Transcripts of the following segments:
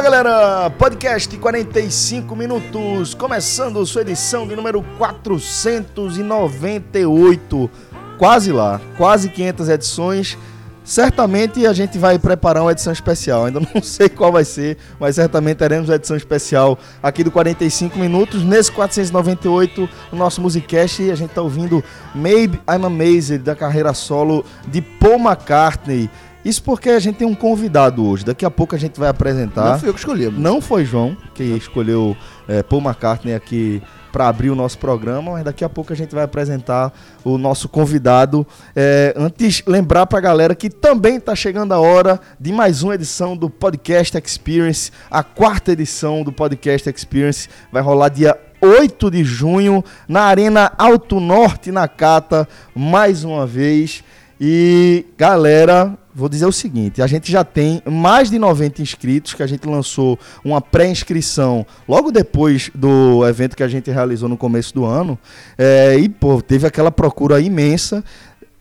Fala galera, podcast 45 minutos, começando sua edição de número 498, quase lá, quase 500 edições. Certamente a gente vai preparar uma edição especial, ainda não sei qual vai ser, mas certamente teremos uma edição especial aqui do 45 minutos. Nesse 498, o nosso Musicast, a gente está ouvindo Maybe I'm Amazed, da carreira solo de Paul McCartney. Isso porque a gente tem um convidado hoje. Daqui a pouco a gente vai apresentar. Não fui eu que escolhi. Não foi João que escolheu é, Paul McCartney aqui para abrir o nosso programa, mas daqui a pouco a gente vai apresentar o nosso convidado. É, antes, lembrar para a galera que também está chegando a hora de mais uma edição do Podcast Experience, a quarta edição do Podcast Experience. Vai rolar dia 8 de junho na Arena Alto Norte, na Cata, mais uma vez. E galera, vou dizer o seguinte: a gente já tem mais de 90 inscritos, que a gente lançou uma pré-inscrição logo depois do evento que a gente realizou no começo do ano. É, e, pô, teve aquela procura imensa.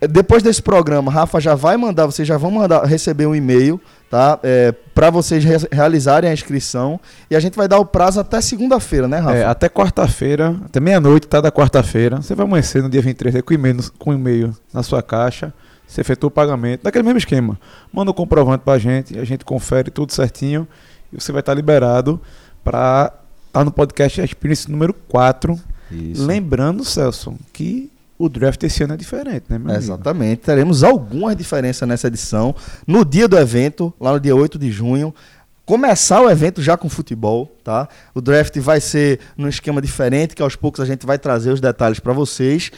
Depois desse programa, Rafa já vai mandar, vocês já vão mandar receber um e-mail, tá? É, para vocês re realizarem a inscrição. E a gente vai dar o prazo até segunda-feira, né, Rafa? É, até quarta-feira, até meia-noite, tá? Da quarta-feira. Você vai amanhecer no dia 23 com e-mail, com e-mail na sua caixa. Você efetua o pagamento, daquele mesmo esquema. Manda o um comprovante para a gente, a gente confere tudo certinho e você vai estar liberado para estar tá no podcast Experience número 4. Isso. Lembrando, Celso, que o draft esse ano é diferente, né, meu Exatamente. Amigo? Teremos algumas diferenças nessa edição. No dia do evento, lá no dia 8 de junho, começar o evento já com futebol, tá? O draft vai ser num esquema diferente, que aos poucos a gente vai trazer os detalhes para vocês.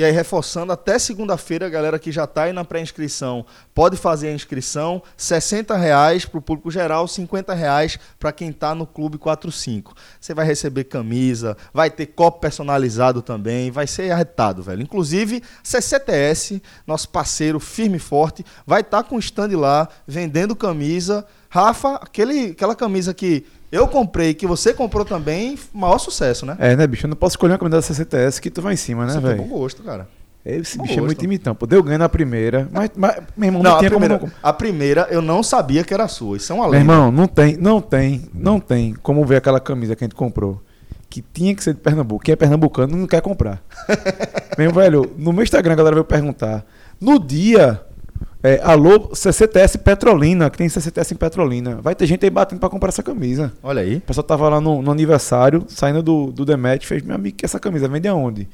E aí, reforçando, até segunda-feira, a galera que já está aí na pré-inscrição pode fazer a inscrição. R$ reais para o público geral, R$ reais para quem está no Clube 45. Você vai receber camisa, vai ter copo personalizado também, vai ser arretado, velho. Inclusive, CCTS, nosso parceiro firme e forte, vai estar tá com o stand lá, vendendo camisa. Rafa, aquele, aquela camisa que eu comprei, que você comprou também, maior sucesso, né? É, né, bicho? Eu não posso escolher uma camisa da CCTS que tu vai em cima, né, velho? bom gosto, cara. Esse bom bicho gosto. é muito imitão. Pô, deu ganho na primeira, mas, mas meu irmão, não, não tinha a primeira, como... A primeira eu não sabia que era sua, isso é uma lenda. Meu irmão, não tem, não tem, não tem como ver aquela camisa que a gente comprou. Que tinha que ser de Pernambuco. Quem é pernambucano não quer comprar. meu velho, no meu Instagram a galera veio perguntar. No dia é, alô, CCTS Petrolina, que tem CCTS em Petrolina. Vai ter gente aí batendo para comprar essa camisa. Olha aí. O pessoal tava lá no, no aniversário, saindo do, do Demet, fez, meu amigo, que essa camisa vende aonde?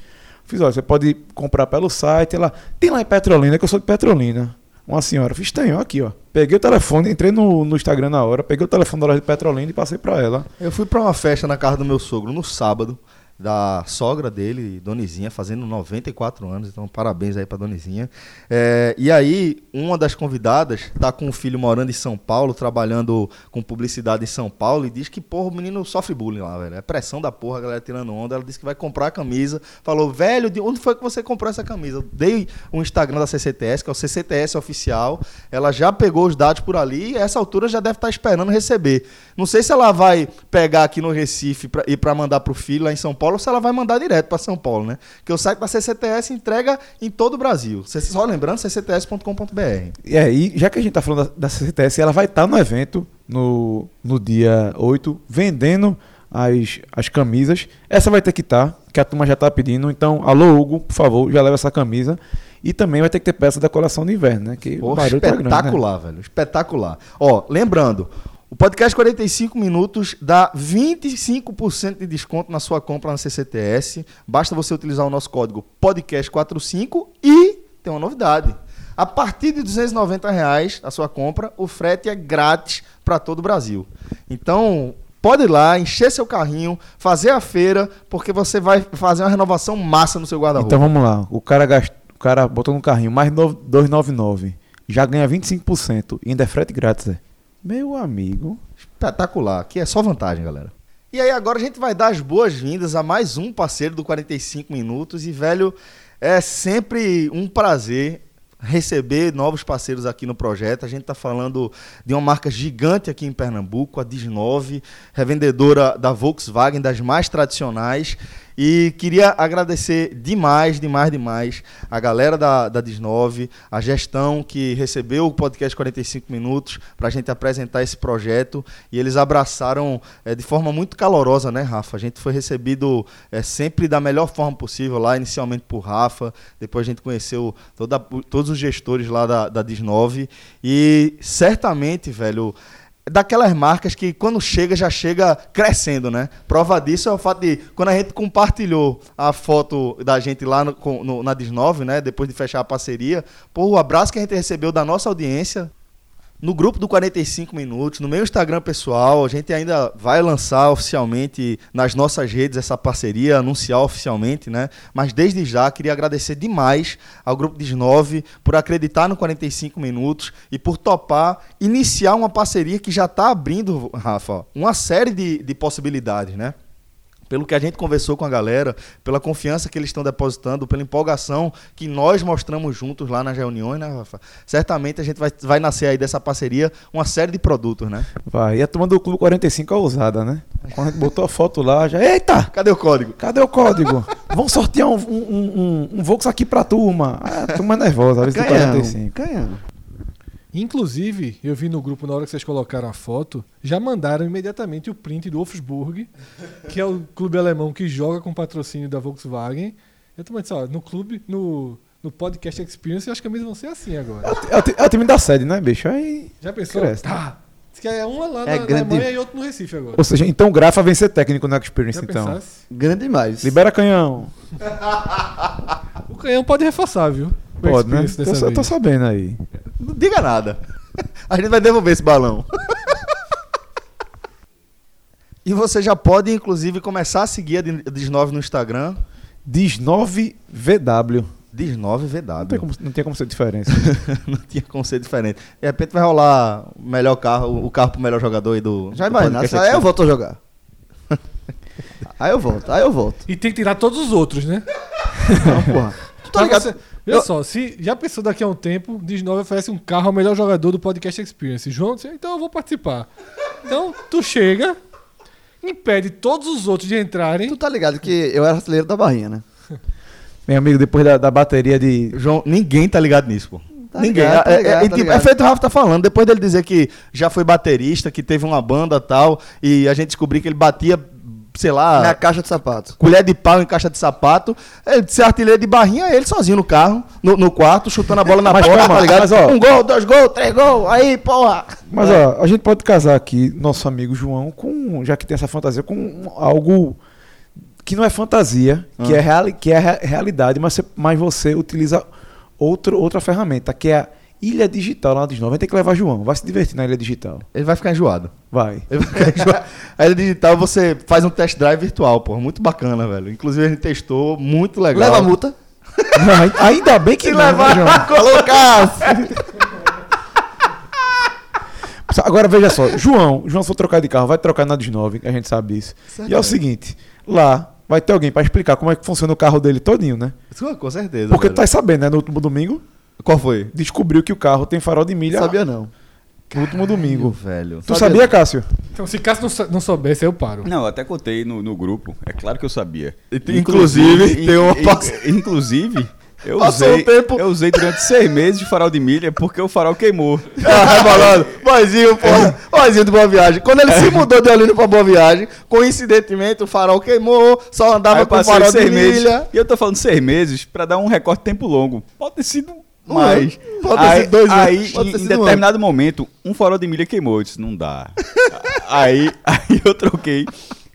Fiz, olha, você pode comprar pelo site, ela tem lá em Petrolina, que eu sou de Petrolina. Uma senhora, fiz, tem, aqui, ó. Peguei o telefone, entrei no, no Instagram na hora, peguei o telefone da loja de Petrolina e passei para ela. Eu fui para uma festa na casa do meu sogro no sábado da sogra dele, Donizinha, fazendo 94 anos, então parabéns aí pra Donizinha. É, e aí, uma das convidadas tá com o filho morando em São Paulo, trabalhando com publicidade em São Paulo, e diz que, porra, o menino sofre bullying lá, velho. É pressão da porra, a galera tirando onda. Ela disse que vai comprar a camisa. Falou, velho, de onde foi que você comprou essa camisa? Dei o Instagram da CCTS, que é o CCTS oficial. Ela já pegou os dados por ali e essa altura já deve estar tá esperando receber. Não sei se ela vai pegar aqui no Recife pra, e para mandar pro filho lá em São Paulo Paulo ou se ela vai mandar direto para São Paulo, né? Que o site da CCTS entrega em todo o Brasil. Só lembrando, ccts.com.br. É, e já que a gente está falando da, da, CCTS, ela vai estar tá no evento no, no dia 8, vendendo as, as camisas. Essa vai ter que estar, tá, que a turma já está pedindo. Então, alô, Hugo, por favor, já leva essa camisa. E também vai ter que ter peça da coleção de inverno, né? Que Pô, espetacular, tá grande, né? velho. Espetacular. Ó, lembrando, o podcast 45 minutos dá 25% de desconto na sua compra na CCTS. Basta você utilizar o nosso código podcast45 e tem uma novidade. A partir de 290 reais a sua compra, o frete é grátis para todo o Brasil. Então, pode ir lá, encher seu carrinho, fazer a feira, porque você vai fazer uma renovação massa no seu guarda-roupa. Então vamos lá. O cara, o cara botou no carrinho mais 299, já ganha 25% e ainda é frete grátis. É. Meu amigo. Espetacular. Aqui é só vantagem, galera. E aí agora a gente vai dar as boas-vindas a mais um parceiro do 45 Minutos. E, velho, é sempre um prazer receber novos parceiros aqui no projeto. A gente está falando de uma marca gigante aqui em Pernambuco, a Dis9, revendedora da Volkswagen, das mais tradicionais. E queria agradecer demais, demais, demais a galera da, da Dis9, a gestão que recebeu o podcast 45 Minutos para a gente apresentar esse projeto. E eles abraçaram é, de forma muito calorosa, né, Rafa? A gente foi recebido é, sempre da melhor forma possível lá, inicialmente por Rafa, depois a gente conheceu toda, todos os gestores lá da, da Dis9. E certamente, velho daquelas marcas que quando chega já chega crescendo, né? Prova disso é o fato de quando a gente compartilhou a foto da gente lá no, no, na Dis9, né? Depois de fechar a parceria, pô, o abraço que a gente recebeu da nossa audiência no grupo do 45 Minutos, no meu Instagram pessoal, a gente ainda vai lançar oficialmente nas nossas redes essa parceria, anunciar oficialmente, né? Mas desde já queria agradecer demais ao grupo dos 9 por acreditar no 45 Minutos e por topar iniciar uma parceria que já está abrindo, Rafa, uma série de, de possibilidades, né? Pelo que a gente conversou com a galera, pela confiança que eles estão depositando, pela empolgação que nós mostramos juntos lá nas reuniões, né, Rafa? Certamente a gente vai, vai nascer aí dessa parceria uma série de produtos, né? Vai. E a turma do Clube 45 é ousada, né? Quando a gente botou a foto lá, já. Eita! Cadê o código? Cadê o código? Vamos sortear um, um, um, um Vox aqui pra turma. Ah, a turma é nervosa, a vezes 45. Ganhando. Inclusive, eu vi no grupo, na hora que vocês colocaram a foto, já mandaram imediatamente o print do Wolfsburg, que é o clube alemão que joga com patrocínio da Volkswagen. Eu também disse, ó, no clube, no, no podcast Experience, eu acho que a mesa vão ser assim agora. É o, é o time da sede, né, bicho? Aí. Já pensou? Cresce. Tá. Diz que é uma lá é na, grande... na Alemanha e outro no Recife agora. Ou seja, então Grafa vem ser técnico na Experience, Já então. Pensasse? Grande demais. Libera canhão. o canhão pode reforçar, viu? Pode, né? Tô, tô sabendo aí. Não diga nada. A gente vai devolver esse balão. E você já pode, inclusive, começar a seguir a Diz9 no Instagram. Diz9VW. Diz9VW. Não tem como, não tem como ser diferente. não tinha como ser diferente. De repente vai rolar o melhor carro, o carro pro melhor jogador aí do. Já imagina, aí eu volto a jogar. aí eu volto, aí eu volto. E tem que tirar todos os outros, né? Não, porra. Tu tá ligado? Você, Olha eu... só, se já pensou daqui a um tempo, Diz 9 oferece um carro ao melhor jogador do Podcast Experience. João, então eu vou participar. Então, tu chega, impede todos os outros de entrarem. Tu tá ligado que eu era artilheiro da barrinha, né? Meu amigo, depois da, da bateria de. João, ninguém tá ligado nisso, pô. Tá Ninguém. Ligado, tá ligado, é, é, tá tipo, é, feito o Rafa tá falando. Depois dele dizer que já foi baterista, que teve uma banda tal, e a gente descobriu que ele batia sei lá. Na caixa de sapato. Colher de pau em caixa de sapato. Ele, ser artilheiro de barrinha, ele sozinho no carro, no, no quarto, chutando a bola na mas, porta, tá ligado? Mas, ó, um gol, dois gols, três gols, aí, porra. Mas, é. ó, a gente pode casar aqui, nosso amigo João, com, já que tem essa fantasia, com algo que não é fantasia, que, é, real, que é realidade, mas você, mas você utiliza outro, outra ferramenta, que é a Ilha Digital lá dos 90 tem que levar João. Vai se divertir na Ilha Digital. Ele vai ficar enjoado. Vai. Ele vai ficar enjoado. A Ilha Digital você faz um test drive virtual, pô. Muito bacana, velho. Inclusive a gente testou, muito legal. Leva a multa. Não, ainda bem que se não, levar, João. Agora veja só, João, João se for trocar de carro, vai trocar na dos 9, a gente sabe disso. Certo. E é o seguinte, lá vai ter alguém para explicar como é que funciona o carro dele todinho, né? Com certeza. Porque velho. tu tá sabendo, né, no último domingo, qual foi? Descobriu que o carro tem farol de milha. Sabia não. No último domingo. velho. Tu sabia, sabia Cássio? Então, se Cássio não, não soubesse, eu paro. Não, eu até contei no, no grupo. É claro que eu sabia. Inclusive, tem uma Inclusive, eu usei, um tempo... eu usei durante seis meses de farol de milha porque o farol queimou. Ah, falando. Boizinho, porra. Boizinho de Boa Viagem. Quando ele se mudou de Olinda pra Boa Viagem, coincidentemente o farol queimou, só andava com o farol de milha. E eu tô falando seis meses pra dar um recorte de tempo longo. Pode ter sido mas pode aí, dois aí em determinado momento, um farol de milha queimou. Eu disse, não dá. aí, aí eu troquei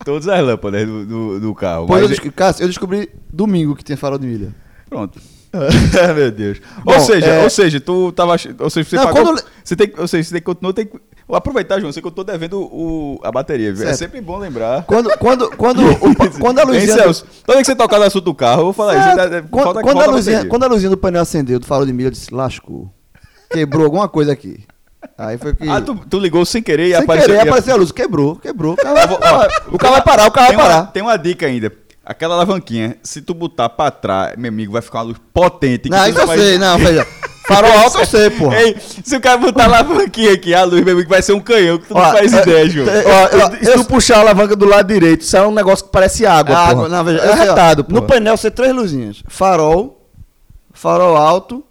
todas as lâmpadas do, do, do carro. Mas... eu, Cássio, eu descobri domingo que tinha farol de milha. Pronto. Meu Deus. Bom, ou seja, é... ou seja, tu tava. Ou seja, você não, pagou, quando... você tem, ou seja, você tem que continuar, tem que aproveitar, João, você que eu tô devendo o, a bateria. Certo. É sempre bom lembrar. Quando, quando, quando, o, quando a luzinha. Hein, Celso, toda vez que você tocar no assunto do carro, eu vou falar isso. Quando, quando, a luzinha, quando a luzinha do painel acendeu, tu falou de milha, eu disse, lascou. Quebrou alguma coisa aqui. Aí foi que. Ah, tu, tu ligou sem querer e sem apareceu. Sem querer, apareceu a luz, quebrou, quebrou. O carro, vou, ó, o carro vai parar, o carro vai parar. Uma, tem uma dica ainda. Aquela alavanquinha, se tu botar pra trás, meu amigo, vai ficar uma luz potente. Não, isso eu vai... sei, não, veja. Farol alto eu sei, porra. Ei, se o cara botar a alavanquinha aqui, a luz, meu amigo, vai ser um canhão, que tu não Ó, faz é- ideia, João. é- Ó, se tu puxar a alavanca do lado direito, isso é um negócio que parece água, É porra. água, não, veja, é retado, No pô. painel você tem três luzinhas: farol, farol alto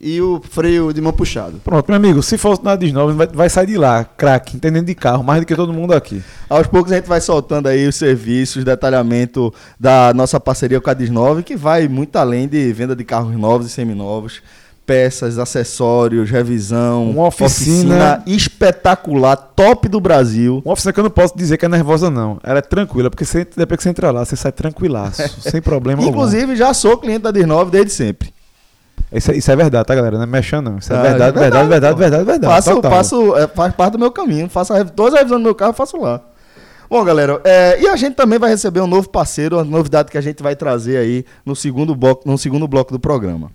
e o freio de mão puxado. Pronto, meu amigo, se fosse na Disnova, vai, vai sair de lá, craque, entendendo de carro, mais do que todo mundo aqui. Aos poucos a gente vai soltando aí os serviços, detalhamento da nossa parceria com a Disnove, que vai muito além de venda de carros novos e seminovos, peças, acessórios, revisão, Uma oficina- espetacular, top do Brasil. Uma oficina que eu não posso dizer que é nervosa, não. Ela é tranquila, porque você, depois que você entra lá, você sai tranquilaço, sem problema algum. Inclusive, já sou cliente da Disnove desde sempre. Isso, é- isso é verdade, tá, galera? Não é mexendo, não. Isso é Ah, verdade, é verdade, verdade, pô. verdade, verdade. faço, total. faço, é, faz parte do meu caminho. Faço a todas as revisões do meu carro, eu faço lá. Bom, galera, é, e a gente também vai receber um novo parceiro, uma novidade que a gente vai trazer aí no segundo bloco, no segundo bloco do programa.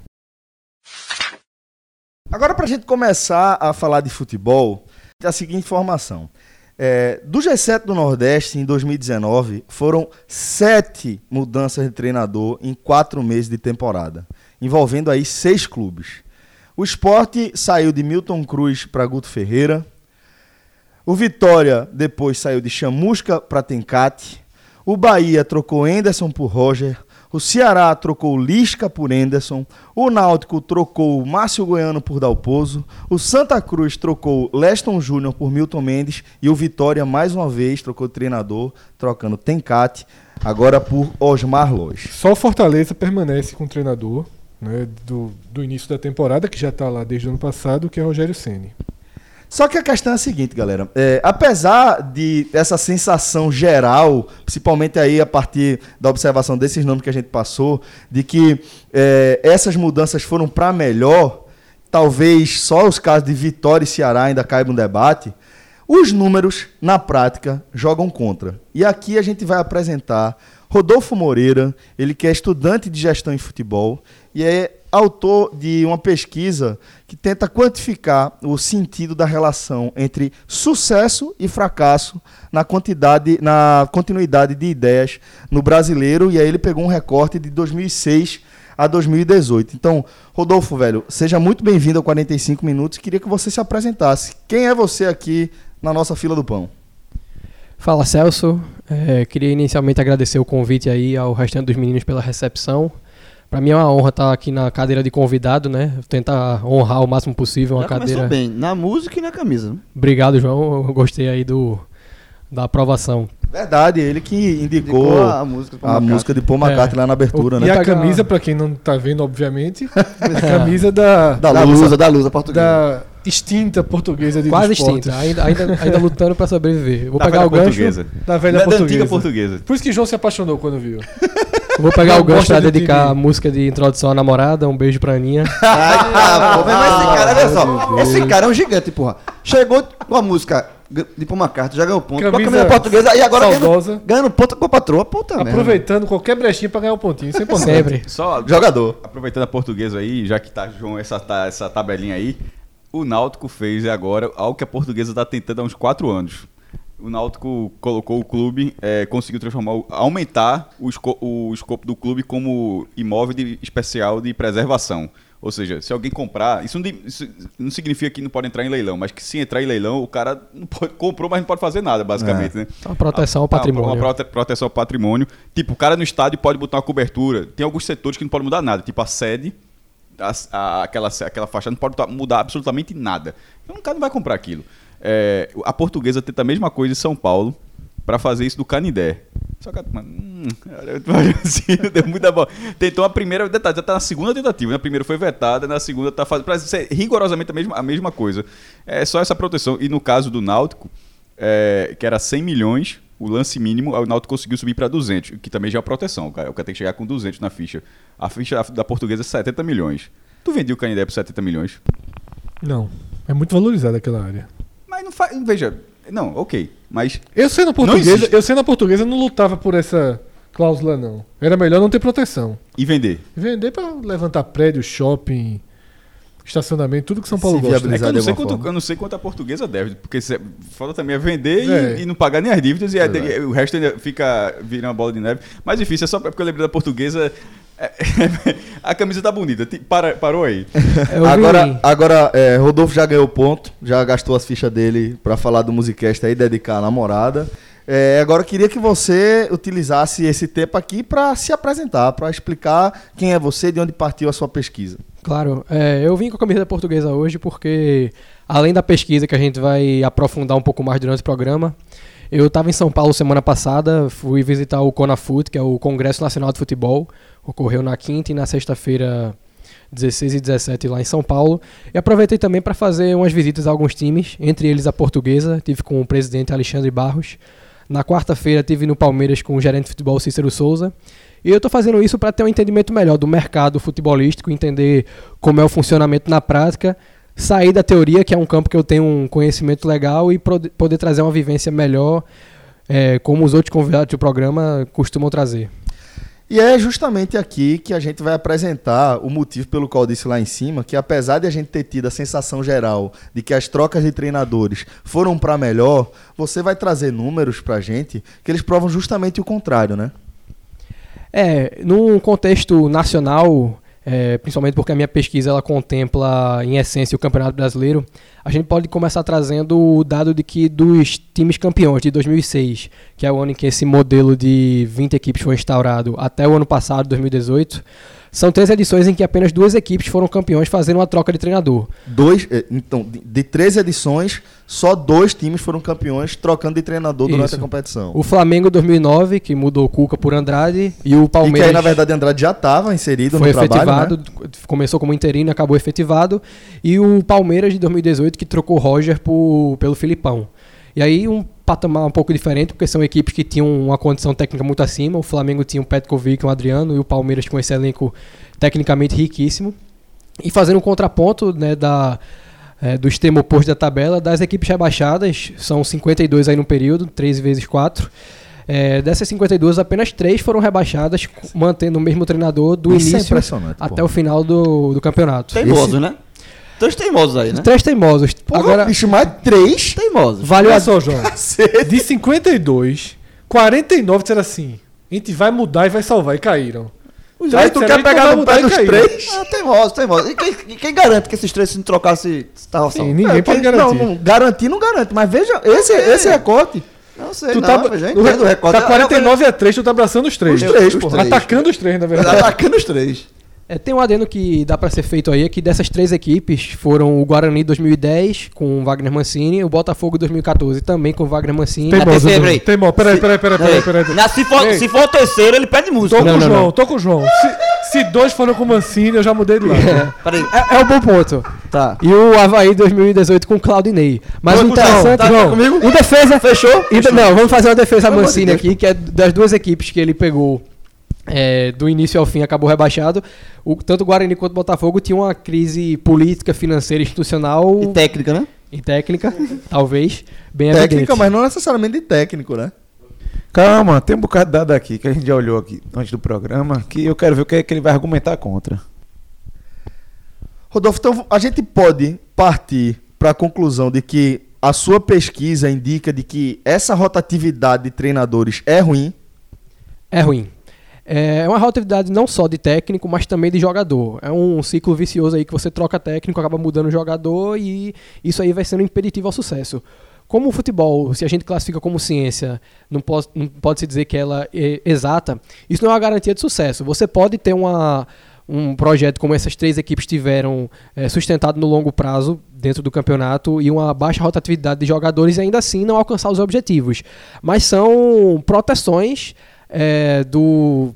Agora, para a gente começar a falar de futebol, a seguinte informação. É, do G7 do Nordeste, em 2019, foram sete mudanças de treinador em quatro meses de temporada, envolvendo aí seis clubes. O esporte saiu de Milton Cruz para Guto Ferreira. O Vitória depois saiu de Chamusca para Tencate. O Bahia trocou Enderson por Roger. O Ceará trocou Lisca por Enderson. O Náutico trocou Márcio Goiano por Dalpozo. O Santa Cruz trocou Leston Júnior por Milton Mendes. E o Vitória, mais uma vez, trocou treinador, trocando Tencate, agora por Osmar Lois. Só o Fortaleza permanece com o treinador né, do, do início da temporada, que já está lá desde o ano passado, que é Rogério Ceni. Só que a questão é a seguinte, galera. É, apesar de essa sensação geral, principalmente aí a partir da observação desses nomes que a gente passou, de que é, essas mudanças foram para melhor, talvez só os casos de Vitória e Ceará ainda caibam um debate. Os números, na prática, jogam contra. E aqui a gente vai apresentar Rodolfo Moreira, ele que é estudante de gestão em futebol e é autor de uma pesquisa que tenta quantificar o sentido da relação entre sucesso e fracasso na quantidade, na continuidade de ideias no brasileiro. E aí ele pegou um recorte de 2006 a 2018. Então, Rodolfo, velho, seja muito bem-vindo ao 45 minutos. Queria que você se apresentasse. Quem é você aqui na nossa fila do pão? Fala Celso, É, queria inicialmente agradecer o convite aí ao restante dos meninos pela recepção. Para mim é uma honra estar aqui na cadeira de convidado, né? Tentar honrar o máximo possível uma Já cadeira. bem, na música e na camisa. Obrigado, João. Eu gostei aí do da aprovação. Verdade, ele que indicou, Indicou a música a música de Paul McCartney lá na abertura, e né? a Pegar- camisa, para quem não tá vendo, obviamente, é a camisa da, Da Da Lusa. Lusa, da Lusa portuguesa. da extinta portuguesa de Quase extinta, ainda, ainda, ainda lutando para sobreviver. Vou Da pegar o gancho. portuguesa. Da velha Não é da portuguesa. antiga portuguesa. Por isso que João se apaixonou quando viu. Vou pegar o gancho de dedicar time. a música de introdução à namorada. Um beijo pra Aninha. Ai, tá, pô, mas esse cara, olha só. Esse cara é um gigante, porra. Chegou com a música de Paul McCartney, já ganhou ponto. Com a Camisa camisa portuguesa e agora ganhando, saudosa. ganhando ponto com a patroa. Puta merda. Aproveitando qualquer brechinha pra ganhar um pontinho. Importante. Sempre. Só Jogador. aproveitando a portuguesa aí, já que tá, João, essa, ta- essa tabelinha aí, o Náutico fez agora algo que a portuguesa tá tentando há uns 4 anos. O Náutico colocou o clube, eh, conseguiu transformar, o- aumentar o, esco- o escopo do clube como imóvel de- especial de preservação. Ou seja, se alguém comprar, isso não, isso não significa que não pode entrar em leilão, mas que se entrar em leilão, o cara não pode- comprou, mas não pode fazer nada, basicamente, né? Uma proteção ao patrimônio. Uma prote- proteção ao patrimônio. Tipo, o cara no estádio pode botar uma cobertura. Tem alguns setores que não pode mudar nada. Tipo, a sede, a- a- aquela, aquela faixa não pode mudar absolutamente nada. Então o cara não vai comprar aquilo. É, a portuguesa tenta a mesma coisa em São Paulo para fazer isso do Canidé. Só que, hum, assim, deu muita bola. Tentou a primeira, detalhe, já tá na segunda tentativa. Na primeira foi vetada, na segunda tá fazendo. Parece ser rigorosamente a mesma, a mesma coisa. É só essa proteção. E no caso do Náutico, é, que era 100 milhões, o lance mínimo, o Náutico conseguiu subir para 200, que também já é proteção. O cara, o cara tem que chegar com 200 na ficha. A ficha da, portuguesa é 70 milhões. Tu vendia o Canidé por 70 milhões? Não. É muito valorizada aquela área. Mas não faz. Veja, não, ok. Mas Eu sendo portuguesa, eu sendo a portuguesa não lutava por essa cláusula não. Era melhor não ter proteção. e vender? Vender pra levantar prédio, shopping, estacionamento, tudo que São Paulo Se gosta. É que eu não, de sei quanto, eu não sei quanto a portuguesa deve, porque se, foda também é vender e- É. E, não pagar nem as dívidas e, e o resto ainda fica vira uma bola de neve. Mas difícil, é só porque eu lembrei da portuguesa A camisa tá bonita. Para, parou aí. Agora, agora é, Rodolfo já ganhou ponto, já gastou as fichas dele pra falar do Musicast aí, dedicar a namorada. É, agora eu queria que você utilizasse esse tempo aqui pra se apresentar, pra explicar quem é você, de onde partiu a sua pesquisa. Claro, é, eu vim com a camisa portuguesa hoje porque, além da pesquisa que a gente vai aprofundar um pouco mais durante o programa, eu estava em São Paulo semana passada, fui visitar o CONAFUT, que é o Congresso Nacional de Futebol, ocorreu na quinta e na sexta-feira 16 e 17 lá em São Paulo. E aproveitei também para fazer umas visitas a alguns times, entre eles a portuguesa, tive com o presidente Alexandre Barros. Na quarta-feira tive no Palmeiras com o gerente de futebol Cícero Souza. E eu estou fazendo isso para ter um entendimento melhor do mercado futebolístico, entender como é o funcionamento na prática, sair da teoria, que é um campo que eu tenho um conhecimento legal, e poder trazer uma vivência melhor, eh, como os outros convidados do programa costumam trazer. E é justamente aqui que a gente vai apresentar o motivo pelo qual eu disse lá em cima, que apesar de a gente ter tido a sensação geral de que as trocas de treinadores foram para melhor, você vai trazer números pra gente que eles provam justamente o contrário, né? É, num contexto nacional, é, principalmente porque a minha pesquisa ela contempla em essência o Campeonato Brasileiro, a gente pode começar trazendo o dado de que dos times campeões de 2006, que é o ano em que esse modelo de 20 equipes foi instaurado, até o ano passado, 2018, são três edições em que apenas duas equipes foram campeões fazendo uma troca de treinador. Dois, eh, então, de, três edições, só dois times foram campeões trocando de treinador durante Isso. a competição. O Flamengo 2009, que mudou o Cuca por Andrade, e o E Palmeiras... que aí, na verdade, Andrade já estava inserido foi no trabalho, efetivado, né? começou como interino, acabou efetivado. E o Palmeiras de 2018 que trocou Roger por, pelo Filipão. E aí um patamar um pouco diferente, porque são equipes que tinham uma condição técnica muito acima. O Flamengo tinha o Petkovic e o Adriano, e o Palmeiras com esse elenco tecnicamente riquíssimo. E fazendo um contraponto né, da, é, do extremo oposto da tabela, das equipes rebaixadas, são 52 aí no período, 13 vezes 4. É, dessas 52, apenas 3 foram rebaixadas, mantendo o mesmo treinador do Isso é início impressionante, até pô. o final do, do campeonato. Teimosos, né? Três teimosos aí, né? Três teimosos. Porra, Agora, bicho, mais três? Teimosos. vale Olha a... só, João. De 52, 49 disseram assim: a gente vai mudar e vai salvar. E caíram. Os Aí três tu quer "A gente pegar no mudar pé dos caíram." três? Ah, teimosos, teimosos. E quem, quem garante que esses três se não trocasse tava Sim, salvo? ninguém pode quem- garantir. Não, não, garantir não garante, mas veja, esse, esse recorte. Não sei, Tu não, tá, mas já entendo o recorde. tá 49 a 3, tu tá abraçando os três. Os três, Os pô. três. Atacando os três, na Tá verdade. atacando os três. É, tem um adendo que dá pra ser feito aí, é que dessas três equipes foram o Guarani 2010 com o Wagner Mancini, o Botafogo 2014 também com o Wagner Mancini. Teimoso, Até Bruno. peraí. Teimoso. Peraí, peraí, peraí, peraí, peraí. Na- se, for, Ei. se for o terceiro, ele pede música. Tô Não, com o não, João, não. tô com o João. Se, se dois foram com o Mancini, eu já mudei de lado. Peraí. É, é um bom ponto. Tá. E o Havaí 2018 com o Claudinei. Mas Tô o com o interessante, João. Tá João, comigo? em defesa... Fechou? Então, não, vamos fazer uma defesa Mancini aqui, que é das duas equipes que ele pegou é, do início ao fim, acabou rebaixado. O, tanto o Guarani quanto o Botafogo tinham uma crise política, financeira, institucional E técnica, né? e técnica, talvez, bem Técnica, evidente. mas não necessariamente de técnico, né? Calma, tem um bocado de dado aqui que a gente já olhou aqui antes do programa, que eu quero ver o que, é que ele vai argumentar contra. Rodolfo, então a gente pode partir para a conclusão de que a sua pesquisa indica de que essa rotatividade de treinadores é ruim. É ruim. É uma rotatividade não só de técnico, mas também de jogador. É um ciclo vicioso aí que você troca técnico, acaba mudando o jogador e isso aí vai sendo impeditivo ao sucesso. Como o futebol, se a gente classifica como ciência, não pode, não pode se dizer que ela é exata, isso não é uma garantia de sucesso. Você pode ter uma, um projeto como essas três equipes tiveram é, sustentado no longo prazo dentro do campeonato e uma baixa rotatividade de jogadores e ainda assim não alcançar os objetivos. Mas são proteções é, do,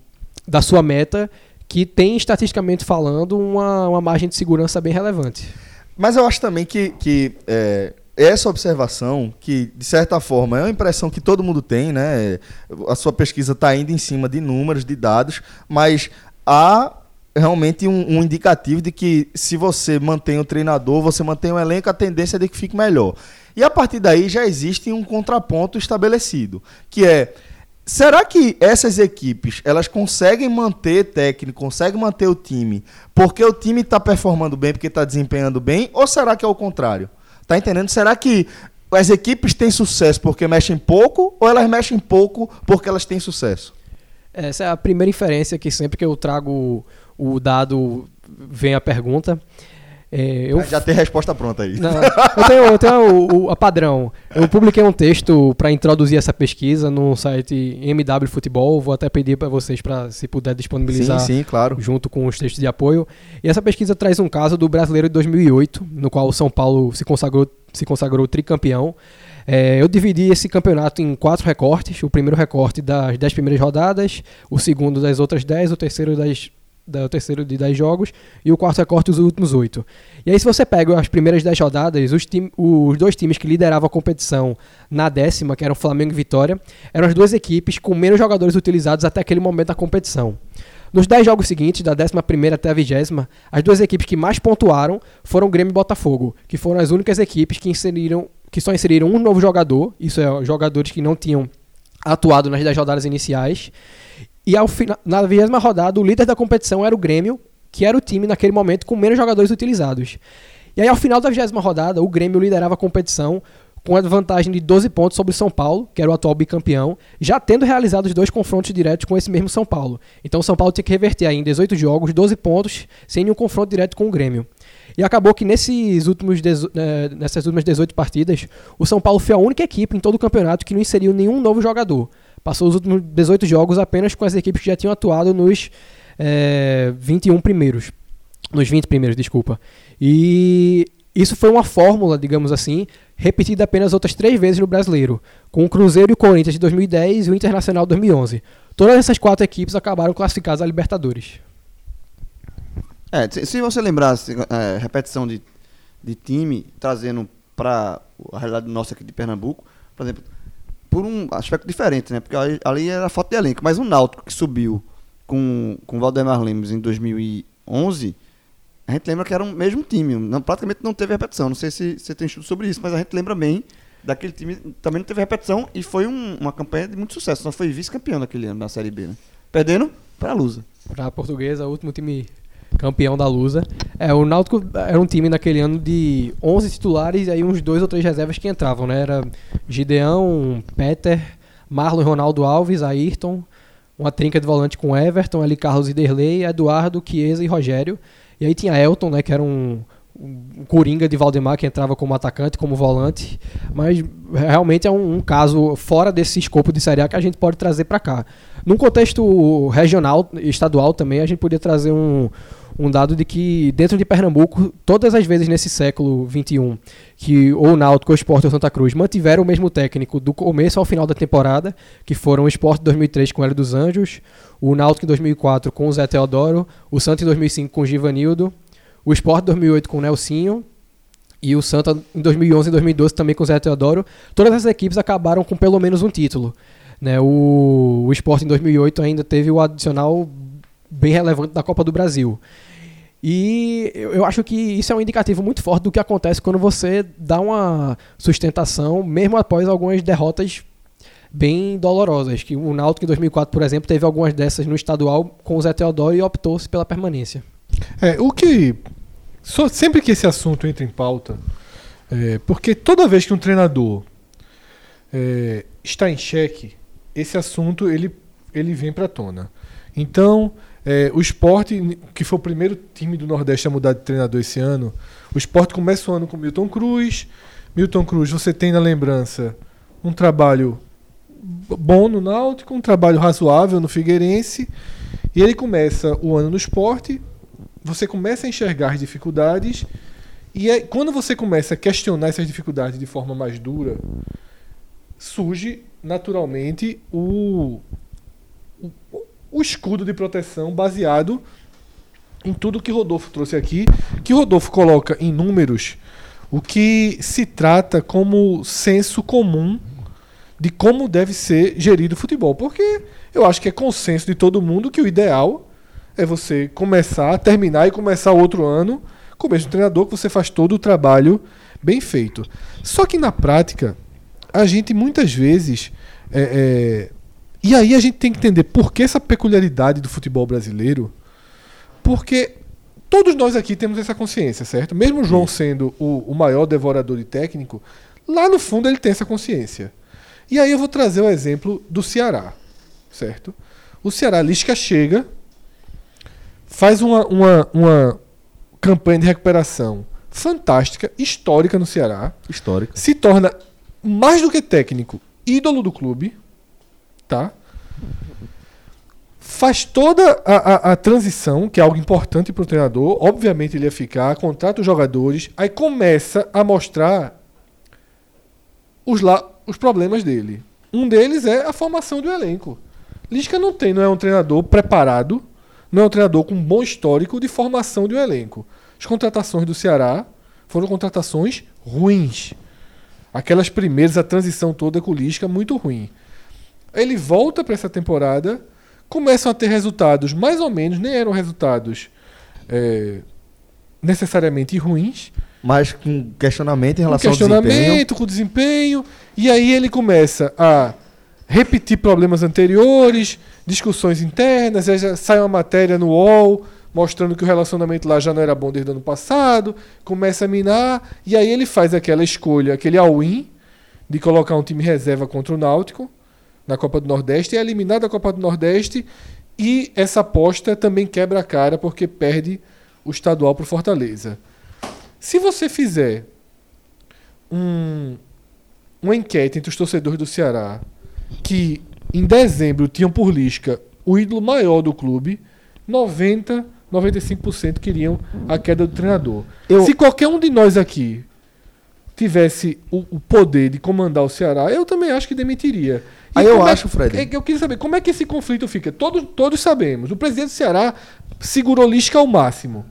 da sua meta que tem estatisticamente falando uma, uma margem de segurança bem relevante. Mas eu acho também que, que é, essa observação, que de certa forma é uma impressão que todo mundo tem, né? A sua pesquisa está indo em cima de números, de dados, mas há realmente um, um indicativo de que se você mantém o treinador, você mantém o elenco, a tendência é de que fique melhor. E a partir daí já existe um contraponto estabelecido, que é Será que essas equipes elas conseguem manter técnico, conseguem manter o time porque o time está performando bem, porque está desempenhando bem? Ou será que é o contrário? Tá entendendo? Será que as equipes têm sucesso porque mexem pouco ou elas mexem pouco porque elas têm sucesso? Essa é a primeira inferência que sempre que eu trago o dado vem a pergunta. É, eu Já tem resposta pronta aí. Não, eu tenho, eu tenho o, o- a padrão. Eu publiquei um texto para introduzir essa pesquisa no site MW Futebol. Vou até pedir para vocês para, se puder, disponibilizar Sim, sim, claro. junto com os textos de apoio. E essa pesquisa traz um caso do brasileiro de 2008, no qual o São Paulo se consagrou, se consagrou tricampeão. É, eu dividi esse campeonato em quatro recortes. O primeiro recorte das 10 primeiras rodadas, o segundo das outras 10, o terceiro das da- o terceiro de 10 jogos e o quarto recorte os últimos 8. E aí se você pega as primeiras 10 rodadas, os, tim- os dois times que lideravam a competição na décima, que eram Flamengo e Vitória, eram as duas equipes com menos jogadores utilizados até aquele momento da competição. Nos 10 jogos seguintes, da 11 até a 20, as duas equipes que mais pontuaram foram Grêmio e Botafogo, que foram as únicas equipes que inseriram que só inseriram um novo jogador, isso é, jogadores que não tinham atuado nas 10 rodadas iniciais. E ao final, na 20 rodada, o líder da competição era o Grêmio, que era o time naquele momento com menos jogadores utilizados. E aí, ao final da 20 rodada, o Grêmio liderava a competição com a vantagem de 12 pontos sobre o São Paulo, que era o atual bicampeão, já tendo realizado os dois confrontos diretos com esse mesmo São Paulo. Então o São Paulo tinha que reverter aí em 18 jogos, 12 pontos, sem nenhum confronto direto com o Grêmio. E acabou que nesses últimos eh, nessas últimas 18 partidas, o São Paulo foi a única equipe em todo o campeonato que não inseriu nenhum novo jogador. Passou os últimos 18 jogos apenas com as equipes que já tinham atuado nos eh, 21 primeiros. Nos 20 primeiros, desculpa. E isso foi uma fórmula, digamos assim, repetida apenas outras três vezes no brasileiro, com o Cruzeiro e o Corinthians de 2010 e o Internacional de 2011. Todas essas quatro equipes acabaram classificadas a Libertadores. É, se, você lembrar, é, repetição de, de time, trazendo para a realidade nossa aqui de Pernambuco, por exemplo, por um aspecto diferente, né? Porque ali, era foto de elenco, mas o Náutico que subiu com, com o Valdemar Lemos em 2011, a gente lembra que era o mesmo time, não, praticamente não teve repetição. Não sei se você tem estudo sobre isso, mas a gente lembra bem daquele time, também não teve repetição e foi um- uma campanha de muito sucesso. Só foi vice-campeão naquele ano na Série B, né? Perdendo para a Lusa. Para a portuguesa, o último time campeão da Lusa. É, o Náutico era um time naquele ano de 11 titulares e aí uns dois ou três reservas que entravam, né? Era Gideão, Peter, Marlon Ronaldo Alves, Ayrton, uma trinca de volante com Everton, ali Carlos Derlei, Eduardo, Chiesa e Rogério. E aí tinha Elton, né, que era um, um coringa de Valdemar que entrava como atacante, como volante, mas realmente é um, um caso fora desse escopo de Série A que a gente pode trazer para cá. Num contexto regional, estadual também, a gente podia trazer um, um dado de que dentro de Pernambuco, todas as vezes nesse século XXI, que ou o Náutico, ou o Sport ou Santa Cruz mantiveram o mesmo técnico do começo ao final da temporada, que foram o Sport em 2003 com o Hélio dos Anjos, o Náutico em 2004 com o Zé Teodoro, o Santa em 2005 com o Givanildo, o Sport em 2008 com o Nelsinho, e o Santa em 2011 e 2012 também com o Zé Teodoro. Todas as equipes acabaram com pelo menos um título. Né? O, o Sport em 2008 ainda teve o adicional bem relevante da Copa do Brasil. E eu, acho que isso é um indicativo muito forte do que acontece quando você dá uma sustentação, mesmo após algumas derrotas bem dolorosas. Que o Náutico em 2004, por exemplo, teve algumas dessas no estadual com o Zé Teodoro e optou-se pela permanência. É, o que. só- sempre que esse assunto entra em pauta, é, porque toda vez que um treinador é, está em xeque, esse assunto ele, ele vem para tona. Então, é, o esporte, que foi o primeiro time do Nordeste a mudar de treinador esse ano, o esporte começa o ano com Milton Cruz. Milton Cruz, você tem na lembrança um trabalho bom no Náutico, um trabalho razoável no Figueirense. E ele começa o ano no esporte, você começa a enxergar as dificuldades, e aí, quando você começa a questionar essas dificuldades de forma mais dura, surge naturalmente o, o escudo de proteção baseado em tudo que Rodolfo trouxe aqui, que Rodolfo coloca em números o que se trata como senso comum de como deve ser gerido o futebol. Porque eu acho que é consenso de todo mundo que o ideal é você começar, terminar e começar o outro ano com o mesmo treinador, que você faz todo o trabalho bem feito. Só que na prática, a gente muitas vezes. é, é, e aí a gente tem que entender por que essa peculiaridade do futebol brasileiro. Porque todos nós aqui temos essa consciência, certo? Mesmo o João sendo o, o maior devorador de técnico, lá no fundo ele tem essa consciência. E aí eu vou trazer o exemplo do Ceará, certo? O Ceará Lisca chega, faz uma, uma, uma campanha de recuperação fantástica, histórica no Ceará, Histórico. se torna mais do que técnico, ídolo do clube, tá? Faz toda a, a- a transição, que é algo importante para o treinador. Obviamente ele ia ficar, contrata os jogadores, aí começa a mostrar os, la- os problemas dele. Um deles é a formação do elenco. Lisca não tem, não é um treinador preparado, não é um treinador com um bom histórico de formação de um elenco. As contratações do Ceará foram contratações ruins. Aquelas primeiras, a transição toda com o Lisca, muito ruim. Ele volta para essa temporada, começam a ter resultados mais ou menos, nem eram resultados é, necessariamente ruins, Mas com questionamento em com relação ao desempenho. questionamento, com desempenho, e aí ele começa a repetir problemas anteriores, discussões internas, sai uma matéria no UOL mostrando que o relacionamento lá já não era bom desde o ano passado, começa a minar, e aí ele faz aquela escolha, aquele all-in de colocar um time reserva contra o Náutico na Copa do Nordeste, é eliminado da Copa do Nordeste, e essa aposta também quebra a cara porque perde o estadual para o Fortaleza. Se você fizer um, uma enquete entre os torcedores do Ceará, que em dezembro tinham por Lisca o ídolo maior do clube, 90, 95% queriam a queda do treinador. Eu- Se qualquer um de nós aqui tivesse o, o poder de comandar o Ceará, eu também acho que demitiria. Aí eu é- acho, Fred. é eu queria saber como é que esse conflito fica. Todos, todos sabemos. O presidente do Ceará segurou Lisca ao máximo.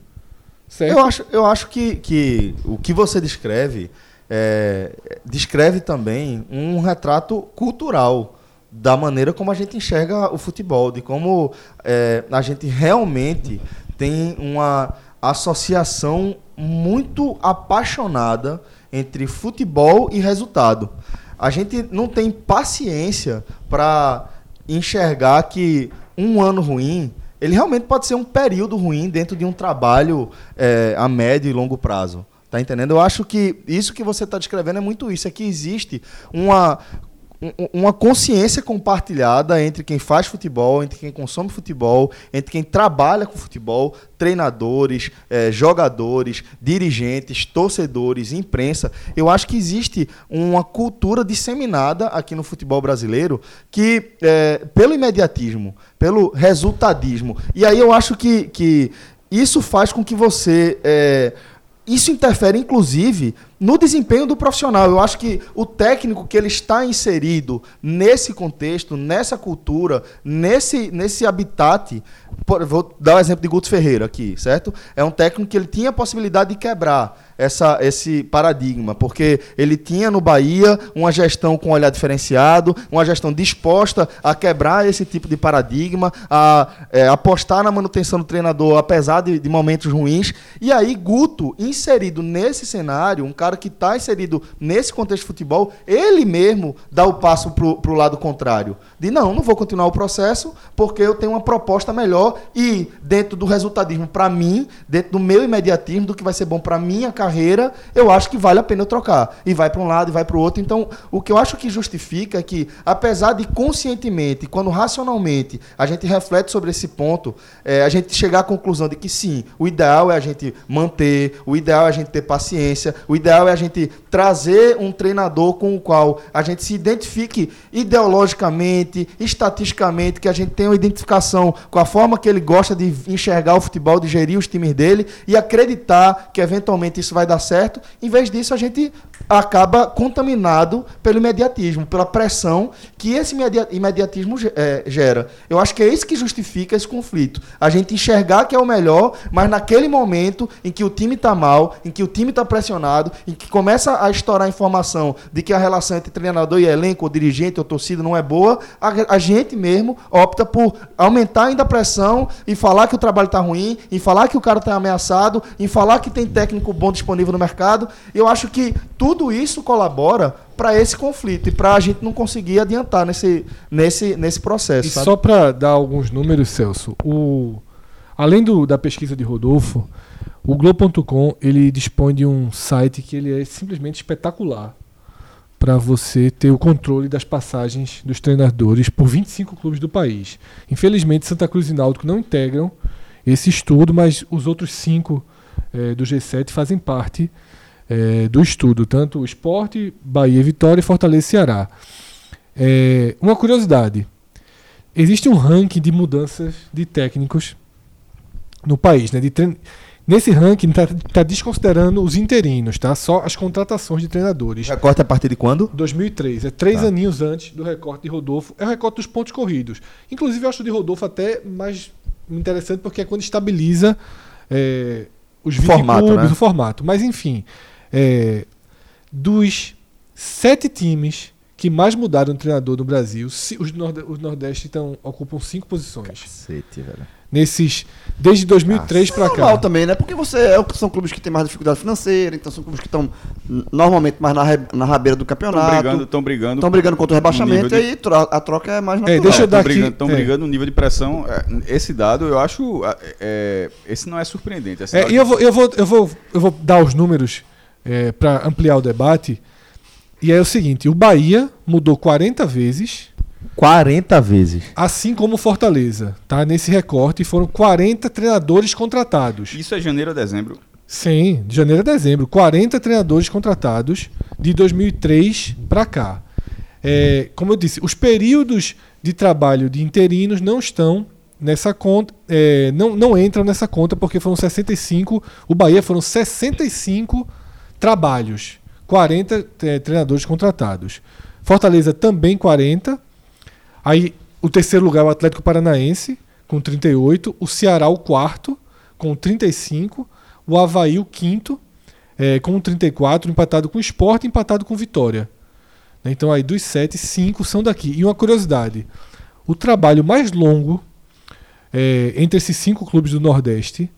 Certo? Eu acho, eu acho que, que o que você descreve é, descreve também um retrato cultural da maneira como a gente enxerga o futebol, de como é, a gente realmente tem uma associação muito apaixonada entre futebol e resultado. A gente não tem paciência para enxergar que um ano ruim ele realmente pode ser um período ruim dentro de um trabalho é, a médio e longo prazo. Tá entendendo? Eu acho que isso que você está descrevendo é muito isso. É que existe uma, um- uma consciência compartilhada entre quem faz futebol, entre quem consome futebol, entre quem trabalha com futebol, treinadores, eh, jogadores, dirigentes, torcedores, imprensa. Eu acho que existe uma cultura disseminada aqui no futebol brasileiro que, eh, pelo imediatismo, pelo resultadismo, e aí eu acho que, que isso faz com que você. eh, isso interfere, inclusive, no desempenho do profissional. Eu acho que o técnico que ele está inserido nesse contexto, nessa cultura, nesse, nesse habitat. por- vou dar o exemplo de Guto Ferreira aqui, certo? É um técnico que ele tinha a possibilidade de quebrar essa, esse paradigma, porque ele tinha no Bahia uma gestão com olhar diferenciado, uma gestão disposta a quebrar esse tipo de paradigma, a é, apostar na manutenção do treinador, apesar de, de momentos ruins. E aí, Guto, inserido nesse cenário, um cara que está inserido nesse contexto de futebol, ele mesmo dá o passo para o lado contrário. De não, não vou continuar o processo, porque eu tenho uma proposta melhor e dentro do resultadismo para mim, dentro do meu imediatismo, do que vai ser bom para minha carreira, eu acho que vale a pena eu trocar. E vai para um lado e vai para o outro. Então, o que eu acho que justifica é que, apesar de conscientemente, quando racionalmente a gente reflete sobre esse ponto, é, a gente chegar à conclusão de que sim, o ideal é a gente manter, o ideal é a gente ter paciência, o ideal é a gente trazer um treinador com o qual a gente se identifique ideologicamente, estatisticamente, que a gente tenha uma identificação com a forma que ele gosta de enxergar o futebol, de gerir os times dele e acreditar que eventualmente isso vai dar certo. Em vez disso, a gente acaba contaminado pelo imediatismo, pela pressão que esse imedi- imediatismo eh, gera. Eu acho que é isso que justifica esse conflito. A gente enxergar que é o melhor, mas naquele momento em que o time está mal, em que o time está pressionado, em que começa a estourar a informação de que a relação entre treinador e elenco, ou dirigente ou torcida não é boa, a, a gente mesmo opta por aumentar ainda a pressão e falar que o trabalho está ruim, em falar que o cara está ameaçado, em falar que tem técnico bom disponível no mercado. Eu acho que tudo isso colabora para esse conflito e para a gente não conseguir adiantar nesse, nesse, nesse processo. E sabe? só para dar alguns números, Celso, o, além do, da pesquisa de Rodolfo, o Globo.com ele dispõe de um site que ele é simplesmente espetacular. para você ter o controle das passagens dos treinadores por 25 clubes do país. Infelizmente, Santa Cruz e Náutico não integram esse estudo, mas os outros cinco eh, do G7 fazem parte eh, do estudo, tanto o Esporte, Bahia, Vitória, Fortaleza e Ceará. Eh, uma curiosidade: existe um ranking de mudanças de técnicos no país, né? De. Nesse ranking está tá desconsiderando os interinos, tá? Só as contratações de treinadores. Recorte a partir de quando? 2003, é três Tá. aninhos antes do recorte de Rodolfo. É o recorte dos pontos corridos. Inclusive, eu acho o de Rodolfo até mais interessante porque é quando estabiliza é, os 20 formato, clubes, né? o formato. Mas, enfim, é, dos sete times que mais mudaram de treinador no Brasil, os, norde os Nordeste tão, ocupam cinco posições. Cacete, velho. Nesses, desde 2003 para normal cá. também, né? Porque você é, são clubes que têm mais dificuldade financeira, então são clubes que estão normalmente mais na, re- na rabeira do Estão campeonato. brigando, estão brigando. Estão brigando contra o rebaixamento de- e aí tro- a troca é mais É, natural. deixa eu dar Estão aqui- brigando, tão é. brigando no nível de pressão. é, Esse dado eu acho. é, é, esse não é surpreendente. É, e eu vou, eu, vou, eu, vou, eu vou dar os números para ampliar o debate. E é o seguinte: o Bahia mudou 40 vezes, 40 vezes. assim como Fortaleza. Tá? Nesse recorte foram 40 treinadores contratados. Isso é janeiro a dezembro. Sim, de janeiro a dezembro. 40 treinadores contratados de 2003 para cá. É, como eu disse, os períodos de trabalho de interinos não estão nessa conta, é, não, não entram nessa conta porque foram 65, o Bahia foram 65 trabalhos, 40 é, treinadores contratados. Fortaleza também 40. Aí o terceiro lugar é o Atlético Paranaense com 38, o Ceará o quarto com 35, o Havaí o quinto é, com 34, empatado com o Sport, empatado com Vitória. Né, Então aí dos sete, cinco são daqui. E uma curiosidade: o trabalho mais longo é, entre esses cinco clubes do Nordeste,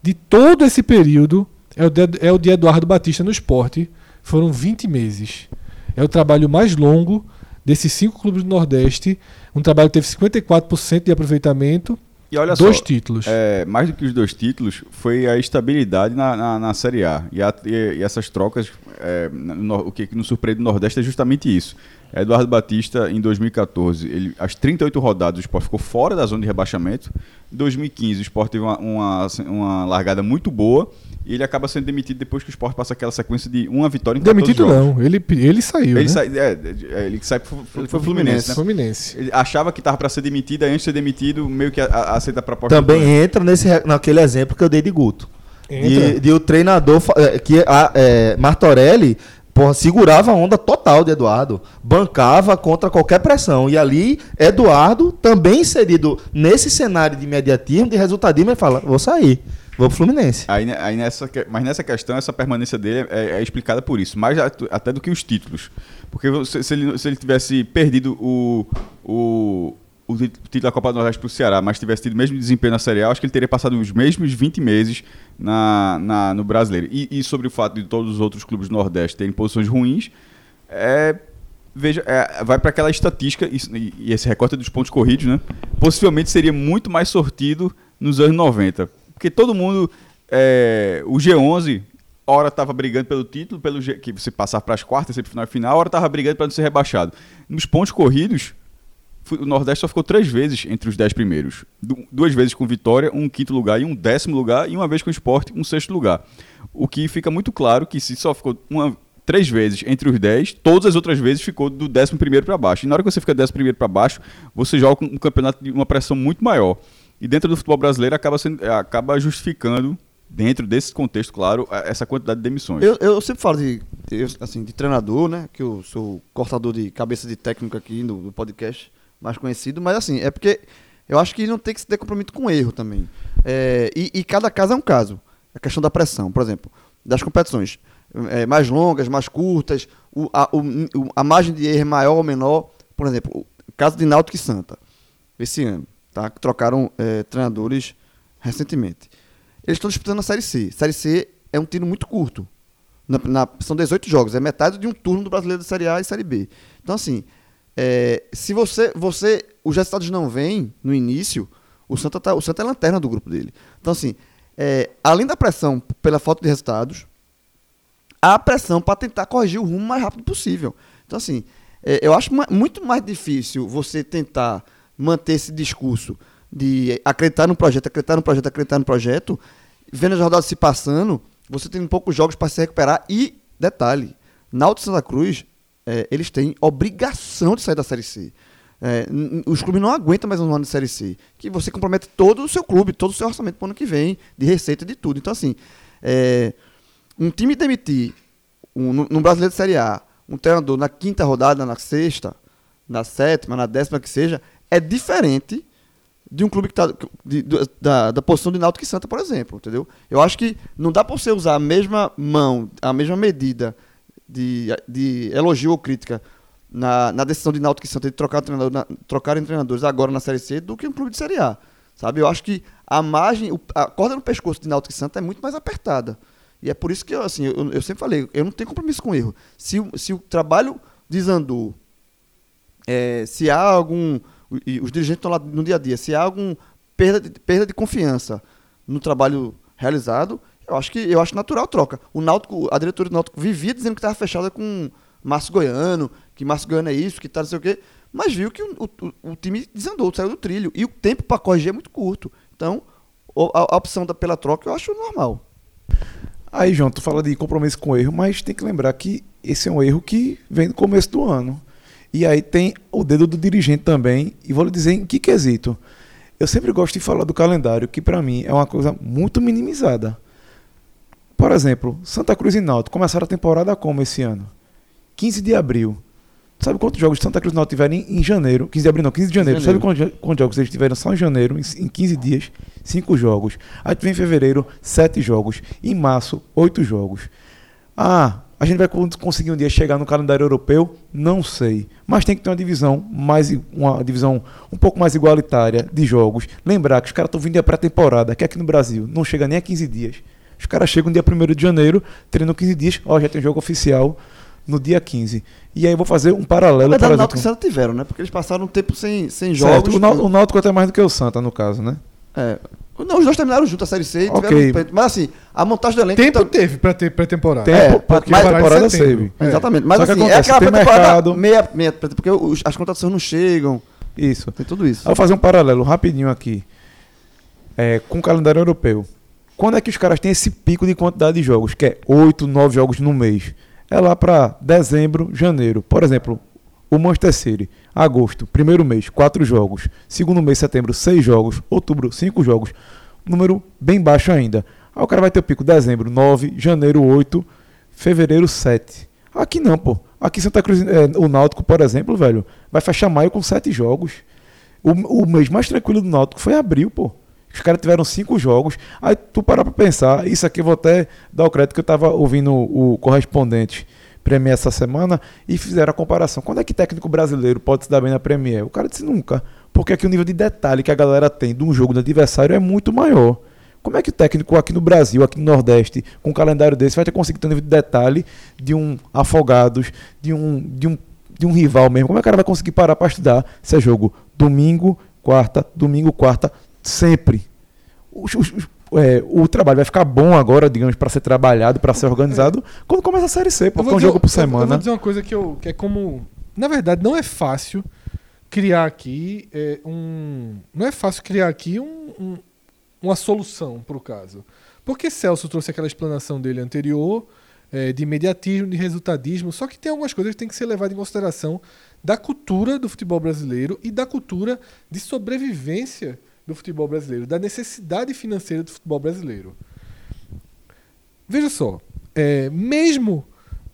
de todo esse período, é o de, é o de Eduardo Batista no esporte. Foram 20 meses. É o trabalho mais longo desses cinco clubes do Nordeste. Um trabalho que teve 54% de aproveitamento, E olha dois só. títulos. É, mais do que os dois títulos, foi a estabilidade na, na, na Série A. E, a- e- e essas trocas, é, no- o que nos surpreende no Nordeste é justamente isso. Eduardo Batista, em 2014, ele, as 38 rodadas, o Sport ficou fora da zona de rebaixamento. Em 2015, o Sport teve uma, uma, uma largada muito boa. E ele acaba sendo demitido depois que o Sport passa aquela sequência de uma vitória em 14 Demitido jogos. não, ele, ele saiu. Ele, né? sai, é, é, ele sai pro, pro, Ele pro foi Fluminense, né? Fluminense. Ele achava que estava para ser demitido, aí antes de ser demitido, meio que a- a- aceita a proposta. Também entra nesse, naquele exemplo que eu dei de Guto. De, de o treinador eh, que a, é, Martorelli porra, segurava a onda total de Eduardo, bancava contra qualquer pressão. E ali, Eduardo, também inserido nesse cenário de imediatismo, de resultadismo, ele fala: vou sair, vou pro Fluminense. Aí, aí nessa, mas nessa questão, essa permanência dele é, é explicada por isso, mais até do que os títulos. Porque você- se, ele, se ele tivesse perdido o, o, o título da Copa do Nordeste para o Ceará, mas tivesse tido o mesmo desempenho na Série A, acho que ele teria passado os mesmos 20 meses na, na- no Brasileiro. E, e sobre o fato de todos os outros clubes do Nordeste terem posições ruins, é, veja, é, vai para aquela estatística, e, e esse recorte é dos pontos corridos, né? Possivelmente seria muito mais sortido nos anos 90. Porque todo mundo. é, o G11, hora estava brigando pelo título, pelo G, que você passar para as quartas, sempre final e final, hora estava brigando para não ser rebaixado. Nos pontos corridos, o Nordeste só ficou três vezes entre os dez primeiros. Du- duas vezes com vitória, um quinto lugar e um décimo lugar, e uma vez com esporte, um sexto lugar. O que fica muito claro que se só ficou uma, três vezes entre os dez, todas as outras vezes ficou do décimo primeiro para baixo. E na hora que você fica décimo primeiro para baixo, você joga um campeonato de uma pressão muito maior. E dentro do futebol brasileiro acaba, sendo, acaba justificando, dentro desse contexto, claro, essa quantidade de demissões. Eu, eu sempre falo de, assim, de treinador, né? Que eu sou cortador de cabeça de técnico aqui no, no podcast mais conhecido, mas assim, é porque eu acho que não tem que se ter compromisso com erro também. É, e, e cada caso é um caso. A questão da pressão, por exemplo, das competições é, mais longas, mais curtas, o, a, o- a margem de erro é maior ou menor. Por exemplo, o caso de Náutico e Santa, esse ano, tá? Que trocaram é, treinadores recentemente. Eles estão disputando a Série C. Série C é um tiro muito curto. Na- na- são 18 jogos, é metade de um turno do brasileiro da Série A e Série B. Então, assim, é, se você, você. Os resultados não vêm no início, o Santa, tá, o Santa é lanterna do grupo dele. Então, assim, é, além da pressão pela falta de resultados, há a pressão para tentar corrigir o rumo mais rápido possível. Então, assim, é, eu acho ma- muito mais difícil você tentar manter esse discurso de acreditar no projeto, acreditar no projeto, acreditar no projeto, vendo as rodadas se passando, você tem poucos jogos para se recuperar. E, detalhe, Náutico Santa Cruz, é, eles têm obrigação de sair da Série C. É, os clubes não aguentam mais um ano de Série C. Que você compromete todo o seu clube, todo o seu orçamento para o ano que vem, de receita, de tudo. Então, assim, é, um time demitir um, no brasileiro de Série A, um treinador na quinta rodada, na sexta, na sétima, na décima que seja, é diferente de um clube que está da, da posição de Náutico e Santa, por exemplo, entendeu? Eu acho que não dá para você usar a mesma mão, a mesma medida de, de elogio ou crítica na, na decisão de Náutico e Santa de trocar treinador, na, treinadores agora na Série C do que um clube de Série A, sabe? Eu acho que a margem, a corda no pescoço de Náutico e Santa é muito mais apertada. E é por isso que eu, assim, eu, eu sempre falei, eu não tenho compromisso com erro. Se, se o trabalho desandou, é, se há algum. Os dirigentes estão lá no dia a dia, se há algum perda de, perda de confiança no trabalho realizado, eu acho que eu acho natural troca. O Náutico, a diretoria do Náutico vivia dizendo que estava fechada com Márcio Goiano, que Márcio Goiano é isso, que tá não sei o quê, mas viu que o, o- o time desandou, saiu do trilho. E o tempo para corrigir é muito curto. Então, a, a opção da, pela troca eu acho normal. Aí, João, tu fala de compromisso com erro, mas tem que lembrar que esse é um erro que vem do começo do ano. E aí tem o dedo do dirigente também, e vou lhe dizer em que quesito. Eu sempre gosto de falar do calendário, que pra mim é uma coisa muito minimizada. Por exemplo, Santa Cruz e Náutico começaram a temporada como esse ano? 15 de abril. Sabe quantos jogos Santa Cruz e Náutico tiveram em, em janeiro? 15 de abril não, 15 de janeiro. 15 de Sabe quantos, quantos jogos eles tiveram só em janeiro, em, em 15 dias? 5 jogos. Aí vem em fevereiro, 7 jogos. Em março, 8 jogos. Ah, a gente vai con- conseguir um dia chegar no calendário europeu? Não sei. Mas tem que ter uma divisão mais uma divisão um pouco mais igualitária de jogos. Lembrar que os caras estão vindo de pré-temporada, que aqui no Brasil não chega nem a 15 dias. Os caras chegam no dia 1 de janeiro, treinam 15 dias, ó, já tem jogo oficial no dia 15. E aí eu vou fazer um paralelo, por verdade, o. Náutico e Santa tiveram, né? Porque eles passaram um tempo sem, sem Certo, jogos. o, Nau- o Náutico até mais do que o Santa, no caso, né? É. Não, os dois terminaram juntos a Série C e Ok. tiveram um peito. Mas assim, a montagem do elenco. Tempo tá- teve pra ter pré-temporada. Tempo, É, porque mas- a temporada teve. É. Exatamente. Mas Só que assim, é acontece, aquela tem pré-temporada meia, meia, porque os- as contratações não chegam. Isso. Tem tudo isso. Eu vou fazer um paralelo rapidinho aqui é, com o calendário europeu. Quando é que os caras têm esse pico de quantidade de jogos, que é 8, 9 jogos no mês? É lá para dezembro, janeiro. Por exemplo, o Manchester City, agosto, primeiro mês, 4 jogos. Segundo mês, setembro, 6 jogos. Outubro, 5 jogos. Número bem baixo ainda. Aí o cara vai ter o pico dezembro, 9, janeiro, 8, fevereiro, 7. Aqui não, pô. Aqui Santa Cruz, é, o Náutico, por exemplo, velho, vai fechar maio com 7 jogos. O, o mês mais tranquilo do Náutico foi abril, pô. Os caras tiveram cinco jogos. Aí tu parar pra pensar, isso aqui vou até dar o crédito que eu tava ouvindo o, o correspondente Premier essa semana e fizeram a comparação. Quando é que técnico brasileiro pode se dar bem na Premier? O cara disse nunca. Porque aqui o nível de detalhe que a galera tem de um jogo do adversário é muito maior. Como é que o técnico aqui no Brasil, aqui no Nordeste, com um calendário desse, vai ter conseguido ter um nível de detalhe de um Afogados, de um, de um, de um rival mesmo? Como é que o cara vai conseguir parar para estudar se é jogo domingo, quarta, domingo, quarta, sempre? Os- é, o trabalho vai ficar bom agora, digamos, para ser trabalhado, para ser organizado, quando começa a Série C, porque é um jogo por eu- Eu semana. vou dizer uma coisa que, eu, que é como. Na verdade, não é fácil criar aqui é, um. Não é fácil criar aqui um- um- uma solução para o caso. Porque Celso trouxe aquela explanação dele anterior, é, de imediatismo, de resultadismo, só que tem algumas coisas que tem que ser levadas em consideração da cultura do futebol brasileiro e da cultura de sobrevivência do futebol brasileiro, da necessidade financeira do futebol brasileiro. Veja só, é, mesmo.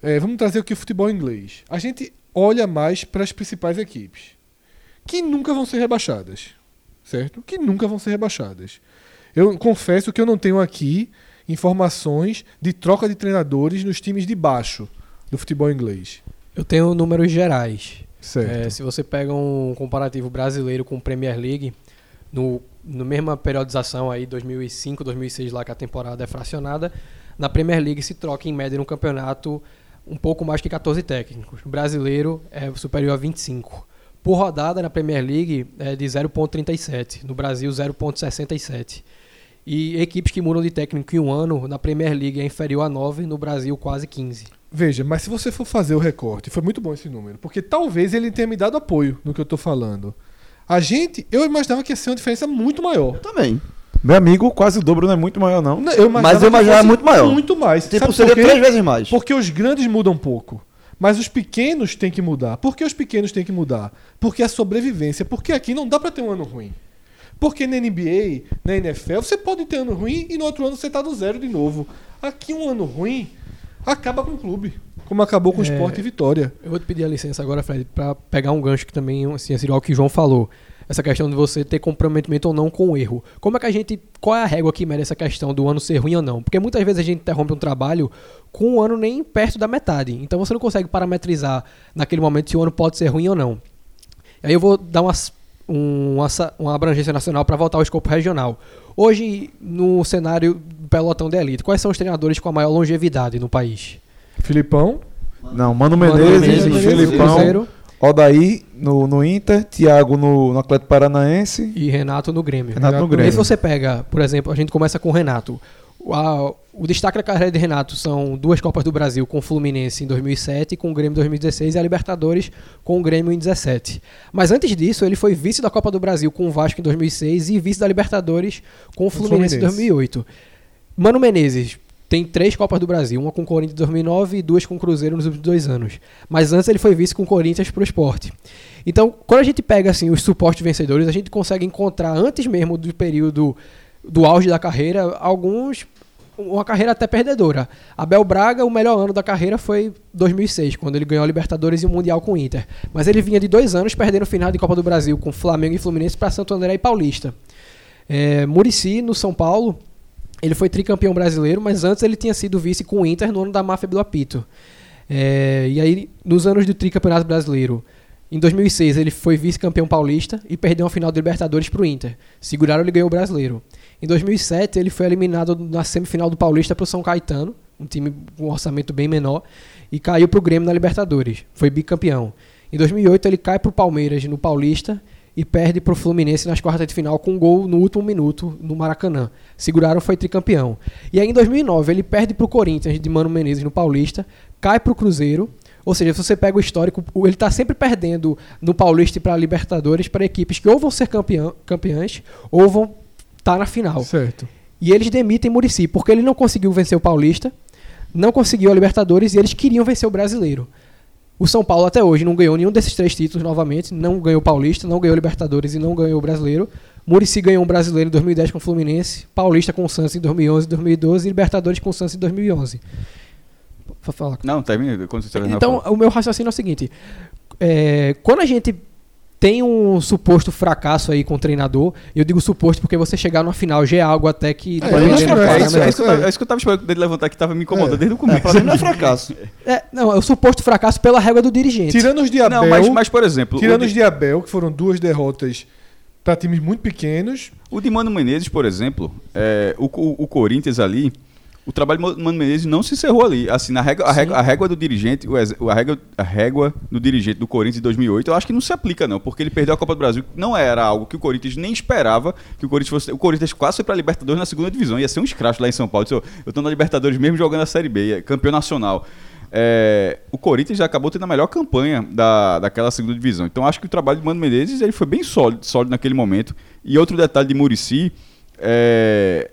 é, vamos trazer aqui o futebol inglês. A gente olha mais para as principais equipes, que nunca vão ser rebaixadas. Certo? Que nunca vão ser rebaixadas. Eu confesso que eu não tenho aqui informações de troca de treinadores nos times de baixo do futebol inglês. Eu tenho números gerais. É, se você pega um comparativo brasileiro com Premier League, no, no mesma periodização aí, 2005, 2006, lá que a temporada é fracionada, na Premier League se troca em média no campeonato um pouco mais que 14 técnicos. No brasileiro é superior a 25. Por rodada na Premier League é de 0.37, no Brasil 0.67. E equipes que mudam de técnico em um ano, na Premier League é inferior a 9, no Brasil quase 15. Veja, mas se você for fazer o recorte, foi muito bom esse número, porque talvez ele tenha me dado apoio no que eu tô falando. A gente, eu imaginava que ia ser uma diferença muito maior. Eu também. Meu amigo, quase o dobro não é muito maior, não. Não, Eu Mas eu que imaginava muito maior. Muito mais. Tipo, Sabe seria três vezes mais. Porque os grandes mudam pouco. Mas os pequenos têm que mudar. Por que os pequenos têm que mudar? Porque a sobrevivência. Porque aqui não dá pra ter um ano ruim. Porque na NBA, na NFL, você pode ter ano ruim e no outro ano você tá do zero de novo. Aqui um ano ruim acaba com o clube. Como acabou com o É. esporte e vitória. Eu vou te pedir a licença agora, Fred, para pegar um gancho que também assim, assim, ao que o João falou. Essa questão de você ter comprometimento ou não com o erro. Como é que a gente. Qual é a régua que merece essa questão do ano ser ruim ou não? Porque muitas vezes a gente interrompe um trabalho com um ano nem perto da metade. Então você não consegue parametrizar naquele momento se o ano pode ser ruim ou não. Aí eu vou dar uma, um- uma, uma abrangência nacional para voltar ao escopo regional. Hoje, no cenário pelotão de elite, quais são os treinadores com a maior longevidade no país? Filipão, Não, Mano Mano Menezes, Menezes, Felipão, Cruzeiro Odaí no, no Inter, Thiago no, no Atlético Paranaense, e Renato no Grêmio. Renato no Renato E Grêmio. se você pega, por exemplo, a gente começa com o Renato. O, a- o destaque da carreira de Renato são duas Copas do Brasil com o Fluminense em 2007 e com o Grêmio em 2016 e a Libertadores com o Grêmio em 2017. Mas antes disso, ele foi vice da Copa do Brasil com o Vasco em 2006 e vice da Libertadores com o Fluminense, em Fluminense. 2008. Mano Menezes tem três Copas do Brasil, uma com o Corinthians em 2009 e duas com o Cruzeiro nos últimos dois anos. Mas antes ele foi vice com o Corinthians pro esporte. Então, quando a gente pega assim os suportes vencedores, a gente consegue encontrar antes mesmo do período do auge da carreira alguns uma carreira até perdedora. Abel Braga, o melhor ano da carreira foi 2006, quando ele ganhou a Libertadores e o Mundial com o Inter. Mas ele vinha de dois anos perdendo o final de Copa do Brasil com Flamengo e Fluminense para Santo André e Paulista. É, Murici, no São Paulo, ele foi tricampeão brasileiro, mas antes ele tinha sido vice com o Inter no ano da máfia do apito. É, e aí, nos anos do tricampeonato brasileiro, em 2006 ele foi vice-campeão paulista e perdeu a final de Libertadores para o Inter. Seguraram ele ganhou o brasileiro. Em 2007 ele foi eliminado na semifinal do Paulista para o São Caetano, um time com um orçamento bem menor, e caiu para o Grêmio na Libertadores. Foi bicampeão. Em 2008 ele cai para o Palmeiras no Paulista e perde para o Fluminense nas quartas de final com um gol no último minuto no Maracanã. Seguraram, foi tricampeão. E aí em 2009 ele perde para o Corinthians de Mano Menezes no Paulista, cai para o Cruzeiro. Ou seja, se você pega o histórico, ele está sempre perdendo no Paulista e para Libertadores para equipes que ou vão ser campeão, campeãs ou vão estar na final. certo. E eles demitem Murici porque ele não conseguiu vencer o Paulista, não conseguiu a Libertadores e eles queriam vencer o Brasileiro. O São Paulo até hoje não ganhou nenhum desses três títulos novamente, não ganhou o Paulista, não ganhou o Libertadores e não ganhou o Brasileiro. Murici ganhou um Brasileiro em 2010 com o Fluminense, Paulista com o Santos em 2011 e 2012 e Libertadores com o Santos em 2011. Fa- Fala. Não, termina quando você terminar. Então, o meu raciocínio é o seguinte: é, quando a gente tem um suposto fracasso aí com o treinador, eu digo suposto porque você chegar numa final já é algo até que É, é cara, é, isso, é, é- isso que eu tava, é isso que eu tava esperando dele levantar que tava me incomodando É. desde o É, começo. pra mim não é fracasso. É, não, é o suposto fracasso pela régua do dirigente. Tirando os de Abel, Não, mas, mas por exemplo, tirando os de, de Abel, que foram duas derrotas para times muito pequenos, o de Mano Menezes, por exemplo, é, o, o, o Corinthians ali, o trabalho de Mano Menezes não se encerrou ali. Assim, na régua, a, régua, a régua do dirigente, a, régua, a régua do dirigente do Corinthians em 2008, eu acho que não se aplica não, porque ele perdeu a Copa do Brasil, que não era algo que o Corinthians nem esperava, que o Corinthians fosse, o Corinthians quase foi para Libertadores na segunda divisão, ia ser um escracho lá em São Paulo. "Ô, Eu tô na Libertadores mesmo jogando a Série B, é campeão nacional. É, o Corinthians já acabou tendo a melhor campanha da, daquela segunda divisão. Então acho que o trabalho de Mano Menezes ele foi bem sólido, sólido naquele momento. E outro detalhe de Murici, é,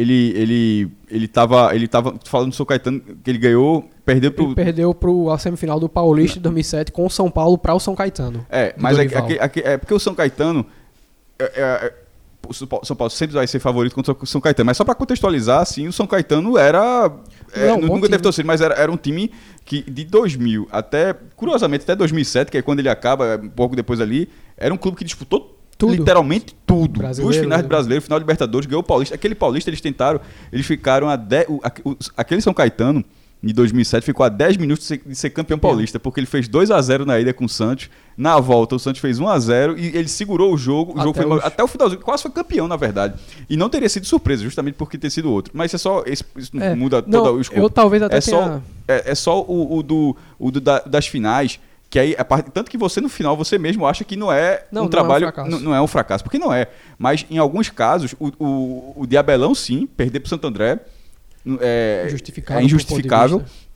ele ele ele tava ele tava falando do São Caetano que ele ganhou, perdeu pro Ele perdeu pro a semifinal do Paulista em 2007 com o São Paulo para o São Caetano. É, mas é, é, é, é porque o São Caetano. É, é, é, o São Paulo, sempre vai ser favorito contra o São Caetano. Mas só pra contextualizar, assim, o São Caetano era. Não, nunca time. torcida, mas era, era um time que de 2000 até. Curiosamente, até 2007, que é quando ele acaba, um pouco depois ali, era um clube que disputou. Tudo. Literalmente tudo. Brasileiro, Duas finais né? de brasileiro, final de Libertadores, ganhou o Paulista. Aquele Paulista eles tentaram, eles ficaram a 10. o- aque- o- aquele São Caetano, em 2007, ficou a 10 minutos de ser, de ser campeão paulista, porque ele fez 2 a 0 na ida com o Santos. Na volta, o Santos fez 1 a 0 e ele segurou o jogo. O jogo Até foi os- até o finalzinho, quase foi campeão, na verdade. E não teria sido surpresa, justamente porque ter sido outro. Mas é só. Isso, É, muda não, todo o escopo. eu talvez até é só, tenha- é, é só o, o do, o do da- das finais Que aí, parte, tanto que você no final, você mesmo acha que não é Não, um não é um trabalho. não, não é um fracasso, porque não é. Mas em alguns casos, o, o, o Diabelão, sim, perder pro Santo André. É, Injustificável é do injustificável. de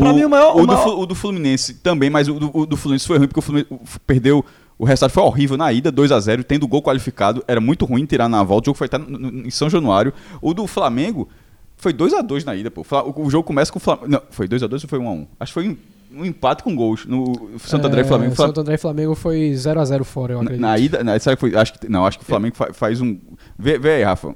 Pra mim, o maior- o do, maior- Flu- o do Fluminense também, mas o do, o do Fluminense foi ruim porque o Fluminense o- perdeu. O resultado foi horrível na ida, 2 a 0 tendo gol qualificado. Era muito ruim tirar na volta. O jogo foi até em São Januário. O do Flamengo foi 2 a 2 na ida, pô. O O, o jogo começa com o Flamengo. Não, foi 2 a 2 ou foi 1 a 1 Acho que foi um, empate com gols no Santo André e É, Flamengo. Fla- Santo André e Flamengo foi 0x0 fora, eu na, acredito. na ida, na, sabe que foi, acho que, não, acho que o Flamengo fa- faz um. Vê, vê aí, Rafa.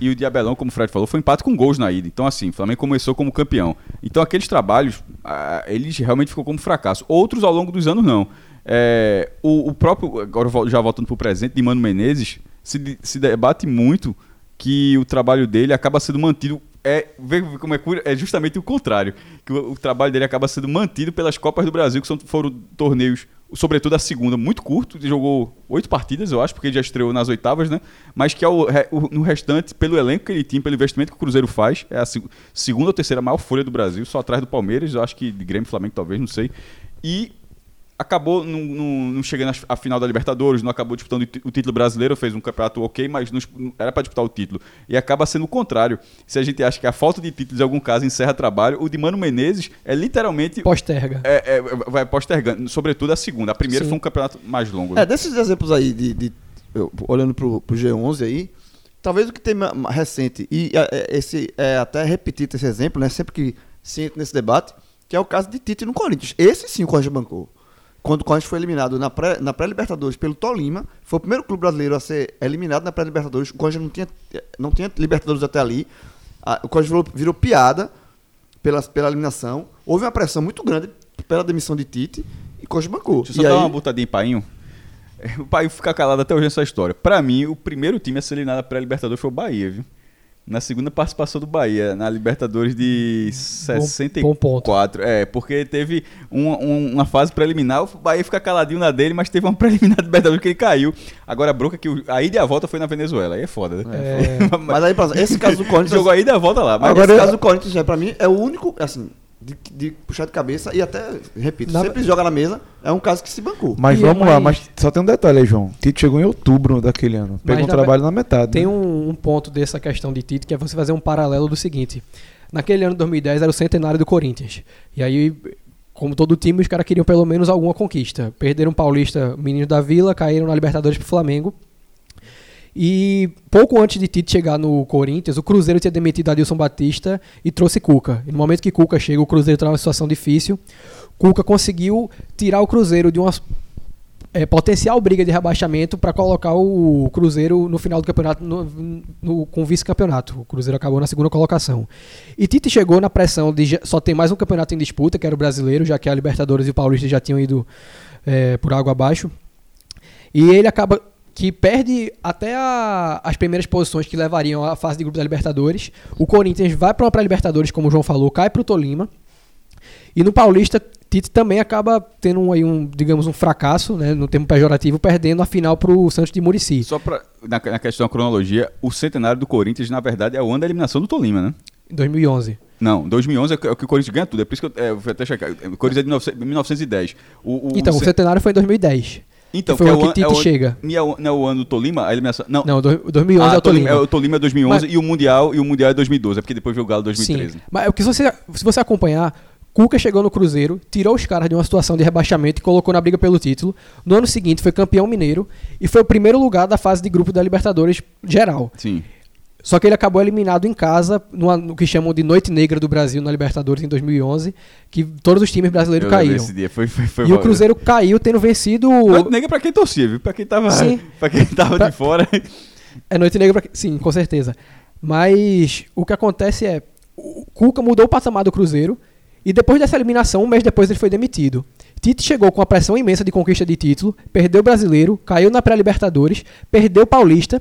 E o Diabelão, como o Fred falou, foi empate com gols na ida. Então, assim, o Flamengo começou como campeão. Então, aqueles trabalhos, ah, eles realmente ficou como fracasso. Outros ao longo dos anos, não. É, o, o próprio, agora já voltando pro presente, de Mano Menezes, se, se debate muito que o trabalho dele acaba sendo mantido. É, vê como é, é justamente o contrário. Que o, o trabalho dele acaba sendo mantido pelas Copas do Brasil, que são, foram torneios, sobretudo a segunda, muito curto. Ele jogou oito partidas, eu acho, porque ele já estreou nas oitavas, né? Mas que ao, re- o- no restante, pelo elenco que ele tinha, pelo investimento que o Cruzeiro faz, é a seg- segunda ou terceira maior folha do Brasil, só atrás do Palmeiras, eu acho que de Grêmio, Flamengo, talvez, não sei. E acabou não, não- não chegando à final da Libertadores, não acabou disputando o o título brasileiro, fez um campeonato ok, mas não, era para disputar o título. E acaba sendo o contrário. Se a gente acha que a falta de títulos em algum caso encerra trabalho, o de Mano Menezes é literalmente Posterga. é, é, vai postergando, sobretudo a segunda. A primeira Sim. foi um campeonato mais longo. né? É, desses exemplos aí, de, de- eu, olhando pro, pro G11 aí, talvez o que tem recente, e é, é, esse é até repetir esse exemplo, né? Sempre que se entra nesse debate, que é o caso de Tite no Corinthians. Esse sim o Corinthians bancou. Quando o Corinthians foi eliminado na pré- pré-Libertadores pelo Tolima, foi o primeiro clube brasileiro a ser eliminado na pré-Libertadores. O Corinthians não tinha, não tinha Libertadores até ali. A- o Corinthians virou, virou piada pela, pela eliminação. Houve uma pressão muito grande pela demissão de Tite e o Corinthians bancou. Deixa eu E só dar aí- uma botadinha em Painho. O Painho fica calado até hoje nessa história. Pra mim, o primeiro time a ser eliminado na pré-Libertadores foi o Bahia, viu? Na segunda participação do Bahia, na Libertadores de 64. bom ponto. É, porque teve um- um- uma fase preliminar, o Bahia fica caladinho na dele, mas teve uma preliminar de Libertadores que ele caiu. Agora a bronca é que o- a ida e a volta foi na Venezuela, aí é foda, né? É, Mas aí, esse caso do Corinthians. Jogou a ida e a volta lá. Mas Agora, esse caso do Corinthians, já, pra mim, é o único, assim, de, de puxar de cabeça e até, repito, Na- sempre joga na mesa. É um caso que se bancou. Mas E é vamos lá, mas só tem um detalhe aí, João. Tite chegou em outubro daquele ano. Pegou Mas um na trabalho na metade. Tem né? um, um ponto dessa questão de Tite que é você fazer um paralelo do seguinte. Naquele ano de 2010 era o centenário do Corinthians. E aí, como todo time, os caras queriam pelo menos alguma conquista. Perderam o Paulista, Menino da Vila, caíram na Libertadores pro Flamengo. E pouco antes de Tite chegar no Corinthians, o Cruzeiro tinha demitido Adilson Batista e trouxe Cuca. E no momento que Cuca chega, o Cruzeiro está numa situação difícil. Cuca conseguiu tirar o Cruzeiro de uma é, potencial briga de rebaixamento para colocar o Cruzeiro no final do campeonato no- no- com vice-campeonato. O Cruzeiro acabou na segunda colocação. E Tite chegou na pressão de só ter mais um campeonato em disputa, que era o brasileiro, já que a Libertadores e o Paulista já tinham ido é, por água abaixo. E ele acaba que perde até a- as primeiras posições que levariam à fase de grupo da Libertadores. O Corinthians vai para uma pré-Libertadores, como o João falou, cai para o Tolima. E no Paulista, Tite também acaba tendo um, aí um, digamos, um fracasso, né, no termo pejorativo, perdendo a final para o Santos de Murici. Só pra, na, na questão da cronologia, o centenário do Corinthians, na verdade, é o ano da eliminação do Tolima, né? Em 2011. Não, 2011 é que é o que o Corinthians ganha tudo. É por isso que eu, é, eu fui até checar. O Corinthians é de 1900 1910. O, o- Então, o ce- centenário foi em 2010. Então foi é o que ano- Tite é o, chega. Não é o, não é o ano do Tolima, a eliminação. Não, Não, do- 2011 Ah, é o Tolima. É o Tolima é 2011 Mas- e o Mundial e o Mundial é 2012. É porque depois veio o Galo 2013. Sim. Mas o que se você, se você acompanhar, Cuca chegou no Cruzeiro, tirou os caras de uma situação de rebaixamento e colocou na briga pelo título. No ano seguinte foi campeão mineiro e foi o primeiro lugar da fase de grupo da Libertadores geral. Sim. Só que ele acabou eliminado em casa, numa- no que chamam de Noite Negra do Brasil na Libertadores em 2011, que todos os times brasileiros Eu caíram. Esse dia. Foi, foi, foi E o Cruzeiro caiu tendo vencido. Noite Negra pra quem torcia, viu? Pra quem tava, Sim. pra quem tava Pra- de fora. É Noite Negra pra... Sim, com certeza. Mas o que acontece é. O Cuca mudou o patamar do Cruzeiro. E depois dessa eliminação, um mês depois ele foi demitido. Tite chegou com a pressão imensa de conquista de título, perdeu o brasileiro, caiu na pré-Libertadores, perdeu o Paulista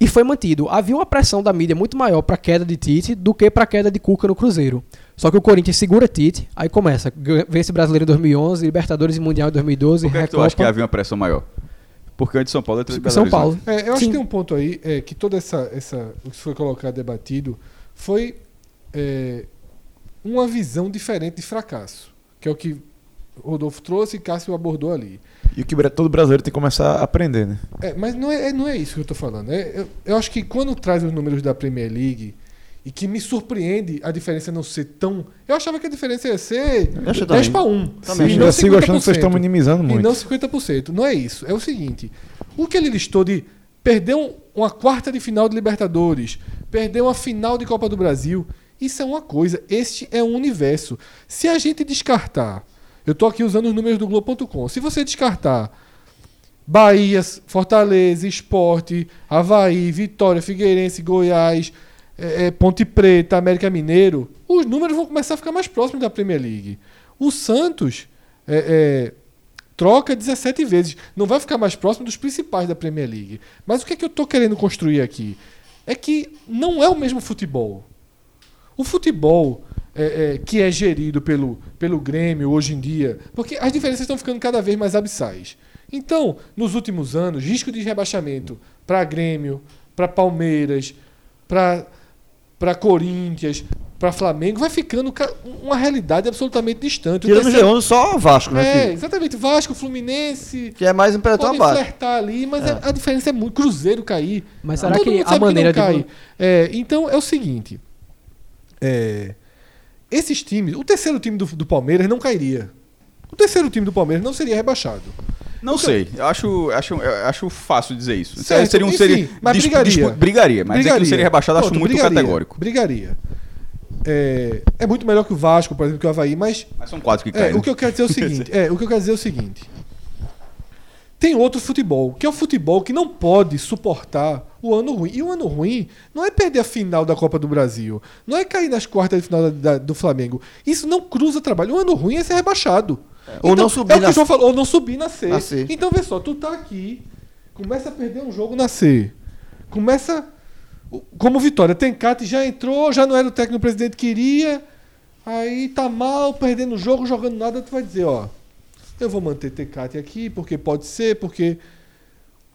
e foi mantido. Havia uma pressão da mídia muito maior para a queda de Tite do que para a queda de Cuca no Cruzeiro. Só que o Corinthians segura Tite, aí começa, vence brasileiro em 2011, Libertadores e Mundial em 2012, Por que, é que acha que havia uma pressão maior? Porque antes de São Paulo é São Horizonte. Paulo. É, eu acho Sim. que tem um ponto aí é, que toda essa, essa. O que foi colocado, debatido, foi é, uma visão diferente de fracasso. Que é o que Rodolfo trouxe e Cássio abordou ali. E o que bra- todo brasileiro tem que começar a aprender, né? É, mas não é, é- não é isso que eu tô falando. É, eu, eu acho que quando traz os números da Premier League e que me surpreende a diferença não ser tão. Eu achava que a diferença ia ser Eu achei 10 também. para 1. Também. e Sim, não eu sigo achando que vocês 50%. estão minimizando E muito. não 50%. Não é isso. É o seguinte: o que ele listou de perder um- uma quarta de final de Libertadores, perder uma final de Copa do Brasil, isso é uma coisa. Este é um universo. Se a gente descartar, eu estou aqui usando os números do Globo.com, se você descartar Bahia, Fortaleza, Esporte, Havaí, Vitória, Figueirense, Goiás, eh, eh, Ponte Preta, América Mineiro, os números vão começar a ficar mais próximos da Premier League. O Santos eh, eh, troca 17 vezes. Não vai ficar mais próximo dos principais da Premier League. Mas o que, é que eu estou querendo construir aqui? É que não é o mesmo futebol. O futebol é, é, que é gerido pelo, pelo Grêmio hoje em dia, porque as diferenças estão ficando cada vez mais abissais. Então, nos últimos anos, risco de rebaixamento para Grêmio, para Palmeiras, para Corinthians, para Flamengo, vai ficando ca- uma realidade absolutamente distante. Tirando o terceiro- G11, só Vasco, né? É, que- exatamente. Vasco, Fluminense, Que, é mais um podem abaixo. flertar ali, mas a- a diferença é muito. Cruzeiro cair. Mas será Todo que a maneira não de. cai. É, então é o seguinte. é, esses times. O terceiro time do, do Palmeiras não cairia. O terceiro time do Palmeiras não seria rebaixado. Não sei. Eu acho, acho, acho fácil dizer isso. Certo, seria um enfim, seria, mas dispu- brigaria. dispu- brigaria, mas dizer que não seria rebaixado, acho Pronto, muito brigaria, categórico. Brigaria. É, é muito melhor que o Vasco, por exemplo, que o Havaí, mas Mas são quatro que É, caem. o que eu quero dizer é o seguinte, é, o que eu quero dizer é o seguinte. Tem outro futebol, que é o futebol que não pode suportar o ano ruim. E o ano ruim não é perder a final da Copa do Brasil, não é cair nas quartas de final da- da- do Flamengo. Isso não cruza trabalho. O ano ruim é ser rebaixado. Ou não subir é o que na- o João falou, ou não subir na C. Na C. Então vê só, tu tá aqui, começa a perder um jogo na C. Começa como Vitória, Tencate já entrou, já não era o técnico que o presidente queria. Aí tá mal, perdendo o jogo, jogando nada, tu vai dizer, ó, eu vou manter Tecate aqui, porque pode ser, porque.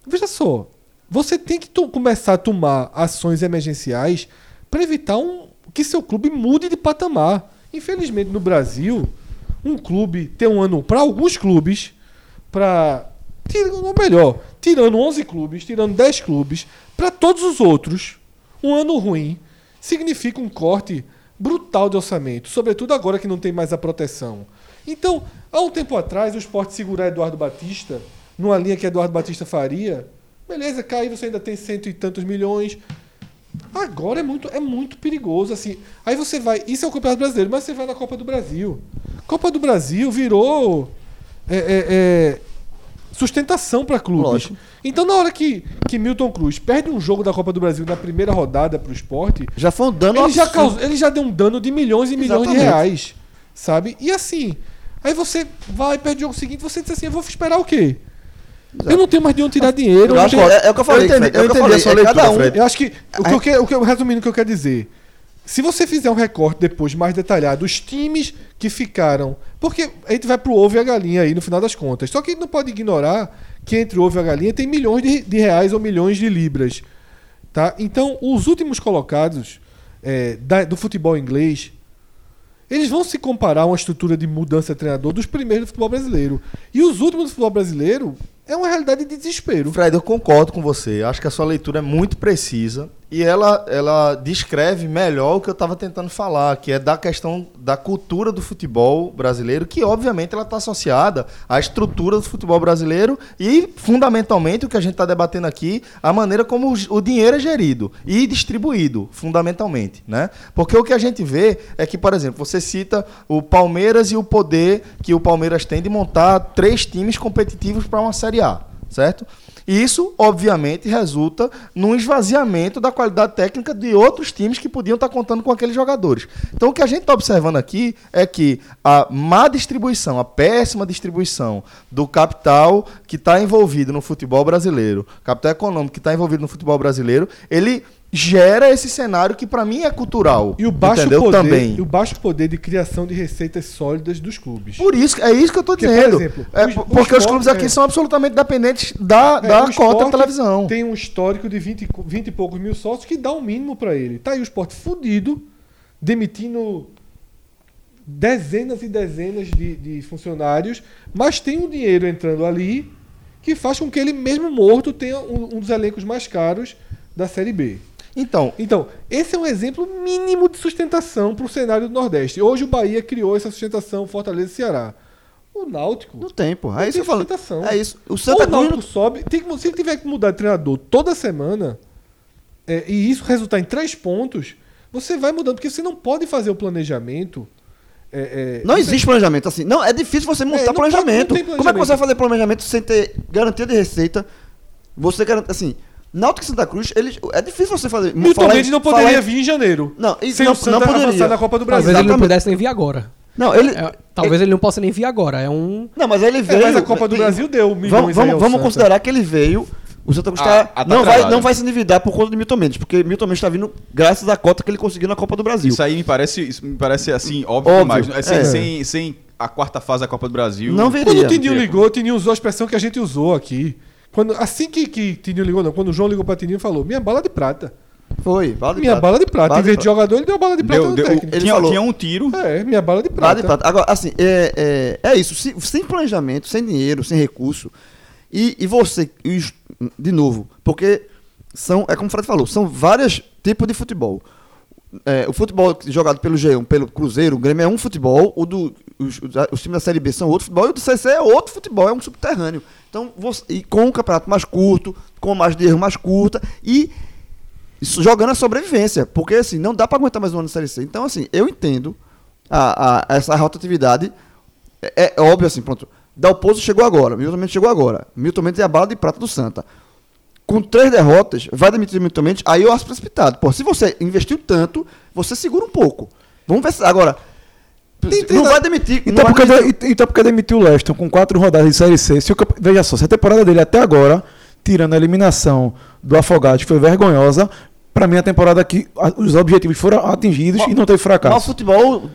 Veja só, você tem que começar a tomar ações emergenciais para evitar um, que seu clube mude de patamar. Infelizmente, no Brasil, um clube tem um ano. Para alguns clubes, para. Ou melhor, tirando 11 clubes, tirando 10 clubes, para todos os outros, um ano ruim significa um corte brutal de orçamento, sobretudo agora que não tem mais a proteção. Então, há um tempo atrás, o esporte segurar Eduardo Batista, numa linha que Eduardo Batista faria, beleza, cai, você ainda tem cento e tantos milhões. Agora é muito, é muito perigoso, assim. Aí você vai. Isso é o Campeonato Brasileiro, mas você vai na Copa do Brasil. Copa do Brasil virou. é, é, é, sustentação para clubes. Lógico. Então, na hora que, que Milton Cruz perde um jogo da Copa do Brasil na primeira rodada para o esporte, Já foi um dano ele já, causou, ele já deu um dano de milhões e milhões de Exatamente. reais. Sabe? E assim, aí você vai, perde o jogo seguinte, você diz assim, eu vou esperar o quê? Eu não tenho mais de onde tirar dinheiro. eu Eu tenho- é, é o que eu falei. Eu entendi- Fred, é eu entendi a sua falei, é cada leitura, um- Fred. Eu acho que o que, eu quero, o que eu, resumindo o que eu quero dizer, se você fizer um recorte depois mais detalhado, os times que ficaram, porque a gente vai pro ovo e a galinha aí no final das contas. Só que a gente não pode ignorar que entre o ovo e a galinha tem milhões de, de reais ou milhões de libras, tá? Então, os últimos colocados é, da- do futebol inglês eles vão se comparar a uma estrutura de mudança de treinador dos primeiros do futebol brasileiro. E os últimos do futebol brasileiro é uma realidade de desespero. Fred, eu concordo com você. Acho que a sua leitura é muito precisa e ela, ela descreve melhor o que eu estava tentando falar, que é da questão da cultura do futebol brasileiro, que obviamente ela está associada à estrutura do futebol brasileiro e, fundamentalmente, o que a gente está debatendo aqui, a maneira como o, dinheiro é gerido e distribuído, fundamentalmente. Né? Porque o que a gente vê é que, por exemplo, você cita o Palmeiras e o poder que o Palmeiras tem de montar três times competitivos para uma Série A, certo? Isso, obviamente, resulta num esvaziamento da qualidade técnica de outros times que podiam estar contando com aqueles jogadores. Então, o que a gente está observando aqui é que a má distribuição, a péssima distribuição do capital que está envolvido no futebol brasileiro, capital econômico que está envolvido no futebol brasileiro, ele gera esse cenário que, para mim, é cultural. E o baixo entendeu? poder, Também. o baixo poder de criação de receitas sólidas dos clubes. Por isso, é isso que eu estou Porque, por dizendo. exemplo, É, o es- o porque os esporte- clubes aqui é. são absolutamente dependentes da, É, da o cota da televisão. Tem um histórico de 20, e co- 20 e poucos mil sócios que dá um mínimo pra ele. Tá aí o esporte fudido, demitindo dezenas e dezenas de, de funcionários, mas tem um dinheiro entrando ali que faz com que ele mesmo morto tenha um, um dos elencos mais caros da Série B. Então, Então, esse é um exemplo mínimo de sustentação para o cenário do Nordeste. Hoje o Bahia criou essa sustentação Fortaleza e Ceará. O Náutico Não tem, pô. É isso que eu falo. É isso. O Ou Santa o Cruz. Náutico não- sobe. Tem que, se ele tiver que mudar de treinador toda semana é, e isso resultar em três pontos, você vai mudando, porque você não pode fazer o planejamento. é, é, Não existe planejamento assim. Não, é difícil você montar não pode- planejamento. não tem Como é que planejamento. você vai fazer planejamento sem ter garantia de receita? Você garante assim, Náutico e Santa Cruz, eles é difícil você fazer. Milton falar não falar poderia em- vir em janeiro. Não, e sem não- o Santa não poderia. avançar na Copa do Brasil. Talvez ele não pudesse nem vir agora. Não, ele É, talvez ele não possa nem vir agora. É um. Não, mas ele É, veio. mas a Copa do tem- Brasil deu milhões Vamos, vamos, vamos considerar que ele veio. O Santa Cruz Ah, tá, ah, tá não, vai, não vai se endividar por conta de Milton Mendes, porque Milton Mendes está vindo graças à cota que ele conseguiu na Copa do Brasil. Isso aí me parece, isso me parece assim, óbvio, Óbvio, demais. É, sem, é. sem, sem a quarta fase da Copa do Brasil. Não veria. Quando o Tininho ligou, o Tininho usou a expressão que a gente usou aqui. Quando, assim que, que Tininho ligou, não, quando o João ligou pra Tininho, falou: Minha bala de prata. Foi, bala de minha prata. bala de prata. Bala em de vez de prata. jogador, ele deu a bala de prata Deu, no deu, técnico. Ele tinha, falou- tinha um tiro. É, minha bala de Bala prata. de prata. Agora, assim, é, é, é isso. Se- sem planejamento, sem dinheiro, sem recurso. E, e você, de novo, porque são, é como o Fred falou, são vários tipos de futebol. É, o futebol jogado pelo G1, pelo Cruzeiro, o Grêmio é um futebol, o do, os, os- times da Série B são outro futebol, e o do CC é outro futebol, é um subterrâneo. Então, você, e com um campeonato mais curto, com mais de erro mais curta, e isso jogando a sobrevivência, porque assim, não dá pra aguentar mais um ano de Série C. Então, assim, eu entendo a, a- essa rotatividade. É, é óbvio assim, pronto. Dalpozo chegou agora, Milton Mendes chegou agora. Milton Mendes é a bala de prata do Santa. Com três derrotas, vai demitir Mendes, aí eu acho precipitado. Pô, se você investiu tanto, você segura um pouco. Vamos ver se agora. não vai demitir. Então não porque, vai demitir- de- então porque demitiu o Leston com quatro rodadas de Série C. Se o veja só, se a temporada dele até agora, tirando a eliminação do Afogados, foi vergonhosa, pra mim a temporada aqui, a- os objetivos foram atingidos e não teve Mas o fracasso. futebol.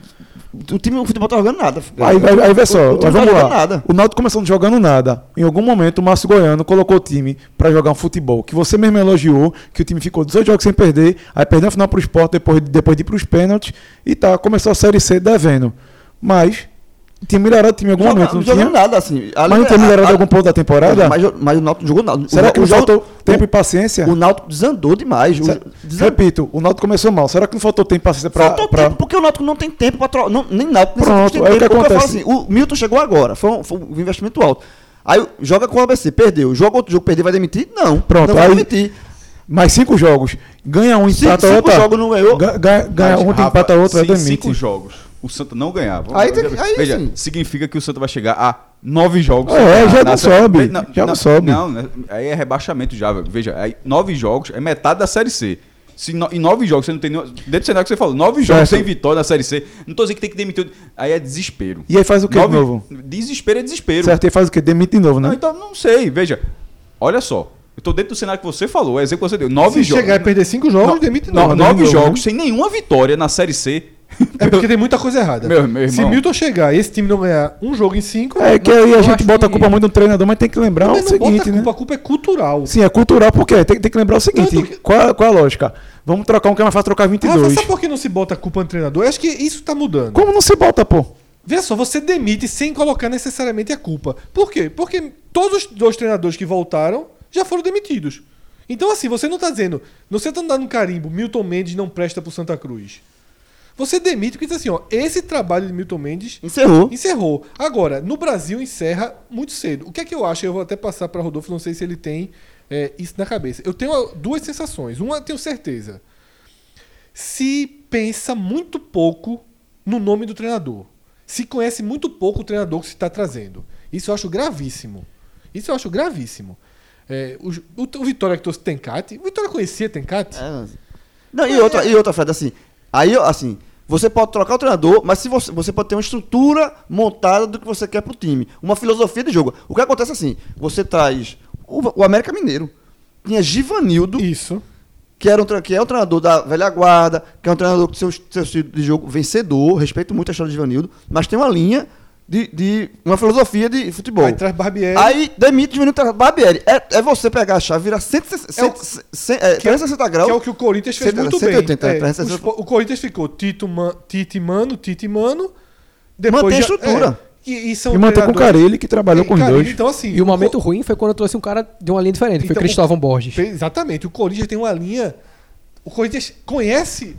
O time o futebol tá jogando nada. Aí, aí, aí vê só, O- o mas tá vamos jogando lá. nada. O Náutico começou jogando nada. Em algum momento o Márcio Goiano colocou o time pra jogar um futebol que você mesmo elogiou, que o time ficou 18 jogos sem perder, aí perdeu a final pro Sport depois, depois de ir pros pênaltis e tá, começou a Série C devendo. Mas tinha melhorado o time em algum Joga- momento, não jogando tinha? nada, assim. Mas não tinha melhorado em algum ponto da temporada? Mas, mas o Náutico jogou nada. Será O- que o não faltou tempo o- e paciência? O Náutico desandou demais. Repito, o Náutico começou mal. Será que não faltou tempo e paciência pra... Faltou pra- tempo, porque o Náutico não tem tempo pra trocar. não- Nem Náutico, nem Pronto, tem aí o que tempo. Porque eu falo acontece? assim, o Milton chegou agora, foi um, foi um investimento alto. Aí joga com o ABC, perdeu. Joga outro jogo, perder, vai demitir? Não. Pronto, não vai aí- demitir. Mais cinco jogos. Ganha um, Cinco- empata cinco outra. jogos não ganhou. Ga- Ganha, ganha um, empata outro, em demite. cinco jogos o Santa não ganhar. vamos- Aí que- aí veja, sim. significa que o Santa vai chegar a nove jogos. É, já não Na- sobe, Não, já não não, sobe. Não, né, aí é rebaixamento já. Veja, aí, nove jogos é metade da Série C. Se no- em nove jogos você não tem nenhum. Dentro do cenário que você falou, nove jogos Certo. sem vitória na Série C. Não tô dizendo que tem que demitir. Aí é desespero. E aí faz o que de Nove- novo? Desespero é desespero. Certo, e faz o quê? Demite de novo, né? Não, então não sei. Veja, olha só. Tô dentro do cenário que você falou, é o exemplo que você deu. Nove Se jogos. chegar e perder cinco jogos, No- demite não. nove de novo, jogos né? sem nenhuma vitória na Série C. É porque tem muita coisa errada. Meu- meu Se. Milton chegar e esse time não ganhar um jogo em cinco. É que aí a gente bota a que- culpa muito no treinador, mas tem que lembrar Mas o não bota seguinte, a né? culpa, a culpa é cultural. Sim, é cultural, porque tem, tem que lembrar o seguinte: que- qual, qual a lógica? Vamos trocar um que é mais fácil trocar Rafa, 22. sabe por que não se bota a culpa no treinador? Eu acho que isso tá mudando. Como não se bota, pô? Vê só, você demite sem colocar necessariamente a culpa. Por quê? Porque todos os dois treinadores que voltaram já foram demitidos. Então, assim, você não tá dizendo. Você tá dando um carimbo, Milton Mendes não presta pro Santa Cruz. Você demite porque diz assim, ó, esse trabalho de Milton Mendes Encerrou. encerrou. Agora, no Brasil encerra muito cedo. O que é que eu acho? Eu vou até passar para Rodolfo, não sei se ele tem é, isso na cabeça. Eu tenho duas sensações. Uma eu tenho certeza. Se pensa muito pouco no nome do treinador. Se conhece muito pouco o treinador que se está trazendo. Isso eu acho gravíssimo. Isso eu acho gravíssimo. É, o, o, o Vitória que trouxe Tencate. O Vitória conhecia Tencate? É. Não, e outra, e outra, Fred, assim. Aí, assim, você pode trocar o treinador, mas se você, você pode ter uma estrutura montada do que você quer pro time. Uma filosofia de jogo. O que acontece assim, você traz o, o América Mineiro. Tinha Givanildo, Isso. que, era um, que é um treinador da velha guarda, que é um treinador com seu, seu estilo de jogo vencedor, respeito muito a história de Givanildo, mas tem uma linha de, de uma filosofia de futebol. Aí traz Barbieri. Aí demite o traz Barbieri. É, é você pegar a chave, virar 160, É o- 100, é, 360 graus. Que é o que o Corinthians fez 180, muito 180, bem. é, É, o, o Corinthians ficou Tito, Man, Tite Mano, Tite Mano, depois Mantém a estrutura. é, e, e são E manter com o Carille, que trabalhou É, com os dois. Então, assim, E o momento Co- ruim foi quando eu trouxe um cara de uma linha diferente, que foi Então, Cristóvão Borges. Fe- Exatamente. O Corinthians tem uma linha. O Corinthians conhece.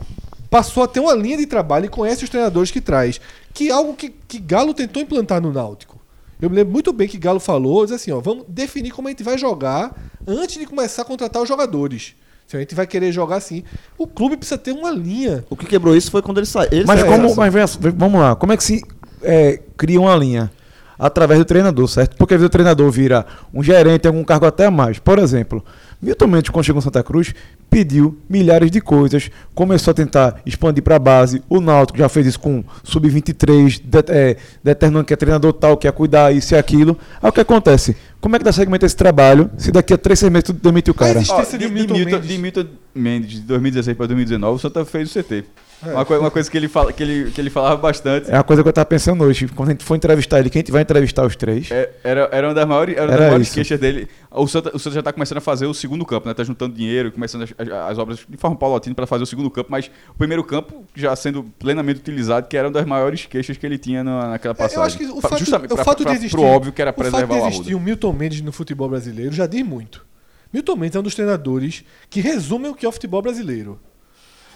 Passou a ter uma linha de trabalho e conhece os treinadores que traz. Que é algo que, que Galo tentou implantar no Náutico. Eu me lembro muito bem que Galo falou, diz assim, ó, vamos definir como a gente vai jogar antes de começar a contratar os jogadores. Se a gente vai querer jogar assim, o clube precisa ter uma linha. O que quebrou isso foi quando ele saiu. Mas como. Mas vem- vamos lá, como é que se é, cria uma linha? Através do treinador, certo? Porque às vezes o treinador vira um gerente, tem algum cargo até mais. Por exemplo, Milton Mendes, quando chegou em Santa Cruz, pediu milhares de coisas, começou a tentar expandir para a base. O Náutico já fez isso com Sub-23, de, é, determinando que é treinador tal, que ia cuidar isso e aquilo. Aí o que acontece? Como é que dá segmento a esse trabalho se daqui a três, seis meses tu demite o cara? Mas Ó, Esqueci de, de Milton Milton, Mendes. de Milton Mendes, de 2016 para 2019, o Santa fez o CT. É. Uma, coi- uma coisa que ele, fala, que, ele, que ele falava bastante. É uma coisa que eu tava pensando hoje. Quando a gente for entrevistar ele, quem a gente vai entrevistar os três? É, era, era uma das maiores, era uma Era das maiores queixas dele. O Santa, o Santa já está começando a fazer o segundo campo, né? Tá juntando dinheiro, começando as, as- as obras de forma paulatina para fazer o segundo campo, mas o primeiro campo já sendo plenamente utilizado, que era uma das maiores queixas que ele tinha na, naquela passagem. É, Eu acho que o fato, justamente o pra- fato pra- de existir, pro óbvio que era o fato preservar de o existir um Milton Mendes no futebol brasileiro já diz muito. Milton Mendes é um dos treinadores que resumem o que é o futebol brasileiro.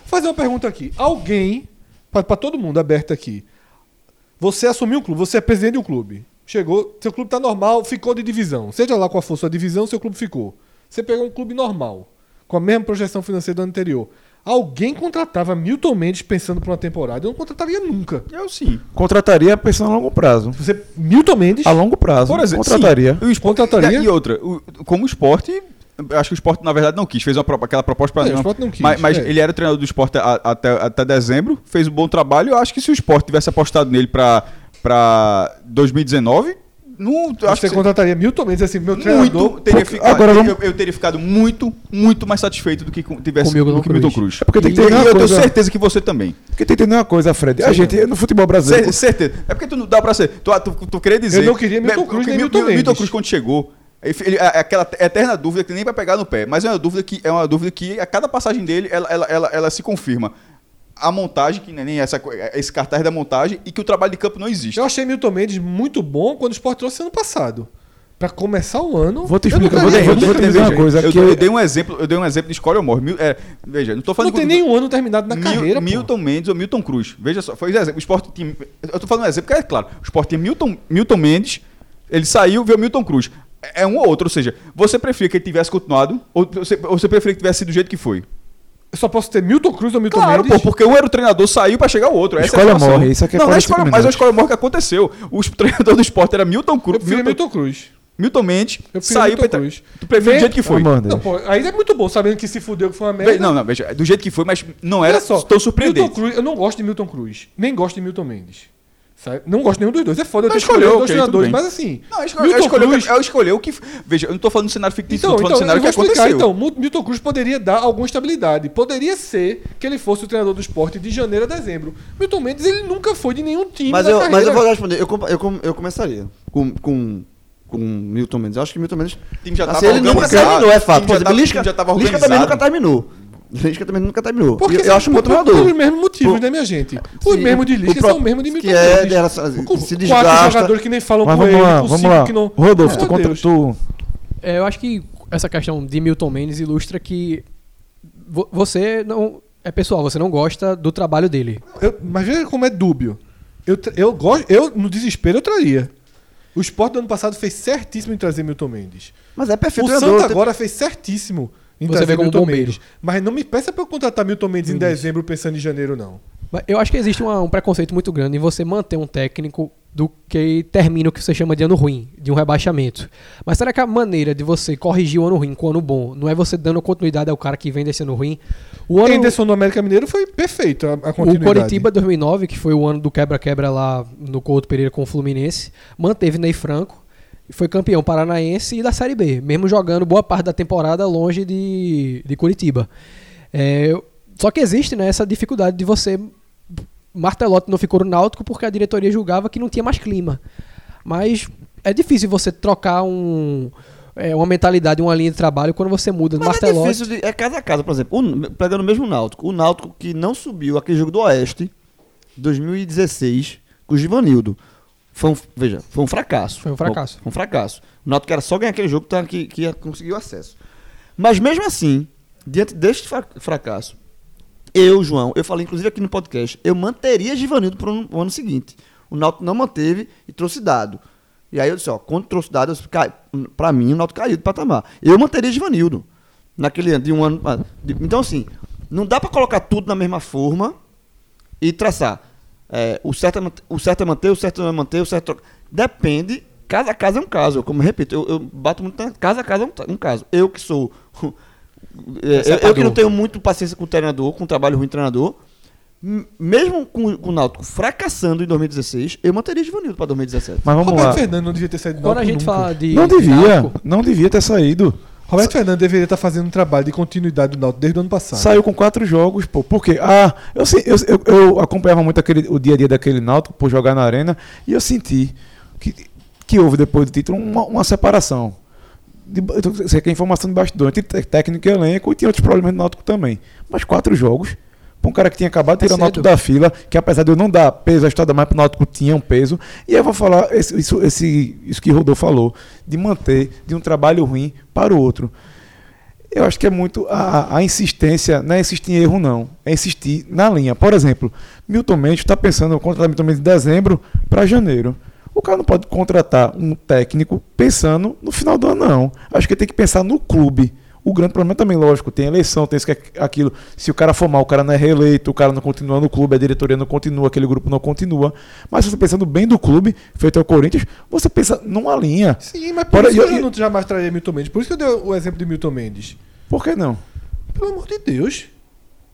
Vou fazer uma pergunta aqui. Alguém, para todo mundo aberto aqui, você assumiu um clube, você é presidente de um clube. Chegou, seu clube tá normal, ficou de divisão. Seja lá qual for sua divisão, seu clube ficou. Você pegou um clube normal, com a mesma projeção financeira do ano anterior. Alguém contratava Milton Mendes pensando para uma temporada? Eu não contrataria nunca. Eu sim. Contrataria pensando a longo prazo. Você, Milton Mendes, A longo prazo. Por exemplo, contrataria. sim, o esporte, Contrataria? E outra, o- como o esporte, acho que o esporte na verdade não quis, fez uma, aquela proposta para É, o Sport não quis, Mas, mas é. ele era treinador do esporte a- até, até dezembro, fez um bom trabalho. Eu acho que se o esporte tivesse apostado nele para para 2019, não, eu acho você que contrataria Milton Mendes, assim, meu treinador. muito teria Porque- ficado, agora eu, vamos- eu teria ficado muito, muito mais satisfeito do que tivesse Com Milton do que Milton Cruz. Cruz. É porque tem que E- uma eu tenho coisa- certeza que você também. Porque tem que entender uma coisa, Fred. A gente, no futebol brasileiro. Cer- certeza. É porque tu não dá pra ser. Tu, tu, tu queria dizer. Eu não queria Milton Bem, Cruz nem Mil- Milton Mil- Milton Mendes. Cruz quando chegou. ele- é aquela eterna dúvida que nem vai pegar no pé, mas é uma dúvida que é uma dúvida que a cada passagem dele ela, ela, ela, ela se confirma. A montagem, que nem essa, esse cartaz da montagem, e que o trabalho de campo não existe. Eu achei Milton Mendes muito bom quando o Sport trouxe ano passado. Pra começar o ano. Vou te eu explicar, nunca vou te- vou te- eu vou dizer uma coisa. eu, que eu eu- dei um exemplo, eu dei um exemplo de escolha ou morre. É, veja, não tô falando Não tem nenhum ano terminado na Mil- carreira. pô. Milton Mendes ou Milton Cruz. Veja só, foi um exemplo. O Sport tinha, eu tô falando um exemplo, porque é claro, o Sport tinha Milton, Milton Mendes, ele saiu, veio Milton Cruz. É um ou outro, ou seja, você preferia que ele tivesse continuado ou você, ou você preferia que tivesse sido do jeito que foi? Eu só posso ter Milton Cruz ou Milton Claro, Mendes. pô, porque um era o treinador, saiu pra chegar o outro. Essa Escolha é a morre, isso aqui é não, não é 45 escolha, mas é a escolha morre que aconteceu. O treinador do Sport era Milton Eu Cruz, prefiro Milton, Milton Cruz. Milton Mendes, Eu saiu Milton pra Cruz. Tu prefere do jeito que foi. Não, pô, aí é muito bom, sabendo que se fudeu que foi uma merda. Não, não, veja, do jeito que foi, mas não era Olha só, tão surpreendente. Milton Cruz, eu não gosto de Milton Cruz, nem gosto de Milton Mendes. Sabe? Não gosto de nenhum dos dois. É foda eu Não, ter escolhido escolheu, dois ok, tudo treinadores, mas assim. Não, escolheu, Milton escolheu, Cruz- eu escolheu o que. Veja, eu não tô falando do cenário fictício, Então, eu tô falando então do cenário eu vou que explicar. aconteceu. Então, Milton Cruz poderia dar alguma estabilidade. Poderia ser que ele fosse o treinador do esporte de janeiro a dezembro. Milton Mendes, ele nunca foi de nenhum time Mas na eu, mas carreira. eu vou responder. Eu, com- eu, com- eu começaria com, com, com Milton Mendes. Eu acho que Milton Mendes. O time já assim, tava ele nunca terminou, é o fato. time Por exemplo, Lisca, o time já tava Lisca também nunca terminou. Lisca também nunca terminou. Porque eu, eu acho um por- treinador. Pelos mesmos motivos, Por- né, minha gente? Os Sim, mesmos de Lisca próprio- são os mesmos de Milton que é, Mendes. dela- se Com quatro desgasta. jogadores que nem falam Mas com vamos ele, lá, com vamos lá. que não... Rodolfo, tu, Meu conta, tu É, eu acho que essa questão de Milton Mendes ilustra que vo- você não. É pessoal, você não gosta do trabalho dele. Eu- mas veja como é dúbio. Eu, eu gosto, eu no desespero eu traria. O Sport do ano passado fez certíssimo em trazer Milton Mendes. Mas é perfeito O. Santa agora fez certíssimo Você vê como Milton bombeiro. Mendes. Mas não me peça pra eu contratar Milton Mendes em dezembro pensando em janeiro, não. Eu acho que existe uma- um preconceito muito grande em você manter um técnico do que termina o que você chama de ano ruim, de um rebaixamento. Mas será que a maneira de você corrigir o ano ruim com o ano bom não é você dando continuidade ao cara que vem desse ano ruim? O ano, Henderson no América Mineiro foi perfeito a, a o continuidade. Coritiba 2009, que foi o ano do quebra-quebra lá no Couto Pereira com o Fluminense, manteve Ney Franco, foi campeão paranaense e da Série B, mesmo jogando boa parte da temporada longe de, de Curitiba. É, só que existe né, essa dificuldade de você. Martelotti não ficou no Náutico porque a diretoria julgava que não tinha mais clima. Mas é difícil você trocar um, é, uma mentalidade, uma linha de trabalho quando você muda Mas é Martelotti. difícil de, É casa a casa, por exemplo. O, pegando o mesmo Náutico. O Náutico que não subiu aquele jogo do Oeste, 2016, com o Givanildo. Foi um, veja, foi um fracasso. Foi um fracasso. Foi um fracasso. O Náutico era só ganhar aquele jogo tá, que, que o acesso. Mas mesmo assim, diante deste fra- fracasso, eu, João, eu falei inclusive aqui no podcast, eu manteria Givanildo para o ano seguinte. O Náutico não manteve e trouxe dado. E aí eu disse, ó, quando trouxe dado, pra mim o Náutico caiu de patamar. Eu manteria Givanildo naquele ano, de um ano. ah, de- então, assim, não dá para colocar tudo na mesma forma e traçar. É, o, certo é, o certo é manter, o certo não é manter, o certo. Depende, cada caso é um caso. Como eu repito, eu, eu bato muito. na- Cada caso é um, um caso. Eu que sou. é, eu, eu que não tenho muito paciência com o treinador, com o trabalho ruim do treinador. Mesmo com, com o Náutico fracassando em 2016, eu manteria Givanildo para 2017. Mas vamos Roberto lá. Fernandes não devia ter saído do Quando a gente nunca. fala de. Não devia, Náutico, não devia ter saído. Roberto Fernandes deveria estar fazendo um trabalho de continuidade do Náutico desde o ano passado. Saiu com quatro jogos, pô. Por quê? Ah, eu, eu, eu, acompanhava muito aquele, o dia a dia daquele Náutico por jogar na arena e eu senti que, que houve depois do título uma, uma separação. Eu tô- sei que é informação de bastidor entre técnico e elenco e tinha outros problemas no Náutico também. Mas quatro jogos. Pra um cara que tinha acabado de É tirar o Náutico da fila, que apesar de eu não dar peso à história mais pro Náutico tinha um peso. E eu vou falar esse- isso, esse, isso que o Rodolfo falou, de manter de um trabalho ruim para o outro. Eu acho que é muito a, a insistência, não é insistir em erro, não. É insistir na linha. Por exemplo, Milton Mendes está pensando em contratar Milton Mendes de dezembro para janeiro. O cara não pode contratar um técnico pensando no final do ano, não. Acho que tem que pensar no clube. O grande problema também, lógico, tem eleição, tem isso que aquilo. Se o cara for mal, o cara não é reeleito, o cara não continua no clube, a diretoria não continua, aquele grupo não continua. Mas se você pensando bem do clube, feito ao Corinthians, você pensa numa linha. Sim, mas por Bora- isso que e- eu não jamais traria Milton Mendes. Por isso que eu dei o exemplo de Milton Mendes. Por que não? Pelo amor de Deus.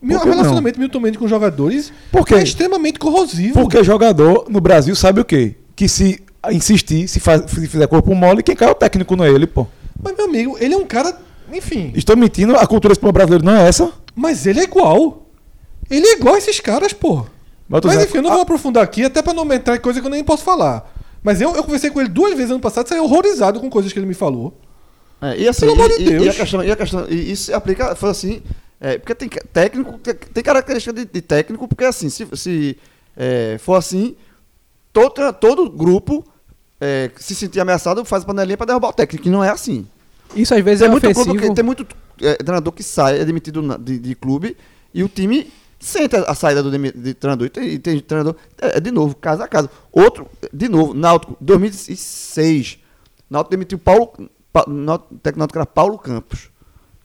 Meu não? relacionamento de Milton Mendes com jogadores Por quê? é extremamente corrosivo. Porque jogador no Brasil sabe o quê? Que se insistir, se, faz, se fizer corpo mole, quem cai é o técnico, não é ele, pô. Mas, meu amigo, ele é um cara. Enfim. Estou mentindo, a cultura brasileiro não é essa. Mas ele é igual. Ele é igual a esses caras, pô. Mas, Mas enfim, eu não vou aprofundar aqui, até pra não entrar em coisa que eu nem posso falar. Mas eu, eu conversei com ele duas vezes ano passado, saí horrorizado com coisas que ele me falou. É, e assim, Pelo amor de e, e- e Deus. a questão, e a questão, e isso se aplica, foi assim, é, porque tem técnico, tem, característica de, de técnico, porque assim, se, se é, for assim, todo, todo grupo é, se sentir ameaçado faz panelinha pra derrubar o técnico, e não é assim. Isso às vezes Tem é muito, ofensivo. clube que- tem muito é, treinador que sai, é demitido na- de, de clube, e o time sente a, a saída do demi- de treinador. E tem, e tem treinador, é, é de novo, casa a casa. Outro, de novo, Náutico, 2006. Náutico demitiu Paulo, pa, Náutico, técnico era Paulo Campos,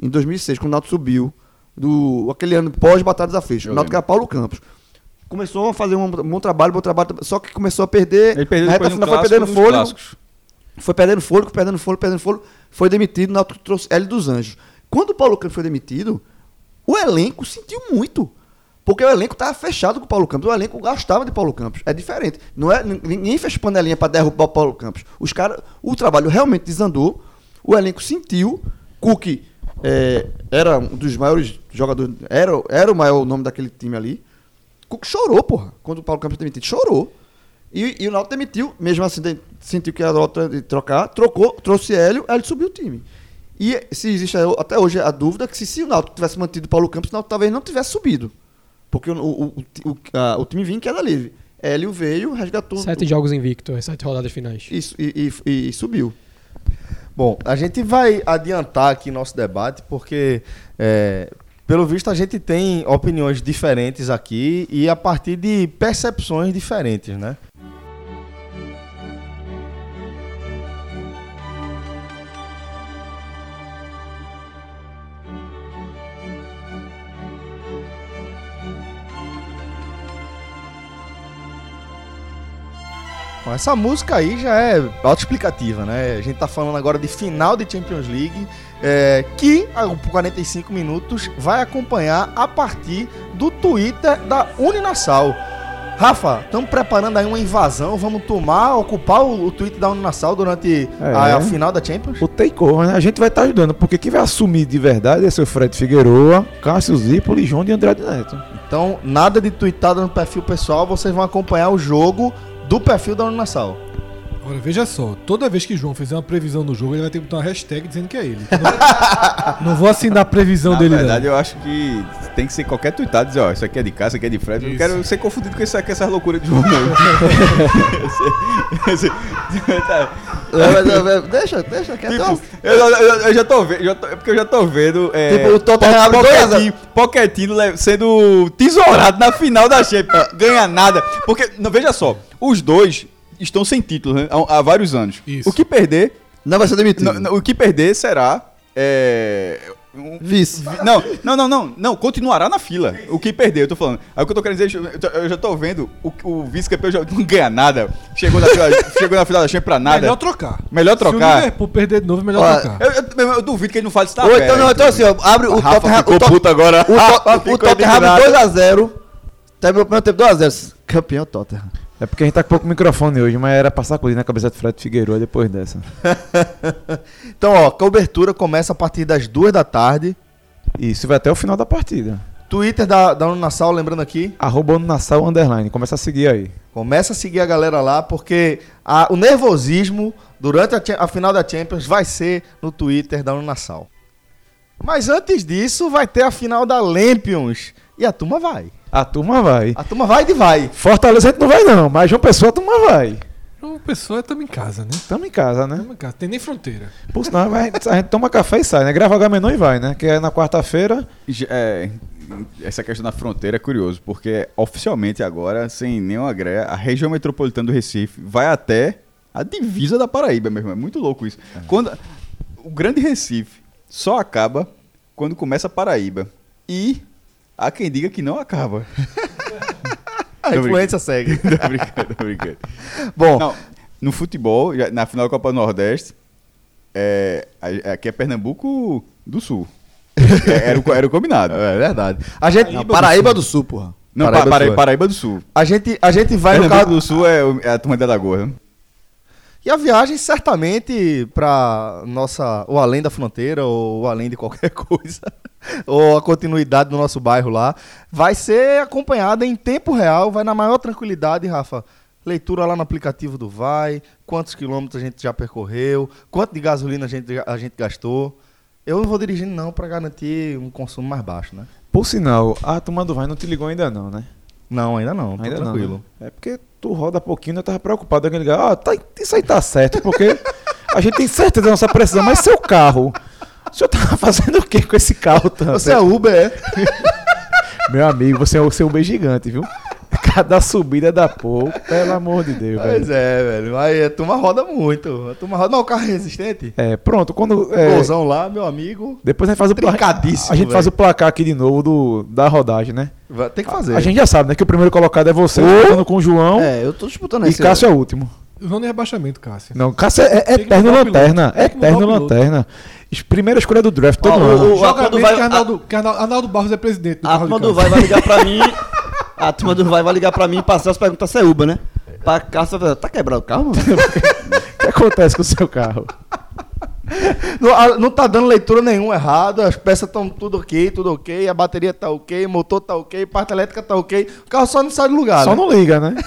em 2006, quando o Náutico subiu, do, aquele ano pós-Batalha da Fecha. Eu O Náutico era Paulo Campos. Começou a fazer um bom trabalho, bom trabalho, só que começou a perder. Ele perdeu na reta final foi perdendo fôlego. clássicos. Foi perdendo fôlego, perdendo fôlego, perdendo fôlego. Foi demitido, o trouxe Hélio dos Anjos. Quando o Paulo Campos foi demitido, o elenco sentiu muito. Porque o elenco estava fechado com o Paulo Campos. O elenco gostava de Paulo Campos. É diferente. Não é, ninguém fez panelinha para derrubar o Paulo Campos. Os cara, o trabalho realmente desandou. O elenco sentiu. Cook é, era um dos maiores jogadores. Era, era o maior nome daquele time ali. Cook chorou, porra. Quando o Paulo Campos foi demitido. Chorou. E, e o Náutico demitiu, mesmo assim, de- sentiu que era hora de trocar, trocou, trouxe Hélio, Hélio subiu o time. E se existe a- até hoje a dúvida que se, se o Náutico tivesse mantido o Paulo Campos, o Náutico talvez não tivesse subido. Porque o, o, o, o, a- o time vinha em queda livre. Hélio veio, resgatou Sete jogos invictos, as sete rodadas finais. isso, e, e, e subiu. Bom, a gente vai adiantar aqui nosso debate, porque, é, pelo visto, a gente tem opiniões diferentes aqui e a partir de percepções diferentes, né? Bom, essa música aí já é autoexplicativa, né? A gente tá falando agora de final de Champions League, é, que por 45 minutos vai acompanhar a partir do Twitter da Uninasal. Rafa, estamos preparando aí uma invasão, vamos tomar, ocupar o, o Twitter da Uninasal durante É. a, a final da Champions? O takeover, né? A gente vai estar ajudando, porque quem vai assumir de verdade é seu Fred Figueroa, Cássio Zipoli e João de Andrade Neto. Então, nada de tweetada no perfil pessoal, vocês vão acompanhar o jogo do perfil da Uninasal. Agora, veja só, toda vez que João fizer uma previsão no jogo, ele vai ter que botar uma hashtag dizendo que é ele. Não, não vou assinar a previsão Na dele, verdade, não. eu acho que tem que ser qualquer tuitado dizer, ó, isso aqui é de casa, isso aqui é de Fred. Eu não Isso. quero ser confundido com, essa, com essas loucuras de João. É, é, deixa, deixa quieto. Tipo, eu, eu- eu- eu já tô vendo, já tô- é porque eu já tô vendo. É, Tipo, o Tottenham. Pochettino, sendo tesourado na final da Champions. Ganha nada. Porque, não, veja só, os dois estão sem título né, há, há vários anos. Isso. O que perder, Não vai ser demitido. não, não, o que perder será. É, um- Vice. não, não, não, não, não, continuará na fila. O que perder, eu tô falando. Aí o que eu tô querendo dizer, eu tô- eu já tô vendo o, o vice-campeão já não ganha nada. Chegou na, fila- chegou na final da Champions pra nada. Melhor trocar. Melhor Se o trocar. Liverpool perder de novo, é melhor Olha, trocar. Eu, eu- eu duvido que ele não fale isso tá Ou então, não, então assim, ó, abre o Rafa Tottenham. ficou O, puto agora. o, Tot- o Tottenham indignado. abre 2x0. Terminou o primeiro tempo 2x0. Campeão Tottenham. É porque a gente tá com pouco microfone hoje, mas era pra sacudir na cabeça do Fred Figueiredo depois dessa. Então, ó, cobertura começa a partir das duas da tarde. E isso vai até o final da partida. Twitter da, da Unassal, lembrando aqui, Arroba Nassau Underline. Começa a seguir aí. começa a seguir a galera lá, porque a- o nervosismo durante a, a final da Champions vai ser no Twitter da Unassal. Mas antes disso, vai ter a final da Lampions. E a turma vai. A turma vai. A turma vai de vai. Fortaleza a gente não vai não, mas João Pessoa a turma vai. Uma pessoa estamos em casa, né? Tamo em casa, né? Estamos em casa. Tem nem fronteira. Por sinal, vai- a gente toma café e sai, né? Grava H-Menor e vai, né? Que é na quarta-feira. É, essa questão da fronteira é curioso, porque oficialmente agora, sem nenhuma greia, a região metropolitana do Recife vai até a divisa da Paraíba mesmo. É muito louco isso. Quando, o Grande Recife só acaba quando começa a Paraíba. E há quem diga que não acaba. A influência segue. tô brincando, tô brincando. Bom, Não, no futebol, na final da Copa do Nordeste, é, aqui é Pernambuco do Sul. É, Era o, era o combinado. é verdade. A gente, Não, Paraíba do Sul, porra. Não, Paraíba Paraíba, do Paraíba, Sul. do Sul. a gente, a gente vai no Pernambuco carro. do Sul é, é a turma da Lagoa. E a viagem certamente para nossa ou além da fronteira ou além de qualquer coisa ou a continuidade do nosso bairro lá vai ser acompanhada em tempo real, vai na maior tranquilidade, Rafa. Leitura lá no aplicativo do Vai, quantos quilômetros a gente já percorreu, quanto de gasolina a gente, a gente gastou. Eu não vou dirigindo não para garantir um consumo mais baixo, né? Por sinal, a turma do Vai não te ligou ainda não, né? Não, ainda não, Ainda tranquilo. não. né? É porque tu roda pouquinho, eu tava preocupado ele ligar. Ah, tá, isso aí tá certo, porque a gente tem certeza da nossa precisão, mas seu carro. O senhor tava fazendo o que com esse carro tanto? Você é Uber, é? Meu amigo, você é o seu B gigante, viu? Cada subida dá pouco, pelo amor de Deus, Pois velho. é, velho. Aí a turma roda muito. A turma roda. Mas o carro é resistente? É, pronto, quando. é, Golzão lá, meu amigo. depois a gente faz o placar. A gente faz velho. o placar aqui de novo do, da rodagem, né? Vai- Tem que fazer. A gente já sabe, né? Que o primeiro colocado é você, disputando com o João. É, eu tô disputando e esse. Cássio é o último. Zona de rebaixamento, Cássio. Não, Cássio é, é eterno lanterna. Mudar Eterno lanterna. Primeira escolha do draft todo Ó, o- ano. o- Joga quando vai- que Arnaldo, que Arnaldo, Arnaldo Barros é presidente do A carro turma de do Cássio. Vai vai ligar pra mim. A turma do Vai vai ligar pra mim e passar as perguntas se é Uber, né? Pra Cássio vai falar, tá quebrado o carro, mano? O que acontece com o seu carro? Não, a- não tá dando leitura nenhuma errada, as peças estão tudo ok, tudo ok, a bateria tá ok, o motor tá ok, parte elétrica tá ok, o carro só não sai do lugar. Só né? não liga, né?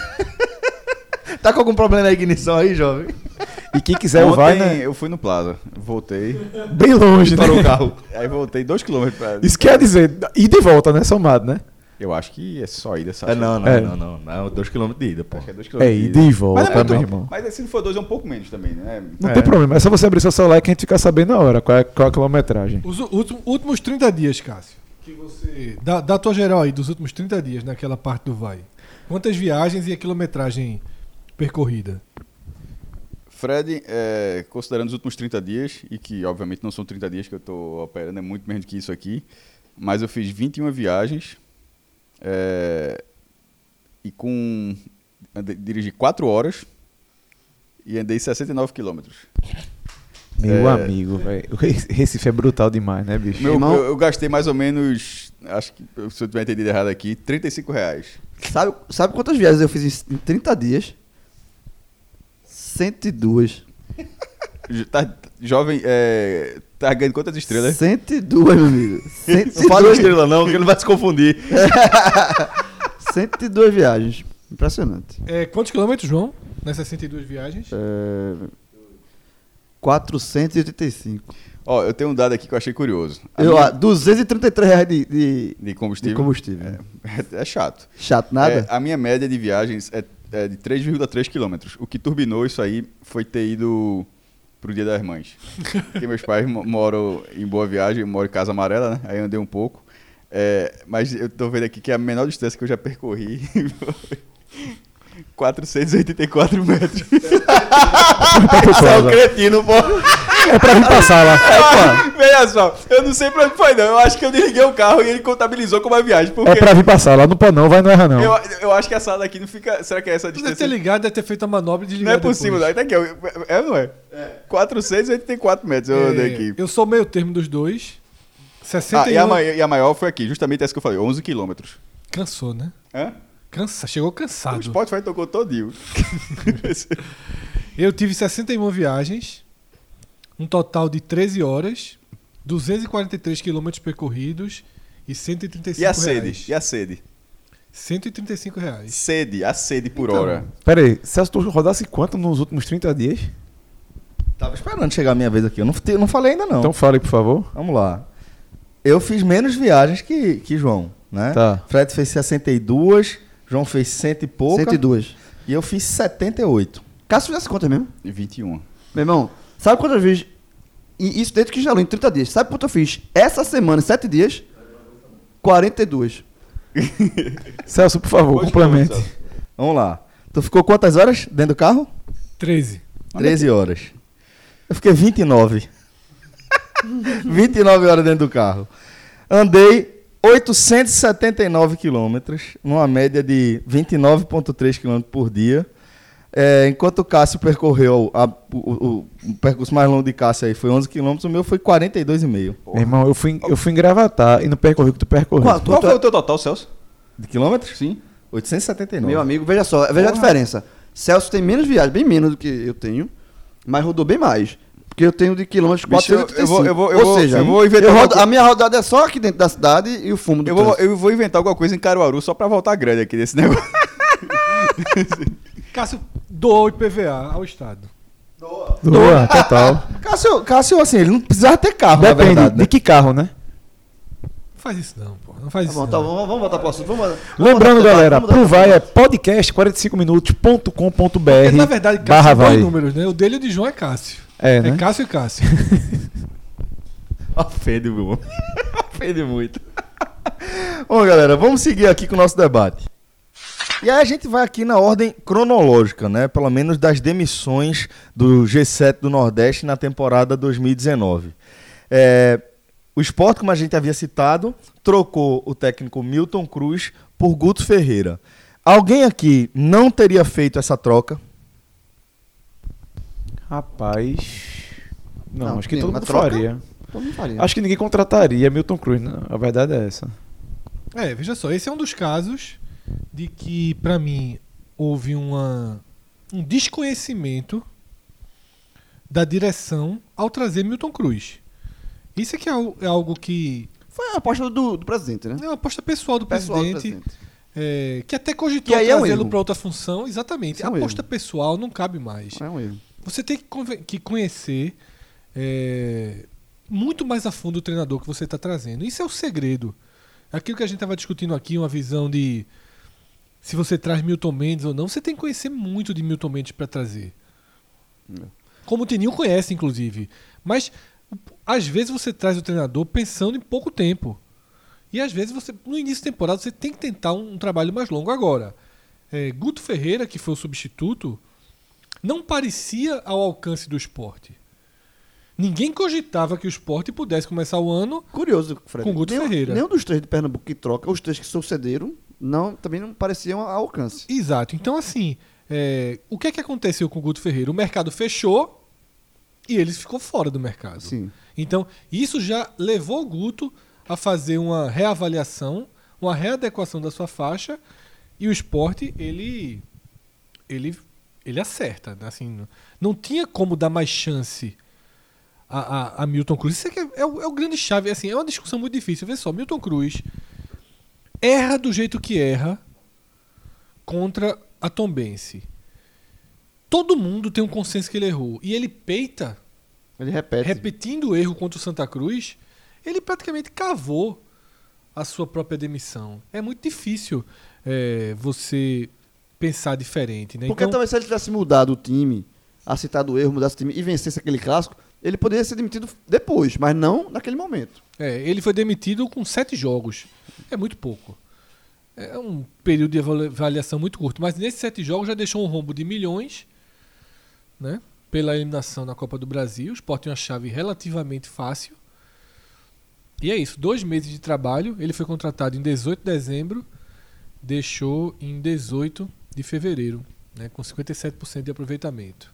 Tá com algum problema na ignição aí, jovem? E quem quiser, Ontem vai, né? eu fui no Plaza, voltei, Bem longe, né? Parou o carro. aí voltei dois quilômetros pra... Isso quer dizer, ida e volta, né? Somado, né? Eu acho que é só ida, sabe? É, não, não, É. não, não. Não, 2km de ida, pô. Acho que é dois É, quilômetros. de ida e volta, Mas, é meu irmão. mas se não for dois, é um pouco menos também, né? Não É. tem problema, é só você abrir seu celular que a gente fica sabendo na hora qual é, qual é a quilometragem. Os últimos, últimos 30 dias, Cássio. Que você. Da, da tua geral aí, dos últimos 30 dias naquela parte do Vai. Quantas viagens e a quilometragem percorrida? Fred, é, considerando os últimos 30 dias, e que obviamente não são 30 dias que eu estou operando, é muito menos do que isso aqui, mas eu fiz 21 viagens é, e com. andei- dirigi 4 horas e andei 69 quilômetros. Meu É. amigo, velho. Recife é brutal demais, né, bicho? Meu, Irmão- eu, eu gastei mais ou menos, acho que se eu tiver entendido errado aqui, 35 reais. Sabe, sabe quantas viagens eu fiz em 30 dias? 102. Jo- Tá, jovem, é, tá ganhando quantas estrelas? 102, meu amigo. Não fala 102, estrela não, que ele vai se confundir. 102 viagens. Impressionante. É, quantos quilômetros, João? Nessas 62 viagens? É, 485. Ó, eu tenho um dado aqui que eu achei curioso. A Eu, minha- ah, 233 reais de, de, de combustível. de combustível. É, é chato. Chato, nada? É, a minha média de viagens é, é de 3,3 quilômetros. O que turbinou isso aí foi ter ido pro Dia das Mães. Porque meus pais mo- moram em Boa Viagem, moro em Casa Amarela, né? Aí andei um pouco. É, mas eu tô vendo aqui que a menor distância que eu já percorri foi 484 metros. Você é um cretino, pô. É pra vir passar lá. Veja só, eu não sei pra onde foi não. Eu acho que eu desliguei o carro e ele contabilizou como uma viagem. Porque É pra vir passar lá. Não pode não, vai, não erra não. eu, eu acho que a sala daqui não fica... Será que é essa Você deve ter distância? ligado, deve ter feito a manobra de Não ligar é possível, não. Tá aqui, é ou não é? 484 metros eu andei É, aqui. Eu sou meio termo dos dois. Ah, 61. e, a maior, e a maior foi aqui, justamente essa que eu falei, 11 quilômetros. Cansou, né? Hã? Cansa, chegou O cansado. Spotify tocou todinho. Eu tive 61 viagens, um total de 13 horas, 243 quilômetros percorridos e 135 e a sede? reais. E a sede? 135 reais. Sede, a sede por Então, hora. Pera aí, Celso, tu rodasse quanto nos últimos 30 dias? Tava esperando chegar a minha vez aqui. Eu não, te- não falei ainda, não. Então fale, por favor. Vamos lá. Eu fiz menos viagens que, que João, né? Tá. Fred fez 62, João fez cento e pouca. 102. E eu fiz 78. Cássio fez essa conta mesmo. E 21. Meu irmão, sabe quantas vezes... E isso dentro que já em 30 dias. Sabe quanto eu fiz? Essa semana, em 7 dias, 42. Celso, por favor, Pode complemente. Celso. Vamos lá. Tu ficou quantas horas dentro do carro? 13. 13 horas. Eu fiquei 29. 29 horas dentro do carro. Andei 879 quilômetros, numa média de 29,3 quilômetros por dia. É, enquanto o Cássio percorreu a- o, o- o percurso mais longo de Cássio aí foi 11 quilômetros, o meu foi 42,5 Meu irmão, eu fui, eu fui em Gravatar e não percorri o que tu percorreu. Qual? Qual foi o teu total, Celso? de quilômetros. Sim. 879. Meu amigo, veja só, veja a diferença. Celso tem menos viagem, bem menos do que eu tenho, mas rodou bem mais. Porque eu tenho de quilômetros Bicho, eu- 435. eu vou- eu vou- eu Ou vou- seja, eu vou inventar eu rodo- a minha rodada é só aqui dentro da cidade e o fumo do Eu vou, eu vou inventar alguma coisa em Caruaru só pra voltar grande aqui desse negócio. Cássio doou IPVA ao Estado. Doa, total. Cássio, Cássio, assim, ele não precisava ter carro, na Depende verdade. de né? que carro, né? Não faz isso não, pô. Não faz Tá isso bom, não. tá bom, vamos, vamos voltar pro assunto. Vamos, vamos Lembrando, voltar galera, vamos pro vai é podcast45minutos.com.br Porque, na verdade, Cássio barra tem dois vai. números, né? O dele e o de João é Cássio. É, É né? Cássio e Cássio. Ofende, meu. Ofende muito. Bom, galera, vamos seguir aqui com o nosso debate. E aí a gente vai aqui na ordem cronológica, né? Pelo menos das demissões do G7 do Nordeste na temporada 2019. É, o esporte, como a gente havia citado, trocou o técnico Milton Cruz por Guto Ferreira. Alguém aqui não teria feito essa troca? Rapaz. Não, Não, acho que todo mundo troca? faria. Todo mundo faria. Acho que ninguém contrataria Milton Cruz, né? A verdade é essa. É, veja só, esse é um dos casos de que, pra mim, houve uma, um desconhecimento da direção ao trazer Milton Cruz. Isso é que é, al- é algo que Foi a aposta do, do presidente, né? é uma aposta pessoal do Pessoal do presidente, presidente. é, que até cogitou Que aí é um trazê-lo erro. para outra função. Exatamente. Isso é um a aposta pessoal não cabe mais. É um erro. Você tem que, que conhecer é, muito mais a fundo o treinador que você está trazendo. Isso é o segredo. Aquilo que a gente estava discutindo aqui, uma visão de se você traz Milton Mendes ou não, você tem que conhecer muito de Milton Mendes para trazer. Como o Tininho conhece, inclusive. Mas às vezes você traz o treinador pensando em pouco tempo. E às vezes você, no início da temporada, você tem que tentar um, um trabalho mais longo. Agora, é, Guto Ferreira, que foi o substituto, não parecia ao alcance do esporte. Ninguém cogitava que o esporte pudesse começar o ano. Curioso, Fred. Com Guto nenhum, Ferreira. Nenhum dos três de Pernambuco que troca, os três que sucederam, não, também não pareciam ao alcance. Exato. Então, assim, é, o que é que aconteceu com o Guto Ferreira? O mercado fechou e ele ficou fora do mercado. Sim. Então, isso já levou o Guto a fazer uma reavaliação, uma readequação da sua faixa e o esporte, ele ele ele acerta, né? assim, não- tinha como dar mais chance a, a, a Milton Cruz. Isso é, que é, é o, é o grande chave, assim, é uma discussão muito difícil. Vê só, Milton Cruz erra do jeito que erra contra a Tombense. Todo mundo tem um consenso que ele errou e ele peita Ele repete. repetindo o erro contra o Santa Cruz, ele praticamente cavou a sua própria demissão. É muito difícil é, você pensar diferente, né? Porque Então, talvez se ele tivesse mudado o time, aceitado o erro, mudasse o time e vencesse aquele clássico, ele poderia ser demitido depois, mas não naquele momento. é, ele foi demitido com sete jogos. É muito pouco. É um período de avali- avaliação muito curto. Mas nesses sete jogos já deixou um rombo de milhões, né? Pela eliminação na Copa do Brasil. O Sport tem uma chave relativamente fácil. E é isso. Dois meses de trabalho. Ele foi contratado em 18 de dezembro. Deixou em 18 de fevereiro. Né? Com 57% de aproveitamento.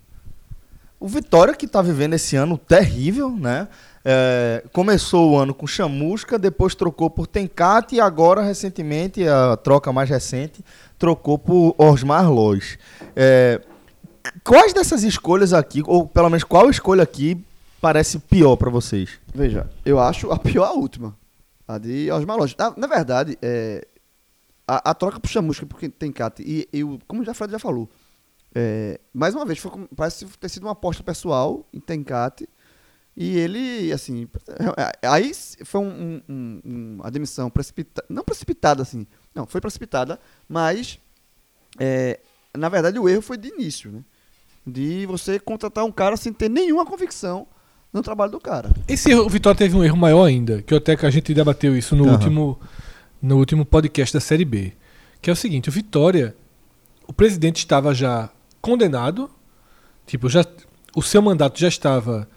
O Vitória que tá vivendo esse ano terrível, né? É, começou o ano com Chamusca, depois trocou por Tencate e agora, recentemente, a troca mais recente, trocou por Osmar Lois. É, quais dessas escolhas aqui, ou pelo menos qual escolha aqui, parece pior pra vocês? Veja, eu acho a pior a última. A de Osmar Loja. Na, na verdade, é, a, a troca pro Chamusca, porque tem Cate, e eu, como já Fred já falou, é, mais uma vez, foi, parece ter sido uma aposta pessoal em Tencate. E ele, assim. é, Aí foi um, um- um- um- a demissão precipitada. Não precipitada, assim. Não, foi precipitada, mas. é, na verdade, o erro foi de início, né? De você contratar um cara sem ter nenhuma convicção no trabalho do cara. Esse erro, o Vitória teve um erro maior ainda, que até que a gente debateu isso no, Aham. último, no último podcast da Série B. Que é o seguinte, o Vitória, o presidente estava já condenado, tipo, já, o seu mandato já estava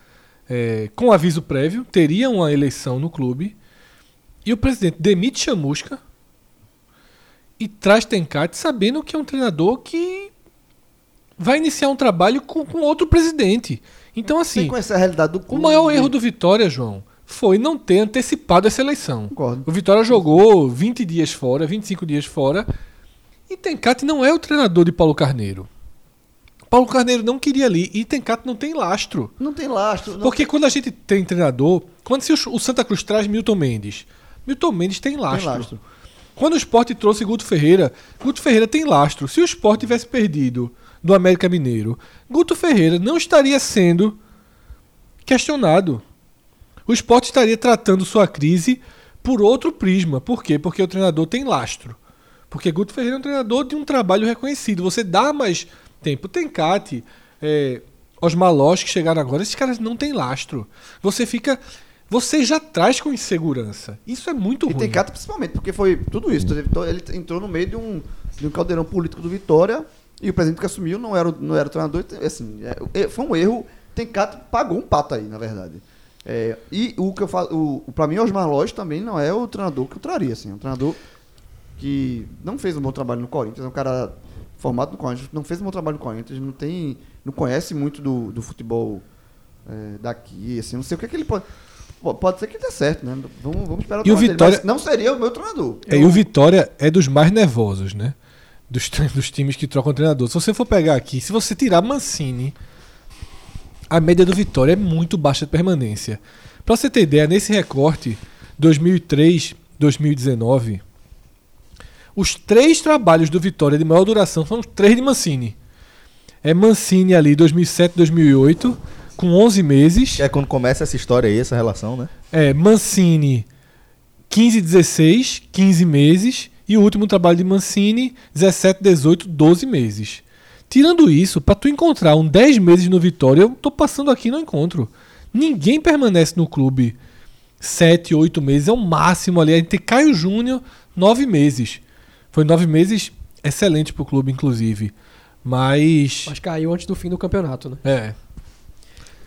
é, com aviso prévio, teria uma eleição no clube, e o presidente demite Chamusca e traz Tencate sabendo que é um treinador que vai iniciar um trabalho com, com outro presidente. Então, assim, do o clube. maior erro do Vitória, João, foi não ter antecipado essa eleição. Concordo. O Vitória jogou 20 dias fora, 25 dias fora. E Tencate não é o treinador de Paulo Carneiro. Paulo Carneiro não queria ali. E Tencate não tem lastro. Não tem lastro. não Porque quando a gente tem treinador. Quando se o Santa Cruz traz Milton Mendes. Milton Mendes tem tem lastro. lastro. Quando o Sport trouxe Guto Ferreira, Guto Ferreira tem lastro. Se o Sport tivesse perdido do América Mineiro, Guto Ferreira não estaria sendo questionado. O Sport estaria tratando sua crise por outro prisma. Por quê? Porque o treinador tem lastro. Porque Guto Ferreira é um treinador de um trabalho reconhecido. Você dá mais tempo. Tem Cate, é, Osmar Loz que chegaram agora, esses caras não têm lastro. Você fica. Você já traz com insegurança. Isso é muito E ruim. tem Cata principalmente, porque foi tudo isso. Ele entrou no meio de um, de um caldeirão político do Vitória e o presidente que assumiu não era o, não era o treinador. então, Assim, é, foi um erro. Tem Cata pagou um pato aí, na verdade. É, e o que eu falo, o, pra mim, Osmar Loz também não é o treinador que eu traria. Assim, é um treinador que não fez um bom trabalho no Corinthians, é um cara formado no Corinthians, não fez um bom trabalho no Corinthians, não tem, não conhece muito do, do futebol é, daqui, assim, não sei o que, é que ele pode. po- Pode ser que dê certo, né? Vamos, vamos esperar E o trabalho dele, Vitória- mas não seria o meu treinador. É, e o Vitória é dos mais nervosos, né? Dos, dos times que trocam treinador. Se você for pegar aqui, se você tirar Mancini, a média do Vitória é muito baixa de permanência. Pra você ter ideia, nesse recorte 2003, 2019, os três trabalhos do Vitória de maior duração são os três de Mancini. É Mancini ali 2007, 2008, com 11 meses. É quando começa essa história aí, essa relação, né? É, Mancini 15, 16, 15 meses. E o último trabalho de Mancini, 17, 18, 12 meses. Tirando isso, pra tu encontrar um 10 meses no Vitória, eu tô passando aqui e não encontro. Ninguém permanece no clube 7, 8 meses, é o máximo ali. A gente tem Caio Júnior, 9 meses. Foi 9 meses excelente pro clube, inclusive. Mas. Mas caiu antes do fim do campeonato, né? É.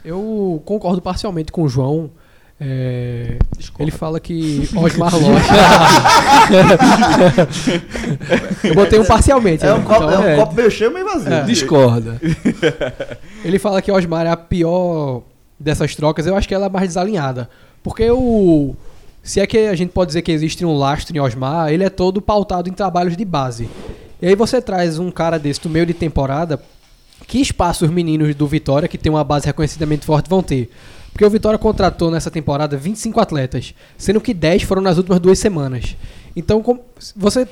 Eu concordo parcialmente com o João. É, ele fala que Osmar Loja. Eu botei um parcialmente. É né? um copo, Então, é um é. copo meio cheio, meio vazio. É. Discorda. Ele fala que Osmar é a pior dessas trocas. Eu acho que ela é mais desalinhada. Porque o. Se é que a gente pode dizer que existe um lastro em Osmar, ele é todo pautado em trabalhos de base. E aí você traz um cara desse no meio de temporada, que espaço os meninos do Vitória, que tem uma base reconhecidamente forte, vão ter? Porque o Vitória contratou nessa temporada 25 atletas, sendo que 10 foram nas últimas duas semanas. Então você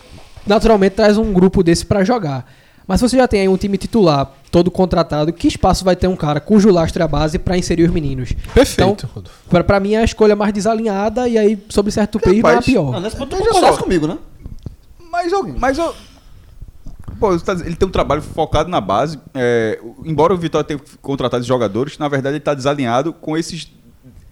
naturalmente traz um grupo desse pra jogar. Mas se você já tem aí um time titular todo contratado, que espaço vai ter um cara cujo lastro é a base pra inserir os meninos? Perfeito, Então, Rodolfo. Pra, pra mim é a escolha mais desalinhada e aí sobre certo país vai a pior. Não, nesse ponto tu comigo, né? Mas eu. Mas eu Pô, tá ele tem um trabalho focado na base. é, embora o Vitória tenha contratado esses jogadores, na verdade ele está desalinhado com esses,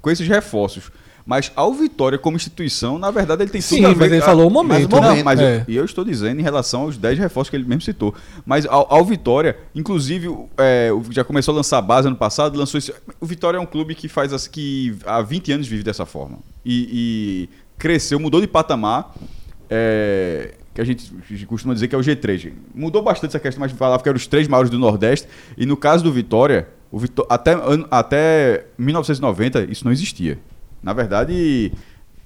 com esses reforços. Mas ao Vitória como instituição, na verdade ele tem Sim, tudo a ver mas ele com- falou o momento, Não, né? mas É. eu, e eu estou dizendo em relação aos 10 reforços que ele mesmo citou. Mas ao, ao Vitória, inclusive, o- é, o- já começou a lançar a base ano passado, lançou esse. O Vitória é um clube que faz que há 20 anos vive dessa forma. E, e cresceu, mudou de patamar. é, que a gente costuma dizer que é o G3. Mudou bastante essa questão, mas falava que eram os três maiores do Nordeste. E no caso do Vitória, o Vitó- até, até 1990 isso não existia. Na verdade,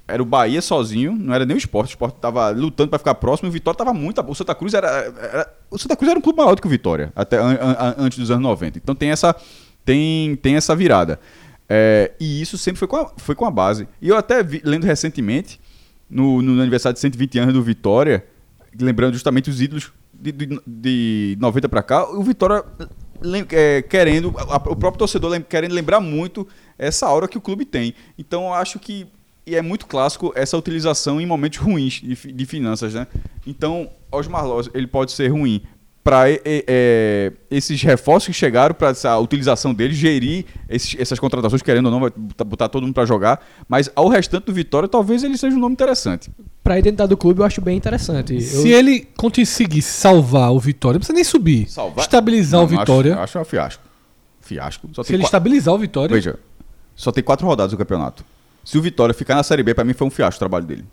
era o Bahia sozinho, não era nem o esporte. O esporte estava lutando para ficar próximo e o Vitória estava muito. O Santa Cruz era, era- O Santa Cruz era um clube maior do que o Vitória, até an- an- antes dos anos 90. Então tem essa, tem, tem essa virada. É, e isso sempre foi com, a, foi com a base. E eu até vi, lendo recentemente, no, no aniversário de 120 anos do Vitória, lembrando justamente os ídolos de, de, de 90 para cá, o Vitória é, querendo, a- o próprio torcedor lem- querendo lembrar muito essa aura que o clube tem. Então eu acho que e é muito clássico essa utilização em momentos ruins de, de finanças, né? Então, Osmar Loz, ele pode ser ruim para esses reforços que chegaram, para essa utilização deles, gerir esses- essas contratações, querendo ou não, vai botar, todo mundo para jogar. Mas ao restante do Vitória, talvez ele seja um nome interessante. Pra identidade do clube eu acho bem interessante. Eu- Se ele conseguisse salvar o Vitória, não precisa nem subir. Salvar? Estabilizar Não, o Vitória. Acho, acho um fiasco. Fiasco. Só se ele estabilizar o Vitória. Veja, só tem quatro rodadas do campeonato. Se o Vitória ficar na Série B, para mim foi um fiasco o trabalho dele.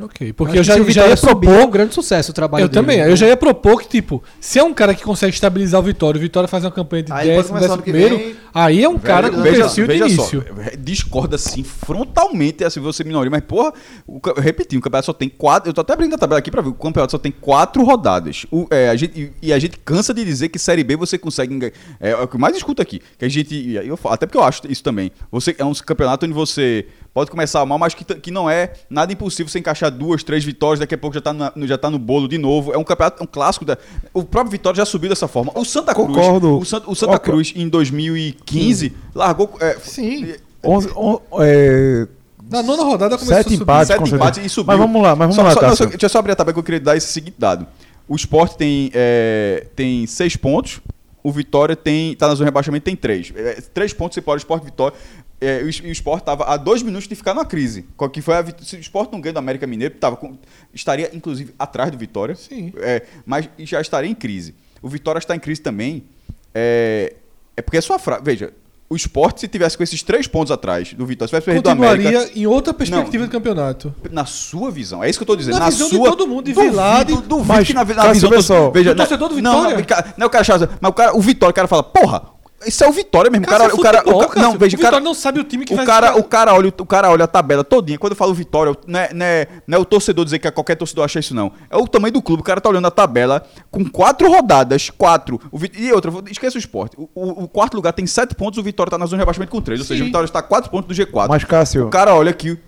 Ok, porque eu que já, o já ia propor. é um grande sucesso o trabalho Eu dele. também, eu já ia propor que, tipo, se é um cara que consegue estabilizar o Vitória, o Vitória faz uma campanha de Aí pode décimo, começar décimo ano que primeiro, vem. aí é um cara com veja, perfil de início. Só, discorda assim frontalmente, assim, você minoria, mas porra, o, ca- eu repeti, o campeonato só tem quatro. Eu tô até abrindo a tabela aqui pra ver. O campeonato só tem quatro rodadas. O, é, a gente, e, e a gente cansa de dizer que Série B você consegue. É, é o que eu mais escuto aqui. Que a gente. e eu até porque eu acho isso também. Você, é um campeonato onde você pode começar mal, mas que, que não é nada impossível você encaixar duas, três vitórias, daqui a pouco já tá, na- no, já tá no bolo de novo. É um campeonato, um clássico. Da, o próprio Vitória já subiu dessa forma. O Santa Cruz. Concordo. O, Santa- o Santa. Cruz, em 2015, largou. é, Sim. Onze- on- é, Na nona rodada começou Sete a subir. empates. sete empates e subiu. Mas vamos lá, mas vamos Só- lá, só- não, só- Deixa eu só abrir a tabela que eu queria dar esse seguinte dado. O Sport tem, é, tem seis pontos, o Vitória tem tá na zona de rebaixamento tem três. É, três pontos separa o Sport e Vitória. É, e o, o Sport estava a dois minutos de ficar numa crise. Que foi a, se o Sport não ganha do América Mineiro, tava com- estaria inclusive atrás do Vitória. Sim. É, mas já estaria em crise. O Vitória está em crise também. É, é porque é sua frase. Veja, o Sport, se tivesse com esses três pontos atrás do Vitória, se tivesse perdido do América. Continuaria em outra perspectiva Não. do campeonato. Na sua visão, é isso que eu tô dizendo. Na Na, visão de sua, todo mundo, de Duvido- Vilade. duvido Mas, que na, na visão vê do, só. Do torcedor do Não, Vitória. não, cara, não, o cara chato, mas o cara, o Vitória, o cara fala, porra, isso é o Vitória mesmo. O cara, Cássio, o cara, futebol, o ca- não, Cássio. veja, o o cara, Vitória não sabe o time que o vai cara, ficar- o cara olha, o cara olha a tabela todinha. Quando eu falo Vitória, não é, não, é, não é o torcedor dizer que qualquer torcedor acha isso, não. É o tamanho do clube. O cara tá olhando a tabela com quatro rodadas, quatro. O e outra, esqueça o esporte. O, o- o quarto lugar tem sete pontos, o Vitória tá na zona de rebaixamento com três. Ou seja, o. Vitória está a quatro pontos do G4. Mas, Cássio, O cara olha aqui,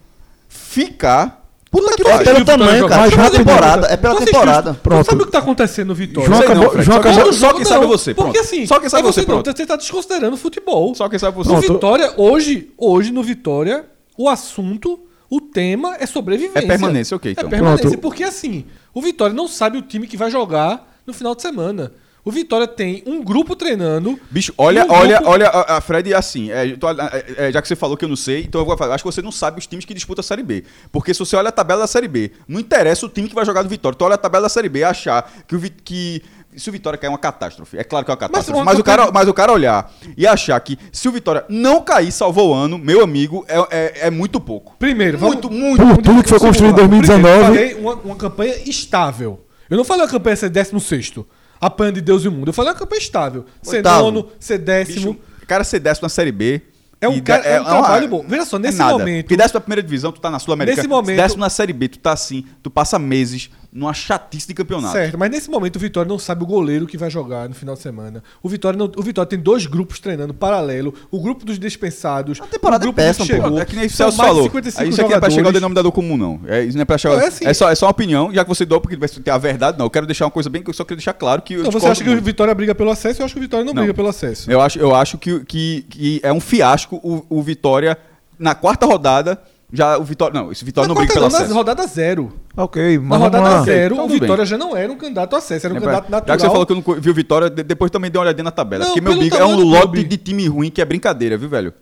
ficar. Puta que É pariu. pelo Vitória tamanho, jogar. cara. Mais É pela rápido. temporada. É pela assiste temporada. tu Pronto. sabe o que tá acontecendo no Vitória? João acabou- não. João Só- acabou- Só quem sabe você, Porque assim, Só quem sabe é você, não, pronto. Você tá desconsiderando o futebol. Só quem sabe você. No. Vitória, hoje, hoje no Vitória, o assunto, o tema é sobrevivência. É permanência, ok, então. É permanência, Pronto. porque assim, o Vitória não sabe o time que vai jogar no final de semana. O Vitória tem um grupo treinando. Bicho, olha, um olha, grupo- olha, a, a Fred, assim, é, tô- é, é, já que você falou que eu não sei, então eu vou falar. Acho que você não sabe os times que disputam a Série B. Porque se você olha a tabela da Série B, não interessa o time que vai jogar no Vitória. Tu olha a tabela da Série B e achar que o, que se o Vitória cair é uma catástrofe. É claro que é uma catástrofe. uma Mas, o, cara, mas o cara olhar e achar que se o Vitória não cair, salvou o ano, meu amigo, é, é, é muito pouco. Primeiro, Muito, vamos, muito, Por muito. tudo que foi construído em Primeiro, 2019. Eu falei uma, uma campanha estável. Eu não falei uma campanha ser 16 apanha de Deus e o mundo. Eu falei uma campanha estável. Ser Oitavo. nono, ser décimo. Bicho, cara ser décimo na Série B, É um, cara, é um uma- trabalho bom. Veja só, nesse é nada. momento. Porque desce pra primeira divisão, tu tá na Sul-Americana. Nesse momento- Desce na Série B, tu tá assim, tu passa meses numa chatice de campeonato. Certo, mas nesse momento o Vitória não sabe o goleiro que vai jogar no final de semana. O Vitória, não- o Vitória tem dois grupos treinando paralelo. O grupo dos dispensados. A temporada o grupo é péssima, pô. chegou. É que nem o Celso falou. 55 Aí isso aqui é pra chegar ao denominador comum, não. É, isso não é pra chegar. É É, assim. só, é só uma opinião, já que você deu, porque vai ter a verdade, não. Eu quero deixar uma coisa bem que eu só quero deixar claro que. Então, você acha que o muito. Vitória briga pelo acesso? Eu acho que o Vitória não, Não. briga pelo acesso. Eu acho, eu acho que, que, que é um fiasco o, o Vitória, na quarta rodada, já o Vitória. Não, esse Vitória Na não briga pelo não, na acesso. rodada zero. Ok, Na mas vamos rodada lá. zero, Então, o Vitória bem. já não era um candidato ao acesso, era um É, candidato natural. Já que você falou que eu não vi o Vitória, de- depois também dê uma olhadinha na tabela. Não, porque meu bico é um lote de time ruim que é brincadeira, viu, velho?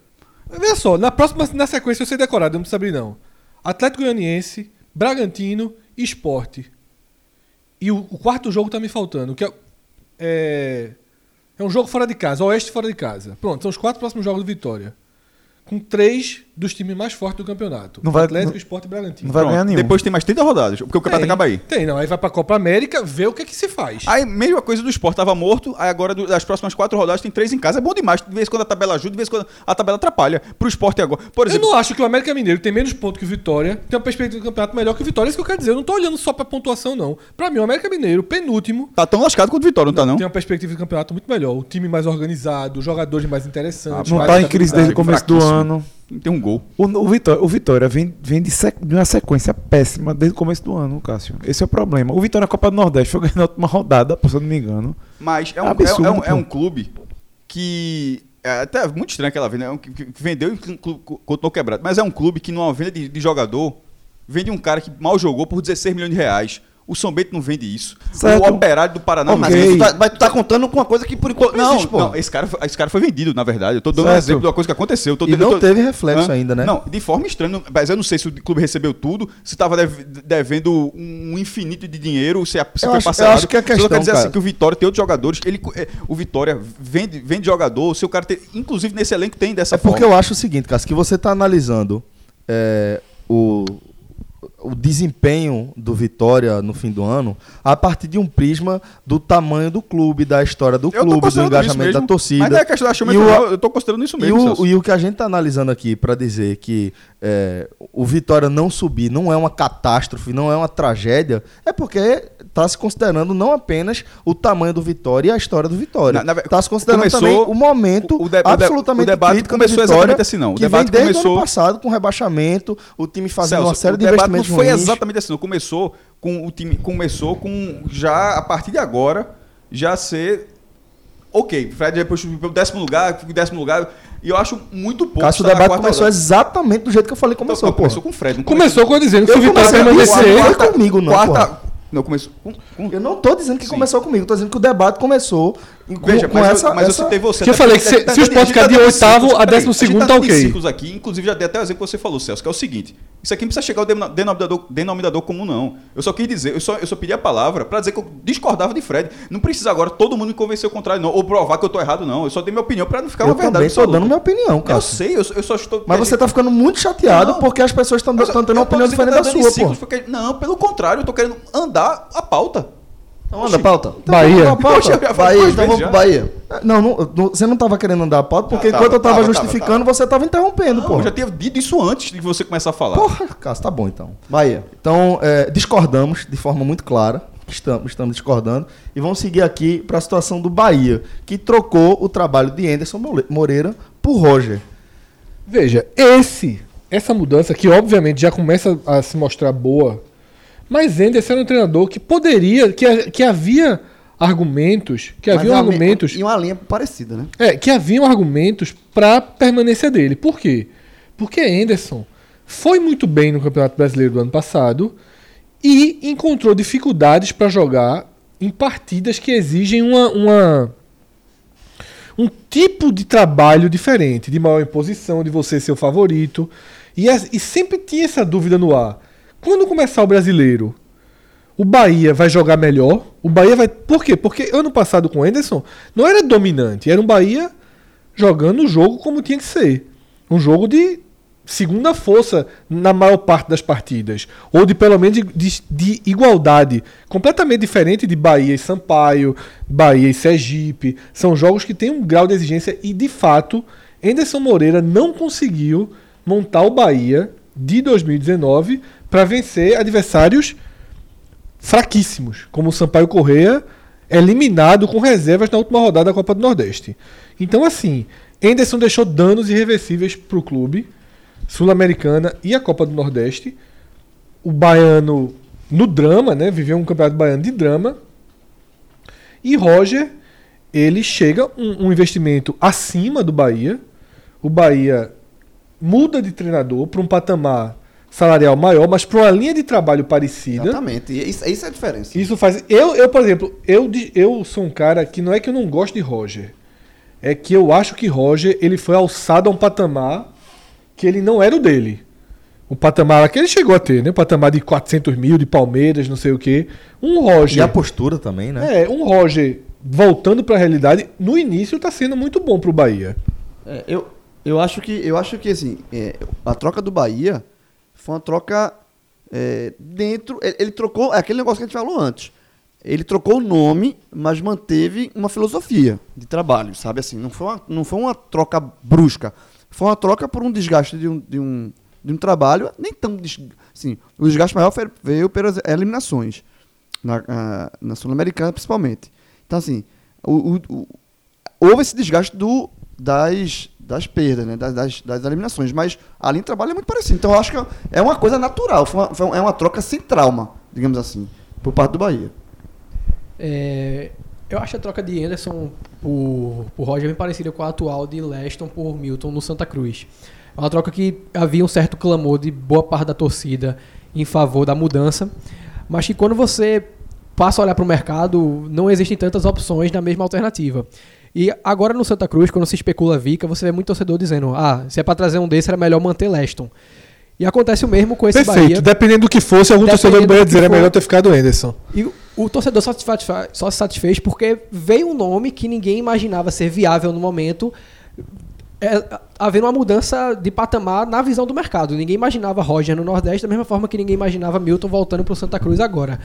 Veja só, na próxima, na sequência eu sei decorado, eu não preciso abrir não. Atlético Goianiense, Bragantino e Esporte. E o, o quarto jogo tá me faltando, que é, é, é um jogo fora de casa, Oeste fora de casa. Pronto, são os quatro próximos jogos do Vitória. Com três dos times mais fortes do campeonato. Não vai- Atlético, não- Esporte e Bragantino. não vai ganhar nenhum. Depois tem mais 30 rodadas, porque o campeonato Tem, acaba aí. Tem, não. Aí vai pra Copa América, vê o que é que se faz. Aí, mesma coisa do esporte, tava morto, aí agora do- das próximas quatro rodadas tem três em casa. É bom demais. De vez em quando a tabela ajuda, de vez em quando a tabela atrapalha. Pro esporte agora. Por Eu exemplo, não acho que o América Mineiro tem menos pontos que o Vitória, tem uma perspectiva do campeonato melhor que o Vitória. É isso que eu quero dizer. Eu não tô olhando só pra pontuação, não. Pra mim, o América Mineiro, penúltimo, tá tão lascado quanto o Vitória, não, tá não? tem uma perspectiva de campeonato muito melhor. O time mais organizado, os jogadores mais interessantes. Não mais tá em crise desde o estabilidade. começo do fraquíssimo. Ano. Tem um gol. O, o Vitória, o Vitória vem, vem de, sec- de uma sequência péssima desde o começo do ano, Cássio. Esse é o problema. O Vitória na Copa do Nordeste foi ganhando na última rodada, se eu não me engano. Mas é um, Absurdo, é, é um, é um clube que. É até muito estranho aquela venda. É um, que, vendeu e continuou quebrado. Mas é um clube que, numa venda de, de jogador, vende um cara que mal jogou por 16 milhões de reais. O São Bento não vende isso. Certo. O Operário do Paraná não mas tu tá, mas tu tá contando com uma coisa que por enquanto não, Não, existe, pô. não, esse cara, foi- esse cara foi vendido, na verdade. Eu tô dando um Certo. exemplo de uma coisa que aconteceu. Eu tô- E eu não tô- teve reflexo Hã? ainda, né? Não, de forma estranha. Mas eu não sei se o clube recebeu tudo, se tava dev- devendo um infinito de dinheiro, se, a- se Eu foi acho- eu parcelado. acho que Só quero questão, dizer cara- assim, que o Vitória tem outros jogadores. Ele, é, o Vitória vende, vende jogador, o seu cara tem, inclusive nesse elenco tem dessa É porque forma. eu acho o seguinte, Cássio, que você está analisando é, o, o desempenho do Vitória no fim do ano a partir de um prisma do tamanho do clube, da história do Eu clube, do engajamento da torcida. Mas não é questão da chama, E o- eu tô considerando isso E mesmo. Celso. o, e o que a gente está analisando aqui para dizer que é, o Vitória não subir não é uma catástrofe, não é uma tragédia, é porque está se considerando não apenas o tamanho do Vitória e a história do Vitória. Está se considerando começou- também o momento o- o de- o absolutamente o debate crítico do começou Vitória, exatamente assim, não. O que debate vem desde o começou- ano passado com rebaixamento, o time fazendo Celso, uma série o de investimentos foi ruins. exatamente assim. Começou com o time. Começou com já a partir de agora já ser. Ok, Fred depois pelo décimo lugar, fica em décimo lugar. E eu acho muito pouco. Cássio, o debate começou rodada. exatamente do jeito que eu falei que Então, começou, começou com o Fred. não Começou com eu dizendo que Eu se o Vitória permanecer. Não foi comigo, não, Quarta. porra. Não, começou. Com, com, Eu não tô dizendo que Sim. começou comigo, tô dizendo que o debate começou com, Veja, com mas, essa, eu, mas essa... eu citei você. Que eu falei que se- se tá- pontos a gente ficar de oitavo a décimo segundo, tá ok. ciclos aqui, inclusive já dei até o exemplo que você falou, Celso, que é o seguinte. Isso aqui não precisa chegar ao denom- denominador, denominador comum, não. Eu só quis dizer, eu só, eu só pedi a palavra pra dizer que eu discordava de Fred. Não precisa agora todo mundo me convencer o contrário, não. Ou provar que eu tô errado, não. Eu só dei minha opinião pra não ficar eu uma verdade. também tô dando minha opinião, Eu cara. sei, eu, eu só estou. Mas você tá ficando muito chateado Não. porque as pessoas estão tendo uma eu opinião diferente da sua, pô. Não, pelo contrário, eu tô querendo andar a pauta. Então anda, pauta. Bahia. Então, pauta. Poxa, eu já falei Bahia, então vamos pro. Bahia. Não, não, não, você não tava querendo andar a pauta porque Ah, tava, enquanto eu tava, tava, justificando, tava, você tava interrompendo, pô. eu já tinha dito isso antes de você começar a falar. Porra, Cássio, tá bom então. Bahia. Então, é, discordamos de forma muito clara. Estamos, estamos discordando. E vamos seguir aqui para a situação do Bahia, que trocou o trabalho de Anderson Moreira por Roger. Veja, esse, essa mudança que obviamente já começa a se mostrar boa, mas Enderson era um treinador que poderia, que, que havia argumentos, que Mas haviam é uma- argumentos, E uma linha parecida, né? é, que haviam argumentos para permanência dele. Por quê? Porque Enderson foi muito bem no Campeonato Brasileiro do ano passado e encontrou dificuldades para jogar em partidas que exigem uma, uma- um tipo de trabalho diferente, de maior imposição, de você ser o favorito. E, as- e sempre tinha essa dúvida no ar. Quando começar o brasileiro, o Bahia vai jogar melhor? O Bahia vai. Por quê? Porque ano passado com o Anderson não era dominante, era um Bahia jogando o jogo como tinha que ser. Um jogo de segunda força na maior parte das partidas. Ou de pelo menos de, de- de igualdade. Completamente diferente de Bahia e Sampaio, Bahia e Sergipe. São jogos que têm um grau de exigência e de fato Anderson Moreira não conseguiu montar o Bahia de 2019 para vencer adversários fraquíssimos, como o Sampaio Correia, eliminado com reservas na última rodada da Copa do Nordeste. Então, assim, Anderson deixou danos irreversíveis para o clube, Sul-Americana e a Copa do Nordeste. O baiano no drama, né? Viveu um campeonato baiano de drama. E Roger, ele chega um, um investimento acima do Bahia. O Bahia muda de treinador para um patamar salarial maior, mas para uma linha de trabalho parecida. Exatamente. E isso, isso é a diferença. Isso faz. Eu, eu por exemplo, eu, eu sou um cara que não é que eu não gosto de Roger. É que eu acho que Roger ele foi alçado a um patamar que ele não era o dele. O patamar que ele chegou a ter, né? O patamar de 400 mil, de Palmeiras, não sei o quê. Um Roger. E a postura também, né? É, um Roger voltando para a realidade, no início tá sendo muito bom pro Bahia. É, eu, eu acho que eu acho que assim é, a troca do Bahia foi uma troca é, dentro ele, ele trocou é aquele negócio que a gente falou antes. Ele trocou o nome mas manteve uma filosofia de trabalho sabe? Assim não foi uma, não foi uma troca brusca. Foi uma troca por um desgaste de um, de um, de um trabalho nem tão assim o desgaste maior foi- veio pelas eliminações na, ah, na sul-americana principalmente. Então assim o- o- o, houve esse desgaste do, das, das perdas, né? das, das, das eliminações, mas a linha de trabalho é muito parecida. Então eu acho que é uma coisa natural, foi uma, foi uma- é uma troca sem trauma, digamos assim, por parte do Bahia. É, eu acho a troca de Anderson por, por Roger bem parecida com a atual de Leston por Milton no Santa Cruz. É uma troca que havia um certo clamor de boa parte da torcida em favor da mudança, mas que quando você passa a olhar para o mercado, não existem tantas opções na mesma alternativa. E agora no Santa Cruz, quando se especula Vica, você vê muito torcedor dizendo: ah, se é para trazer um desse, era melhor manter Leston. E acontece o mesmo com esse Perfeito. Bahia. Dependendo do que fosse, algum torcedor do Bahia dizer é melhor ter ficado o Anderson. E o- torcedor só se, satisfa- só se satisfez porque veio um nome que ninguém imaginava ser viável no momento, é, havendo uma mudança de patamar na visão do mercado. Ninguém imaginava Roger no Nordeste da mesma forma que ninguém imaginava Milton voltando para o Santa Cruz agora.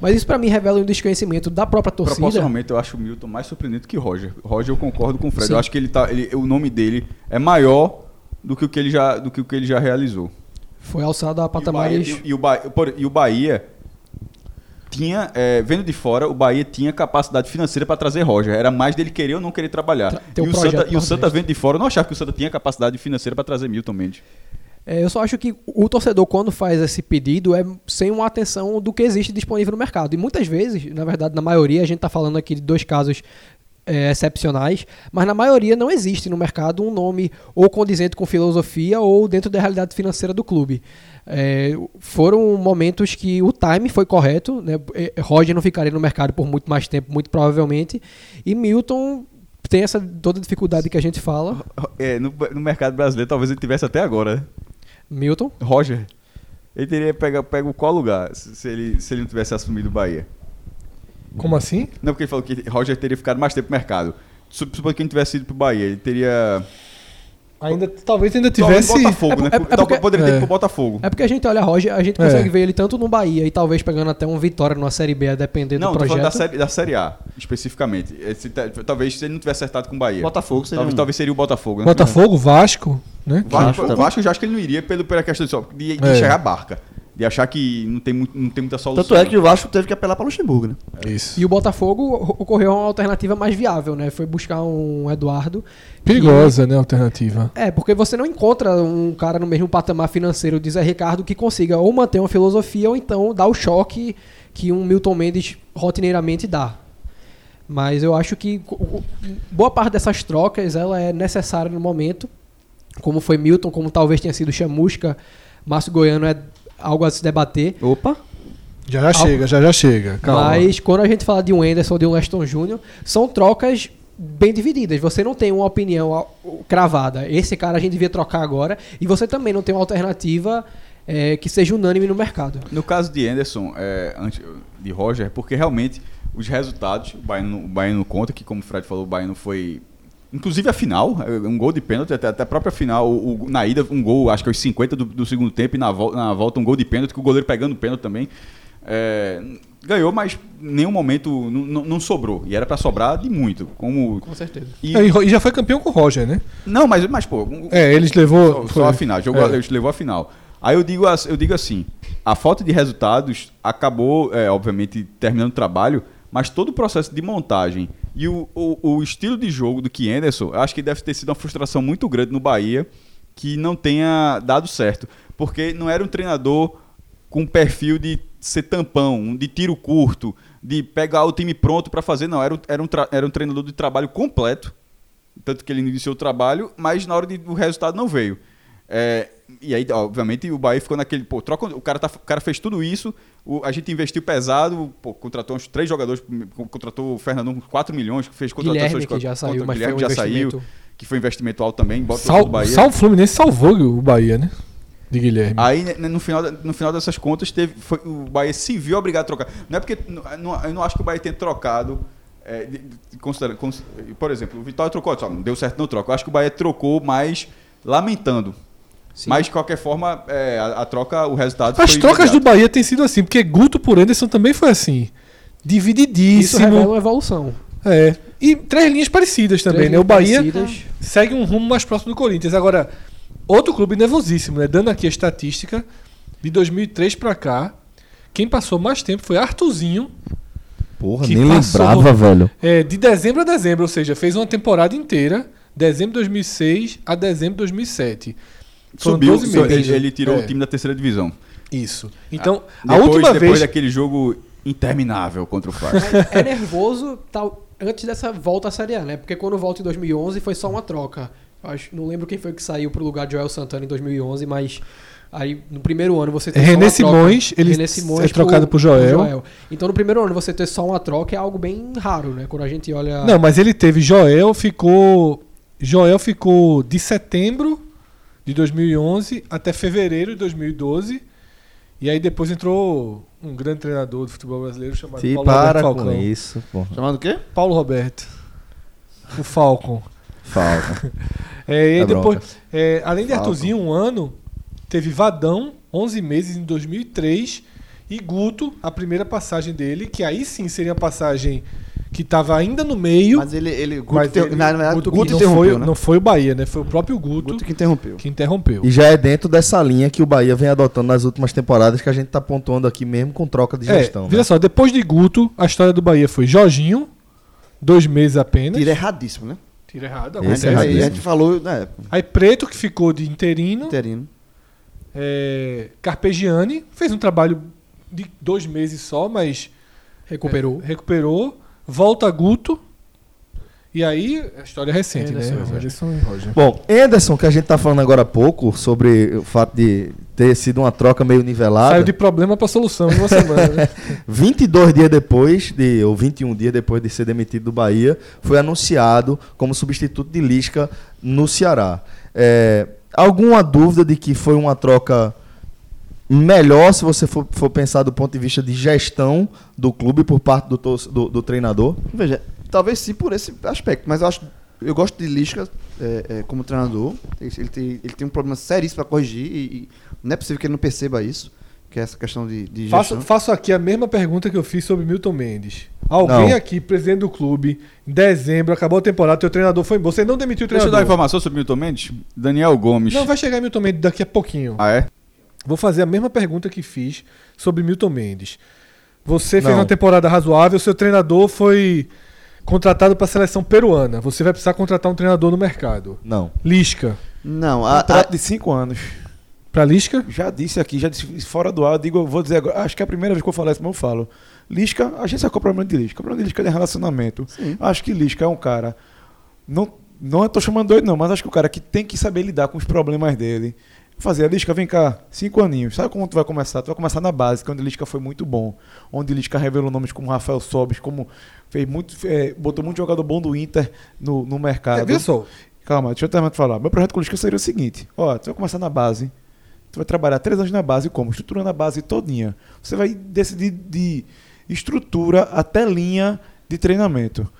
Mas isso para mim revela um desconhecimento da própria torcida. Proporcionalmente, eu acho o Milton mais surpreendente que Roger. Roger, eu concordo com o Fred. Sim. Eu acho que ele tá, ele, o nome dele é maior do que o que ele já, do que o que ele já realizou. Foi alçado a E o Bahia, patamares. e, o e o Bahia tinha, é, vendo de fora, o Bahia tinha capacidade financeira para trazer Roger. Era mais dele querer ou não querer trabalhar. Tra- e, o Santa, e o. Santa vendo de fora, eu não achava que o Santa tinha capacidade financeira para trazer Milton Mendes. É, eu só acho que o torcedor, quando faz esse pedido, é sem uma atenção do que existe disponível no mercado. E muitas vezes, na verdade, na maioria, a gente está falando aqui de dois casos é, excepcionais, mas na maioria não existe no mercado um nome ou condizente com filosofia ou dentro da realidade financeira do clube. É, foram momentos que o time foi correto, né? É, Roger não ficaria no mercado por muito mais tempo, muito provavelmente, e Milton tem essa toda dificuldade que a gente fala. É, no, no mercado brasileiro, talvez ele tivesse até agora. Milton, Roger. Ele teria pego, pego qual lugar se, ele, se ele não tivesse assumido o Bahia? Como assim? Não, porque ele falou que Roger teria ficado mais tempo no mercado. Sup- Supondo que ele tivesse ido pro Bahia, ele teria. Ainda, talvez ainda Talvez tivesse. Botafogo, É né? é- é porque- Poderia ter é. pro Botafogo. É porque a gente olha Roger, a gente É. consegue ver ele tanto no Bahia e talvez pegando até um Vitória numa Série B, a depender Não, do tô falando projeto. da série, da série A, especificamente. Esse talvez se ele não tivesse acertado com o Bahia. Botafogo seria talvez, um- talvez seria o Botafogo. Né? Botafogo, Vasco, né? Vasco, Vasco. Vasco eu já acho que ele não iria pelo, pela questão de, só, de, de É. enxergar a barca. De achar que não tem, muito, não tem muita solução. Tanto é que o Vasco teve que apelar para Luxemburgo, né? Isso. E o Botafogo ocorreu uma alternativa mais viável, né? Foi buscar um Eduardo. que- Perigosa, né? a Alternativa. É, porque você não encontra um cara no mesmo patamar financeiro de Zé Ricardo que consiga ou manter uma filosofia ou então dar o choque que um Milton Mendes rotineiramente dá. Mas eu acho que boa parte dessas trocas ela é necessária no momento, como foi Milton, como talvez tenha sido Chamusca, Márcio Goiano é algo a se debater. Opa! Já já chega, já já chega. Calma. Mas quando a gente fala de um Anderson ou de um Leston Júnior, são trocas bem divididas. Você não tem uma opinião cravada. Esse cara a gente devia trocar agora. E você também não tem uma alternativa é, que seja unânime no mercado. No caso de Anderson, é, de Roger, porque realmente os resultados, o Bahia, não, o Bahia não conta, que como o Fred falou, o Bahia não foi. Inclusive a final, é, um gol de pênalti, até, até a própria final, o, na ida, um gol, acho que aos 50 do, do segundo tempo, e na, vol- na volta um gol de pênalti, que o goleiro pegando o pênalti também. É, ganhou, mas em nenhum momento não, sobrou. E era pra sobrar de muito. Como, Com certeza. e- É, E, já foi campeão com o Roger, né? não, mas, mas pô, um- É, eles só, levou. só a foi- final. Jogou, É. Eles levou a final. Aí eu digo, eu digo assim: a falta de resultados acabou, é, obviamente, terminando o trabalho, mas todo o processo de montagem e o, o, o estilo de jogo do que Anderson, acho que deve ter sido uma frustração muito grande no Bahia que não tenha dado certo. Porque não era um treinador com perfil de ser tampão, de tiro curto, de pegar o time pronto para fazer. Não, era um, era, um era um treinador de trabalho completo. Tanto que ele iniciou o trabalho, mas na hora de, o resultado não veio. É, e aí, obviamente, o Bahia ficou naquele. Pô, troca, o, cara tá, o cara fez tudo isso, o- a gente investiu pesado, pô, contratou uns três jogadores, contratou o Fernandão com 4 milhões, fez contratações Guilherme, que já saiu, contra- mas Guilherme foi um já saiu, que foi investimento alto também, bota o Sal, Bahia. Sal Fluminense salvou o Bahia, né? De Guilherme. Aí, né, no final, no final dessas contas, teve, foi- o Bahia se viu obrigado a trocar. Não é porque. não- eu não acho que o Bahia tenha trocado. é, de- de- considera- cons- por exemplo, o Vitória trocou, só, não deu certo, não troca. Eu acho que o Bahia trocou mais lamentando. Sim. Mas, de qualquer forma, é, a, a troca, o resultado As foi trocas do imediato. Bahia têm sido assim, porque Guto por Anderson também foi assim. Isso Divididíssimo. revela uma evolução. É. E três linhas parecidas também, Três né? O Bahia parecidas. segue um rumo mais próximo do Corinthians. Agora, outro clube nervosíssimo, né? Dando aqui a estatística, de 2003 pra cá, quem passou mais tempo foi Arthurzinho, Porra, Que nem lembrava, velho. é, de dezembro a dezembro, ou seja, fez uma temporada inteira, dezembro de 2006 a dezembro de 2007. Subiu, 12 meses. ele, ele tirou É. o time da terceira divisão. Isso. Então, a Depois, última depois vez. daquele jogo interminável contra o Flash. É nervoso tal, antes dessa volta à Série A, né? Porque quando volta em 2011 foi só uma troca. Eu Acho, não lembro quem foi que saiu pro lugar de Joel Santana em 2011, mas aí no primeiro ano você tem René só uma troca. Simões, ele René é trocado por Joel. Então no primeiro ano você ter só uma troca é algo bem raro, né? Quando a gente olha Não, mas ele teve Joel, ficou. Joel ficou de setembro de 2011 até fevereiro de 2012. E aí depois entrou um grande treinador do futebol brasileiro chamado Se Paulo para Roberto com Falcão. isso, porra. Chamado o quê? Paulo Roberto. O Falcon. Falta. É, e aí É depois, é, além de Falcon. Arthurzinho, um ano, teve Vadão, 11 meses em 2003, e Guto, a primeira passagem dele, que aí sim seria a passagem que estava ainda no meio, Mas ele. ele Guto mas ele- na verdade, Guto, Guto que não, interrompeu, foi, né? não foi o Bahia, né? Foi o próprio Guto, Guto que interrompeu. que interrompeu. E já é dentro dessa linha que o Bahia vem adotando nas últimas temporadas que a gente tá pontuando aqui mesmo com troca de É, gestão. vira né? só, depois de Guto, a história do Bahia foi Jorginho, dois meses apenas. Tira erradíssimo, né? Tira errado. Esse é Aí a erradíssimo. gente falou, né? Aí Preto, que ficou de interino. Interino. É, Carpegiani fez um trabalho de dois meses só, mas recuperou. é, recuperou. Volta Guto. E aí, a história é recente, Anderson né? Anderson e Roger. Bom, Anderson, que a gente tá falando agora há pouco sobre o fato de ter sido uma troca meio nivelada. Saiu de problema para solução em uma semana. Né? 22 dias depois, de, ou 21 dias depois de ser demitido do Bahia, foi anunciado como substituto de Lisca no Ceará. É, alguma dúvida de que foi uma troca melhor se você for, for pensar do ponto de vista de gestão do clube por parte do, do, do treinador? Veja, talvez sim por esse aspecto, mas eu acho. Eu gosto de Lisca é, é, como treinador. Ele, ele tem, ele tem um problema seríssimo para corrigir e, e não é possível que ele não perceba isso, que é essa questão de, de faço, gestão. faço aqui a mesma pergunta que eu fiz sobre Milton Mendes. Alguém Não. aqui, presidente do clube, em dezembro, acabou a temporada, teu treinador foi embora. Você não demitiu o Deixa eu treinador. dar uma informação sobre Milton Mendes. Daniel Gomes. Não, vai chegar Milton Mendes daqui a pouquinho. Ah, é? Vou fazer a mesma pergunta que fiz sobre Milton Mendes. Você fez Não. uma temporada razoável, seu treinador foi contratado para a seleção peruana. Você vai precisar contratar um treinador no mercado. Não. Lisca. Não, a, Contrato a, de 5 anos. Para Lisca? Já disse aqui, já disse fora do ar, digo, eu vou dizer agora, acho que é a primeira vez que eu falo isso, mas eu falo. Lisca, a gente sabe qual é o problema de Lisca. O problema de Lisca é de relacionamento. Sim. Acho que Lisca é um cara. Não, não estou chamando doido, não, mas acho que o cara que tem que saber lidar com os problemas dele. Fazer, Lisca, vem cá, cinco aninhos. Sabe como tu vai começar? Tu vai começar na base, que onde Lisca foi muito bom. Onde Lisca revelou nomes como Rafael Sobis, como fez muito, é, botou muito jogador bom do Inter no, no mercado. É, só. Calma, deixa eu terminar de falar. Meu projeto com o Lisca seria o seguinte: ó, tu vai começar na base, tu vai trabalhar três anos na base como? Estruturando a base todinha. Você vai decidir de estrutura até linha de treinamento.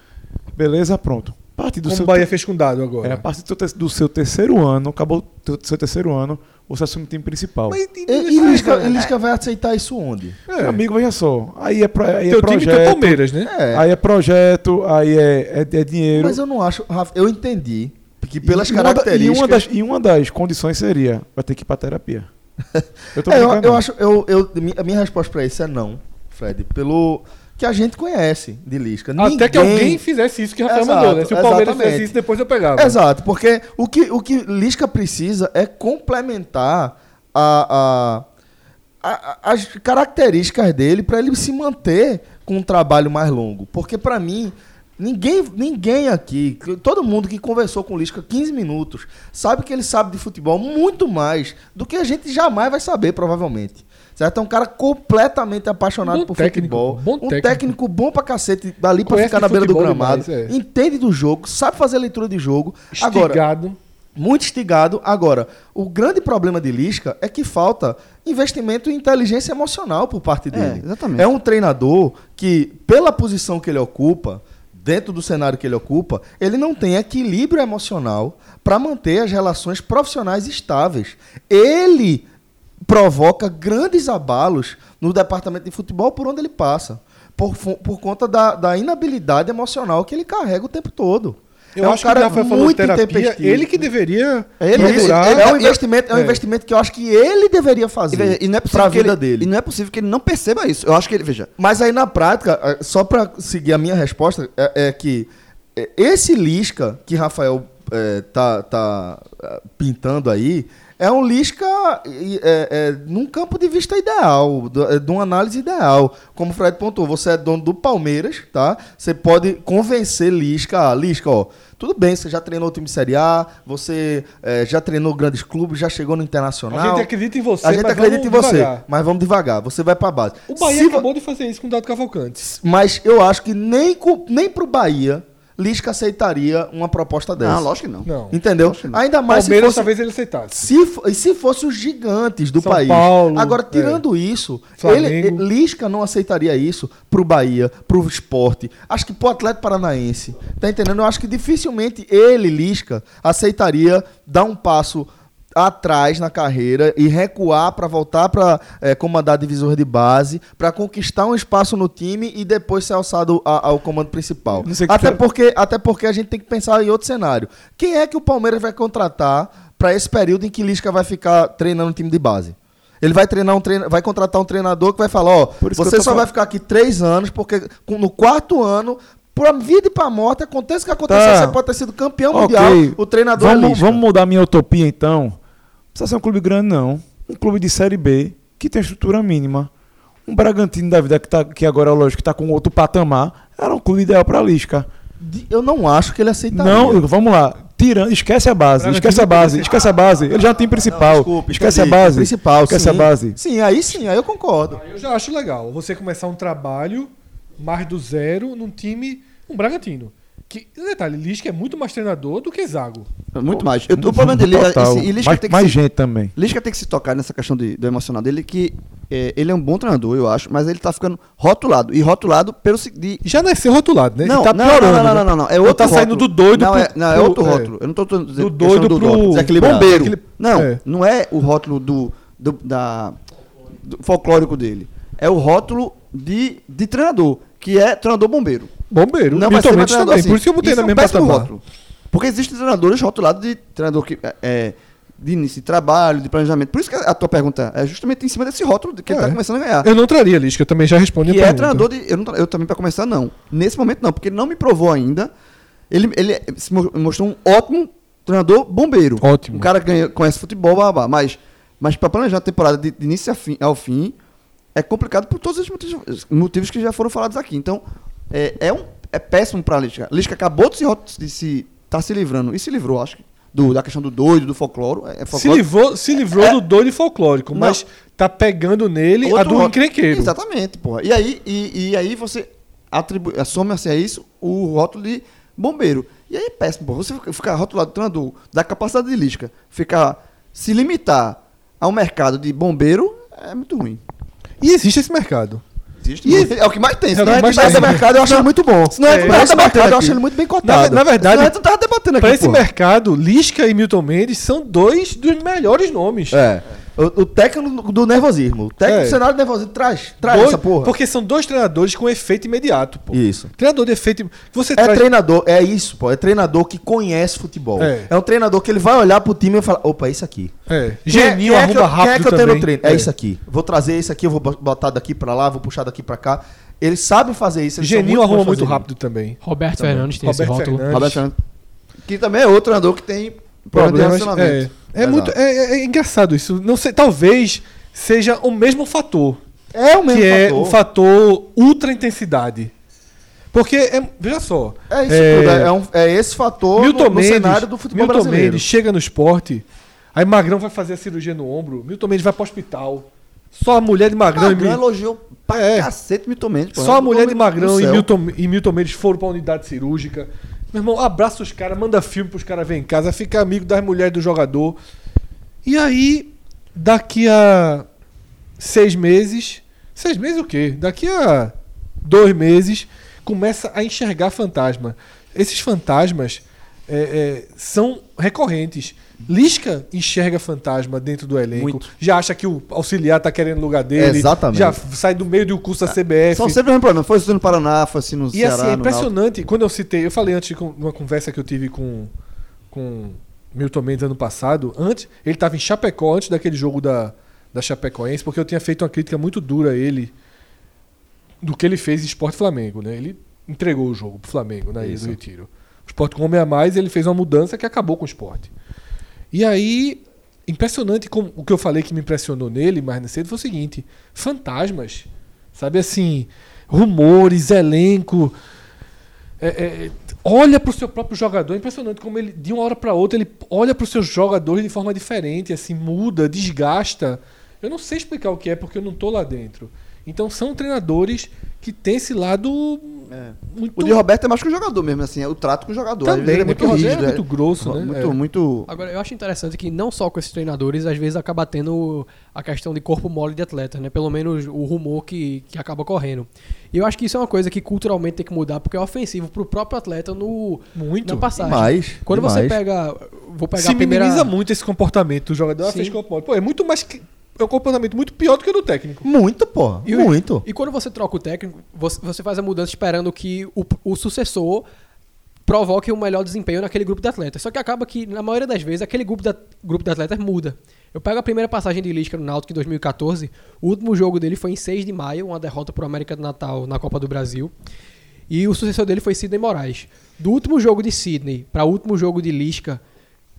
Beleza? Pronto. A partir do Como seu o Bahia fez com dado agora. é, a partir do, te- do seu terceiro ano, acabou o seu terceiro ano, se assume o time principal. Mas E, e Lisca, e Lisca vai aceitar isso onde? é, Amigo, veja só. Aí é, pro, aí é teu time é projeto. Palmeiras, né? É. Aí é projeto, aí é, é, é dinheiro. Mas eu não acho, Rafa, eu entendi que pelas E uma da- características. E uma, das, e uma das condições seria: vai ter que ir pra terapia. Eu tô É, eu, eu acho, eu, eu, a minha resposta pra isso é não, Fred, pelo que a gente conhece de Lisca. Até que Ninguém- alguém fizesse isso que o Rafael Exato, mandou, né? Se o Palmeiras exatamente. fizesse isso, depois eu pegava. Exato, porque o que, o que Lisca precisa é complementar a, a- a- as características dele para ele se manter com um trabalho mais longo. Porque para mim, ninguém, ninguém aqui, todo mundo que conversou com o Lisca 15 minutos, sabe que ele sabe de futebol muito mais do que a gente jamais vai saber, provavelmente. Certo? É um cara completamente apaixonado Bom por técnico, futebol. bom um técnico. técnico bom pra cacete, dali pra Conhece ficar na beira do gramado. demais, é. Entende do jogo, sabe fazer leitura de jogo. Agora, Estigado. muito instigado. Agora, o grande problema de Lisca é que falta investimento em inteligência emocional por parte dele. exatamente. É um treinador que, pela posição que ele ocupa, dentro do cenário que ele ocupa, ele não tem equilíbrio emocional para manter as relações profissionais estáveis. Ele provoca grandes abalos no departamento de futebol por onde ele passa. Por, por conta da, da inabilidade emocional que ele carrega o tempo todo. Eu é um acho que cara Rafael falou de muito terapia, ele que deveria Ele, ele- procurar. ele é um investimento, é um é. investimento que eu acho que ele deveria fazer e não é pra possível que vida ele, dele. E não é possível que ele não perceba isso. Eu acho que ele, veja, Mas aí na prática, eh, só pra seguir a minha resposta, é, é que eh, esse Lisca que Rafael eh, tá, tá pintando aí é um Lisca eh, eh, num campo de vista ideal, eh, de uma análise ideal. Como o Fred pontuou, você é dono do Palmeiras, tá? Você pode convencer Lisca, ah, Lisca, ó, tudo bem, você já treinou o time Série A, você eh, já treinou grandes clubes, já chegou no Internacional. A gente acredita em você, A gente acredita em você, devagar. mas vamos devagar. Você vai pra base. O Bahia Se acabou de fazer isso com o Dado Cavalcante. mas eu acho que nem, co- nem pro Bahia, Lisca aceitaria uma proposta dessa. não, lógico que não. Não. Entendeu? Que não. Ainda mais Palmeiras se fosse, talvez ele aceitasse. se, e se fosse os gigantes do São país. Paulo, Agora, é. tirando isso, Flamengo. ele, ele- Lisca não aceitaria isso pro Bahia, pro esporte. Acho que pro Atlético Paranaense. Tá entendendo? Eu acho que dificilmente ele, Lisca, aceitaria dar um passo atrás na carreira e recuar para voltar para comandar divisor de base, para conquistar um espaço no time e depois ser alçado a- ao comando principal. Até que- porque, até porque a gente tem que pensar em outro cenário. Quem é que o Palmeiras vai contratar para esse período em que Lisca vai ficar treinando o time de base? Ele vai treinar um treina, vai contratar um treinador que vai falar, ó, você só vai falando. ficar aqui três anos, porque no quarto ano, pra vida e pra morte, aconteça o que acontecer, Tá. você pode ter sido campeão Ok. mundial, o treinador é vamos, Lisca. vamos mudar minha utopia então. Não precisa ser um clube grande, não. Um clube de Série B, que tem estrutura mínima. Um Bragantino da vida, que, tá, que agora, lógico, que tá com outro patamar, era um clube ideal pra Lisca. Eu não acho que ele aceitaria. Não, vamos lá. Tirando, esquece a base, esquece a base, esquece a base. Ele já tem principal. Desculpa, esquece entendi. a base. Principal, esquece sim. a base. Sim, aí sim, aí eu concordo. Eu já acho legal você começar um trabalho mais do zero num time, um Bragantino. Que, detalhe, Lisca é muito mais treinador do que Zago. Muito mais. Eu- o problema dele é Total. esse- e Lisca mais, tem que mais se- gente também. Lisca tem que se tocar nessa questão de- do emocional dele, que é, ele é um bom treinador, eu acho, mas ele tá ficando rotulado. E rotulado pelo de, Já nasceu rotulado, né? Não, Ele tá não, piorando. não, não, né? não, não, não, É Ele outro tá saindo do doido não, pro- é, não, é outro é. rótulo. Eu não tô dizendo Do doido pro- rótulo. Bombeiro. Aquele- Não, é. não é o rótulo do, do- da, do folclórico dele. É o rótulo de, de treinador, que é treinador bombeiro. Bombeiro. Não Virtualmente treinador também. assim. Por isso que eu botei Isso na é um mesma patamar. rótulo. Porque existem treinadores rotulados de treinador que é, é, de início de trabalho, de planejamento. Por isso que a tua pergunta é justamente em cima desse rótulo que ele É. está começando a ganhar. Eu não traria Lisca, eu também já respondi Que a é pergunta. treinador de. Eu, não eu também, para começar, não. Nesse momento, não, porque ele não me provou ainda. Ele, ele se mo- mostrou um ótimo treinador bombeiro. Ótimo. Um cara que ganha, conhece futebol, blá, blá, mas, mas para planejar a temporada de, de início fim- ao fim, é complicado por todos os motivos, motivos que já foram falados aqui. Então, é, é, um, é péssimo para a Lisca. Lisca acabou de se, de se tá se livrando, e se livrou, acho que, do, da questão do doido, do folclore. É, Se folclore. livrou, se livrou É. do doido folclórico, Não. mas tá pegando nele a Outro do rótulo. encrenqueiro. Exatamente, porra. E aí, e, e aí você atribui, assome-se a isso o rótulo de bombeiro. E aí é péssimo, porra. Você ficar rotulado treinador da capacidade de lisca, ficar se limitar ao mercado de bombeiro é muito ruim. E existe esse mercado. Existe. E- é o que mais tem. É o senão que a mais esse mercado eu acho ele muito bom. A gente É, não tá esse mercado debatendo eu acho ele muito bem Na, cotado. na verdade, Senão a gente não tava debatendo aqui, pra esse mercado, Lisca e Milton Mendes são dois dos melhores nomes. É. O, o técnico do nervosismo. O técnico É. do cenário do nervosismo. Traz, traz Dois- essa porra. Porque são dois treinadores com efeito imediato, pô. Isso. Treinador de efeito. Você É traz. treinador, é isso, pô. É treinador que conhece futebol. É. É. um treinador que ele vai olhar pro time e falar: opa, é isso aqui. É. É- Geninho é que arruma eu- rápido Quem é que eu tenho também. no treino? É. isso aqui. Vou trazer isso aqui, eu vou bo- botar daqui pra lá, vou puxar daqui pra cá. Eles sabem fazer isso. Geninho muito arruma muito rápido também. Roberto Fernandes tem esse Roberto rótulo. Fernandes. Roberto Fernandes. Que também é outro treinador que tem Problemas. É, é, muito, é, é- é engraçado isso. Não sei, talvez seja o mesmo fator. É o mesmo que é fator. o fator ultra intensidade. Porque, é, veja só. É isso É, tudo. É, um- é esse fator Milton no, no Mendes, cenário do futebol Milton brasileiro. Mendes chega no esporte, aí Magrão vai fazer a cirurgia no ombro, Milton Mendes vai pro hospital. Só a mulher de Magrão, e Magrão Mi- elogiou pra É. cacete Milton Mendes. pô. só a mulher de Magrão e. Milton, e Milton Mendes foram pra unidade cirúrgica. Meu irmão, abraça os caras, manda filme pros caras verem em casa, fica amigo das mulheres do jogador. E aí, daqui a seis meses. Seis meses o quê? Daqui a dois meses, começa a enxergar fantasma. Esses fantasmas é, é, são recorrentes. Lisca enxerga fantasma dentro do elenco. Muito. Já acha que o auxiliar tá querendo o lugar dele. Exatamente. Já sai do meio do curso da CBF. São sempre o mesmo problema. Foi no Paraná, foi assim no E Ceará. assim, é impressionante. Quando eu citei, eu falei antes de com- uma conversa que eu tive com, com Milton Mendes ano passado. Antes, ele estava em Chapecó, antes daquele jogo da, da Chapecoense, porque eu tinha feito uma crítica muito dura a ele do que ele fez em Esporte Flamengo. Né? Ele entregou o jogo pro Flamengo na ilha do Retiro. O Esporte com homem a mais, ele fez uma mudança que acabou com o esporte. E aí, impressionante como o que eu falei que me impressionou nele mais cedo foi o seguinte: fantasmas. Sabe assim, rumores, elenco. é, é, olha para o seu próprio jogador, é impressionante como ele, de uma hora para outra, ele olha para os seus jogadores de forma diferente, assim, muda, desgasta. Eu não sei explicar o que é porque eu não tô lá dentro. Então são treinadores que têm esse lado É. muito O de Roberto é mais que o jogador mesmo, assim, é o trato com o jogador. Também, ele é muito Rogério rígido. é muito grosso, né? Muito, É. muito. Agora, eu acho interessante que não só com esses treinadores, às vezes acaba tendo a questão de corpo mole de atleta, né? Pelo menos o rumor que, que acaba correndo. E eu acho que isso é uma coisa que culturalmente tem que mudar, porque é ofensivo pro próprio atleta no, Muito. na passagem. Demais. Quando demais. você pega. Vou pegar Se a primeira. minimiza muito esse comportamento do jogador. Sim. fez corpo mole. Pô, é muito mais que. É um comportamento muito pior do que o do técnico. Muito, porra. E muito. E quando você troca o técnico, você, você faz a mudança esperando que o, o sucessor provoque um melhor desempenho naquele grupo de atletas. Só que acaba que, na maioria das vezes, aquele grupo de, grupo de atletas muda. Eu pego a primeira passagem de Lisca no Náutico em 2014. O último jogo dele foi em 6 de maio, uma derrota para o América do Natal na Copa do Brasil. E o sucessor dele foi Sidney Moraes. Do último jogo de Sidney para o último jogo de Lisca,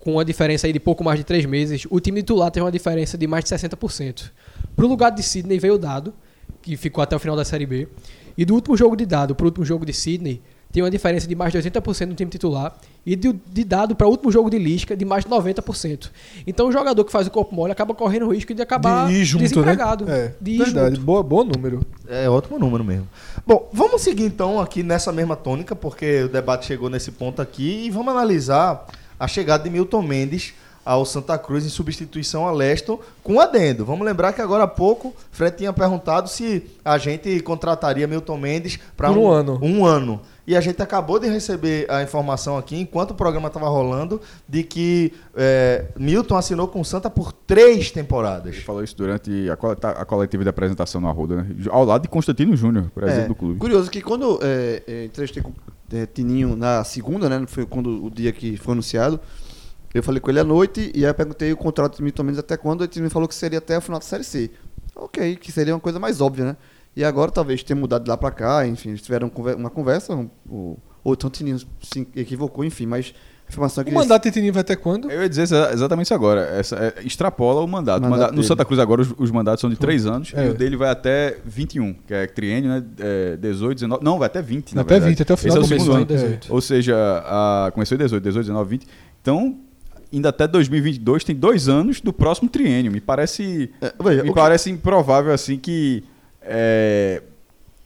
com uma diferença aí de pouco mais de 3 meses, o time titular teve uma diferença de mais de 60%. Pro lugar de Sidney veio o Dado, que ficou até o final da Série B. E do último jogo de Dado pro último jogo de Sidney, tem uma diferença de mais de 80% no time titular. E de, de Dado para o último jogo de Lisca, de mais de 90%. Então o jogador que faz o corpo mole acaba correndo o risco de acabar de junto, desempregado. né? É, de verdade. junto. Boa, bom número. É ótimo número mesmo. Bom, vamos seguir então aqui nessa mesma tônica, porque o debate chegou nesse ponto aqui, e vamos analisar a chegada de Milton Mendes ao Santa Cruz em substituição a Leston com adendo. Vamos lembrar que agora há pouco Fred tinha perguntado se a gente contrataria Milton Mendes para Por um ano. Um ano. E a gente acabou de receber a informação aqui, enquanto o programa estava rolando, de que é, Milton assinou com o Santa por três temporadas. Ele falou isso durante a, coleta- a coletiva de apresentação no Arruda, né? Ao lado de Constantino Júnior, presidente É, do clube. Curioso que quando é, é, entrevistei com é, Tininho na segunda, né? Foi quando o dia que foi anunciado. Eu falei com ele à noite e aí eu perguntei o contrato de Milton Mendes até quando, e ele me falou que seria até o final da Série C. Ok, que seria uma coisa mais óbvia, né? E agora talvez tenha mudado de lá pra cá, enfim, eles tiveram uma conversa, um- o, ou então o Tininho se equivocou, enfim, mas a informação é que O mandato de Tininho vai até quando? Eu ia dizer exa- exatamente isso agora. Essa, é, extrapola o mandato. O Mandato mandato- no. Santa Cruz agora os, os mandatos são de três anos É. e o dele vai até 21, que é triênio, né? É, 18, 19. Não, vai até 20. na Até verdade. 20, até o final Esse é do o segundo mês, ano. né? Ou seja, a, começou em 18, 18, 19, 20. Então, ainda até 2022 tem dois anos do próximo triênio. Me parece, É, veja, me o que- parece improvável assim que. é,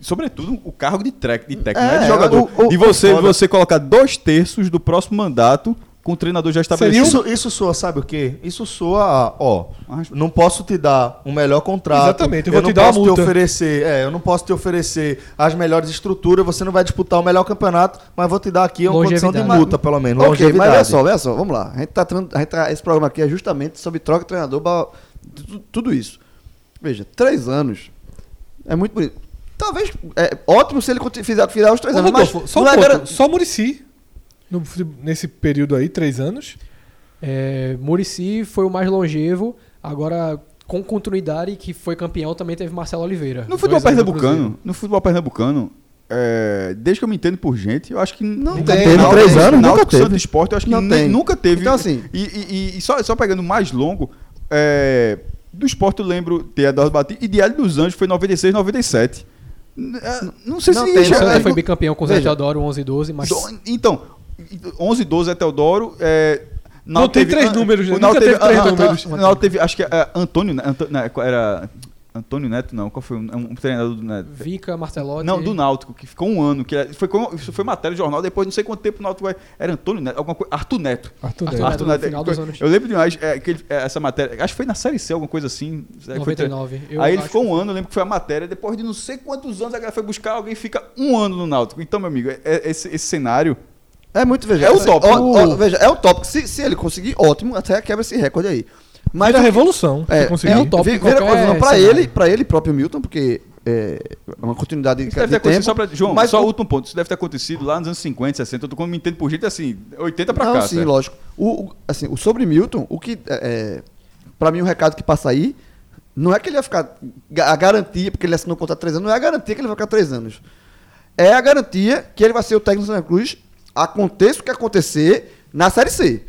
Sobretudo o cargo de, trek, de técnico, É, né, de jogador. o- o- e você, o você colocar dois terços do próximo mandato com o treinador já estabelecido. Isso, isso soa, sabe o quê? Isso soa, ó, Mas- não posso te dar um melhor contrato. Exatamente, eu vou não te posso te oferecer, é, eu não posso te oferecer as melhores estruturas, você não vai disputar o melhor campeonato, mas vou te dar aqui uma condição de Longevidade. multa, pelo menos, Ok, mas longevidade. olha só, olha só, vamos lá. A gente tá, a gente tá- esse programa aqui é justamente sobre troca de treinador, tudo isso. Veja, três anos é muito bonito. Talvez, é ótimo se ele fizer, fizer os três Ô, anos, mas Rodolfo, só, um é só Murici, no nesse período aí, três anos. É, Murici foi o mais longevo, agora com continuidade que foi campeão também teve Marcelo Oliveira. No futebol pernambucano, no futebol pernambucano, é, desde que eu me entendo por gente, eu acho que Não nunca tem, teve não três tem. anos, Nunca Náutico, teve. Santo Esporte, eu acho que Não nem- tem. nunca teve. Então, assim- e, e- e só, só pegando mais longo, é, do esporte eu lembro ter Adalto Batista e Diário dos Anjos foi 96, 97. N- é, Não sei Não se tem, Santa tem. foi bicampeão com o Zé. Teodoro 11 e 12, mas Do- Então, 11 12 é Teodoro. É, Não tem três números, né? o Náutico Nunca teve três ah, números. O Náutico teve, acho que é, Antônio, né? Não, era Antônio Neto, não. Qual foi um, um treinador do Neto? Vica, Martelotti. Não, do Náutico, que ficou um ano. Que era- foi, isso foi matéria de jornal, depois não sei quanto tempo o Náutico vai. Era Antônio Neto, alguma coisa. Arthur Neto. Arthur Arthur Neto. Neto. no final dos anos. Eu lembro demais é, que ele- é, essa matéria. Acho que foi na série C, alguma coisa assim. Foi 99. Eu Aí ele ficou um ano, eu lembro que foi a matéria. Depois de não sei quantos anos a galera foi buscar, alguém fica um ano no Náutico. Então, meu amigo, é- é- esse, esse cenário. É muito, veja. É o top. ó, ó, veja, é o top. Se, se ele conseguir, ótimo, até quebra esse recorde aí. Mas o que- revolução. É, conseguir. é o top vira revolução pra cenário. ele, pra ele próprio Milton, porque é uma continuidade de, Isso deve ter de tempo. só pra. João, mas só o- o último ponto. Isso deve ter acontecido lá nos anos 50, 60. Eu tô quando me entendo por gente assim, 80 pra não, cá. sim, certo? lógico. O, o- assim, o sobre Milton, o que é, é, para mim o recado que passa aí não é que ele vai ficar a garantia porque ele assinou um contrato de três anos, não é a garantia que ele vai ficar três anos. É a garantia que ele vai ser o técnico do Santa Cruz, aconteça o que acontecer na série C.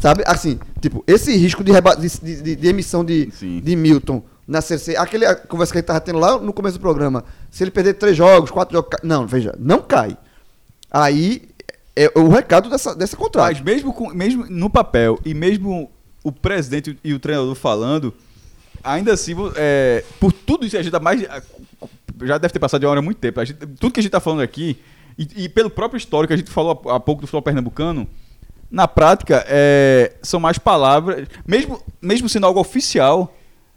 Sabe? Assim, tipo, esse risco de, reba- de, de- de- emissão de, Sim. de Milton na série C, aquele a conversa que a gente tava tendo lá no começo do programa, se ele perder três jogos, quatro jogos, não, veja, não cai. Aí é o recado dessa, desse contrato. Mas mesmo, com, mesmo no papel e mesmo o presidente e o treinador falando, ainda assim, é, por tudo isso, a gente tá mais. Já deve ter passado de uma hora muito tempo. Gente- tudo que a gente tá falando aqui, e, e pelo próprio histórico a gente falou há pouco do futebol pernambucano, na prática, é, são mais palavras. Mesmo, mesmo sendo algo oficial,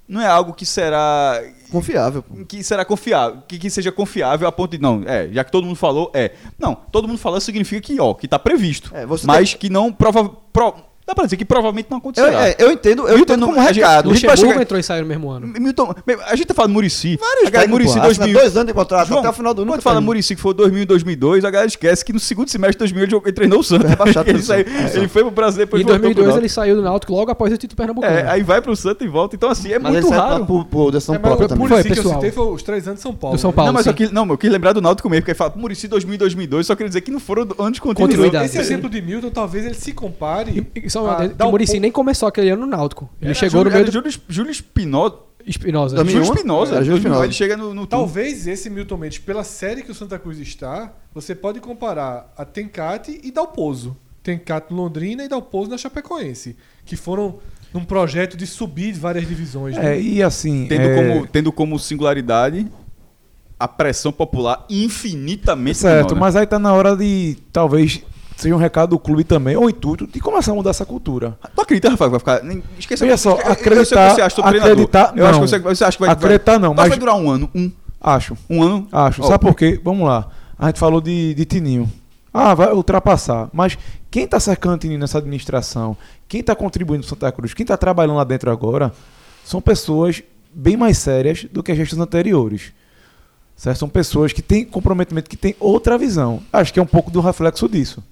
não é algo que será Confiável. pô. que será confiável, que, que seja confiável a ponto de não, é, já que todo mundo falou, é. Não, todo mundo falou significa que, ó, que tá previsto. É, você mas que não prova, pro- dá pra dizer que provavelmente não Eu, acontecerá. é, eu entendo, eu Milton entendo como gente- recado. a gente vai Luxemburgo chegar- entrou e saiu no mesmo ano. Milton, a gente tá falando Murici. Vários a galera Murici técnicos, assina 2000. dois anos de contrato, João, até o final do ano. Quando fala Murici que foi 2000 e 2002, a galera esquece que no segundo semestre de 2000 ele, jogou- ele treinou o Santos. É baixado ele, saiu- ele foi pro Brasil E depois em voltou pro 2002 Náutico. ele saiu do Náutico logo após o título pernambucano. É, aí vai pro Santos e volta. Então, assim, é Mas muito raro. por, por decisão É, mas própria o também. Muricy Foi, que eu pessoal. citei foi os três anos de São Paulo. São né? Paulo. não, mas eu quis, não, eu quis lembrar do Náutico mesmo, porque ele fala Murici 2000 2002, só quer dizer que não foram anos de continuidade. Esse exemplo de Milton, talvez ele se compare. E, e só a uma dar o um Muricy pouco- nem começou aquele ano no Náutico. Ele Era chegou Júlio, no meio do Júlio, Júlio Espinosa. Espinosa. Júlio um? Espinosa. Era Júlio Espinosa. Ele chega no, no Talvez esse Milton Mendes, pela série que o Santa Cruz está, você pode comparar a Tencate e Dalpozo. Tencate no Londrina e Dalpozo na Chapecoense. Que foram num projeto de subir várias divisões. né? É, e assim. tendo, é, como, tendo como singularidade a pressão popular infinitamente Certo, menor, né? mas aí tá na hora de talvez seja um recado do clube também, ou intuito, de começar a mudar essa cultura. Tu acredita, Rafael, que vai ficar. Esqueça Veja só, eu- eu acreditar- você acha acreditar, Eu acho não. que você, você acha que vai. Acreditar não, vai, mas- vai durar um ano. Um, Acho, um ano. acho. Ó, Sabe por quê? Vamos lá. A gente falou de, de Tininho. Ah, vai ultrapassar. Mas quem tá cercando o Tininho nessa administração? Quem tá contribuindo pro Santa Cruz? Quem tá trabalhando lá dentro agora? São pessoas bem mais sérias do que as gestões anteriores. Certo? São pessoas que têm comprometimento, que têm outra visão. Acho que é um pouco do reflexo disso.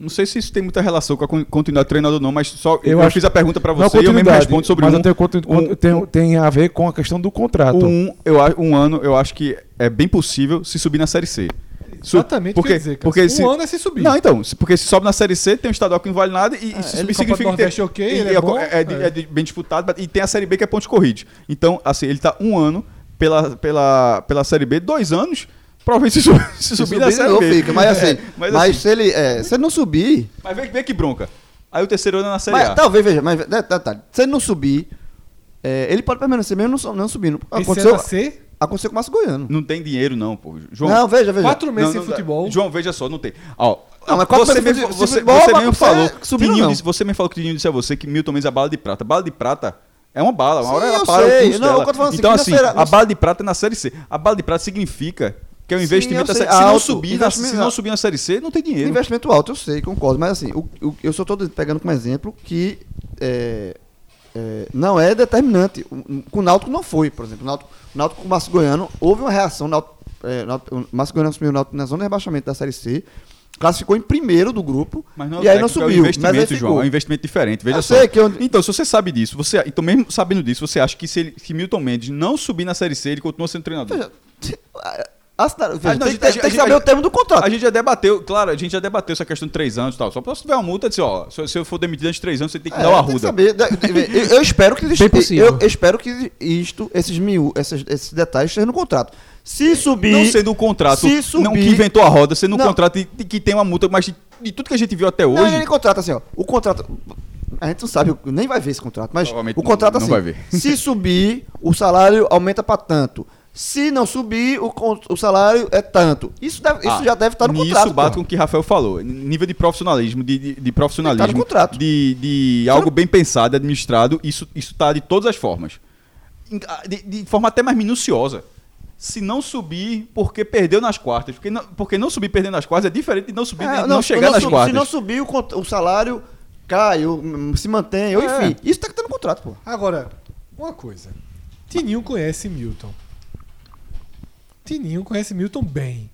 Não sei se isso tem muita relação com a con- continuidade do treinador, não, mas só eu, Eu acho- fiz a pergunta Não você e eu mesmo respondo sobre mas um. eu tenho, um- tem, tem a ver com a questão do contrato. Um, eu, um ano, eu acho que é bem possível se subir na Série C. Su- Exatamente porque, dizer, porque Um se, ano é se subir. Não, então, porque se sobe na Série C, tem um estadual que não vale nada e, e se subir significa que tem, ok, e ele é bom, é, de- é. é de- bem disputado e tem a Série B que é pontos corridos. Então, assim, ele tá um ano pela, pela, pela Série B, dois anos, provavelmente se, su- se Se subir subir, na Série não fica. Mas assim, É, mas, mas, assim, se, ele, é, se ele não subir. mas vê, vê que bronca. Aí o terceiro ano é na Série Mas, A. talvez, veja, mas de- detalhe, se ele não subir, é, ele pode permanecer mesmo não, não subindo. Aconteceu, C, aconteceu com o Márcio Goiano. Não tem dinheiro, não, pô. João, Não, veja, veja. quatro meses Não, sem não dá. futebol. João, veja só, não tem. Ó, Não, mas quatro você mesmo, você, futebol, você mas mesmo falou. subiu, não. disse, você mesmo falou que o Tininho disse a você que Milton Mendes é bala de prata. Bala de prata é uma bala. Uma Sim, hora ela eu para sei. o curso Não, dela. assim, Então, assim, a bala de prata é na Série C. A bala de prata significa que é um Sim, investimento sei. série Se não subir, na, se não subir na Série C, não tem dinheiro. Investimento alto, eu sei, concordo. Mas assim, o- o- eu só estou pegando como exemplo que é, é, não é determinante. Com o Náutico não foi, por exemplo. O Náutico, o Náutico com o Márcio Goiano, houve uma reação. O Náutico, é, o Márcio Goiano assumiu o Náutico na zona de rebaixamento da Série C, classificou em primeiro do grupo Mas não é e aí não é o subiu. mas aí investimento, ficou. João. É um investimento diferente. Veja Eu só. eu- Então, se você sabe disso, você, então mesmo sabendo disso, você acha que se, ele, se Milton Mendes não subir na Série C, ele continua sendo treinador? Veja, assinaram- veja, Ah, não, tem, a gente- tem- a tem gente- que saber a o termo do contrato. A gente já debateu, claro, a gente já debateu essa questão de três anos e tal. Só se tiver uma multa, dizer, ó, se, se eu for demitido antes de três anos, você tem que É, dar uma tem ruda. saber. Eu, eu espero que Bem possível. eu, eu espero que isto, esses mil, esses, esses detalhes estejam no contrato. Se subir, Não sendo um contrato se subir, não que inventou a roda, sendo um Não. contrato de, de que tem uma multa, mas de, de tudo que a gente viu até Não, hoje. ele contrata assim, ó. O contrato. A gente não sabe, nem vai ver esse contrato, mas o contrato não- não assim. vai ver. Se subir, o salário aumenta para tanto. Se não subir, o, o salário é tanto. Isso, deve- isso Ah, já deve estar no contrato. bate pô. com o que Rafael falou. Nível de profissionalismo, de, de, de profissionalismo, Tá no contrato. de, de algo bem pensado, administrado, isso, isso tá de todas as formas. Ah, De, de forma até mais minuciosa. Se não subir, porque perdeu nas quartas. Porque não, porque não subir perdendo nas quartas é diferente de não subir É, e não, chegar nas sub- quartas. Se não subir, o, o salário cai, o- hum, se mantém, ou É. enfim. Isso tá tendo no contrato, pô. Agora, uma coisa. Tininho conhece Milton. Tininho conhece Milton bem.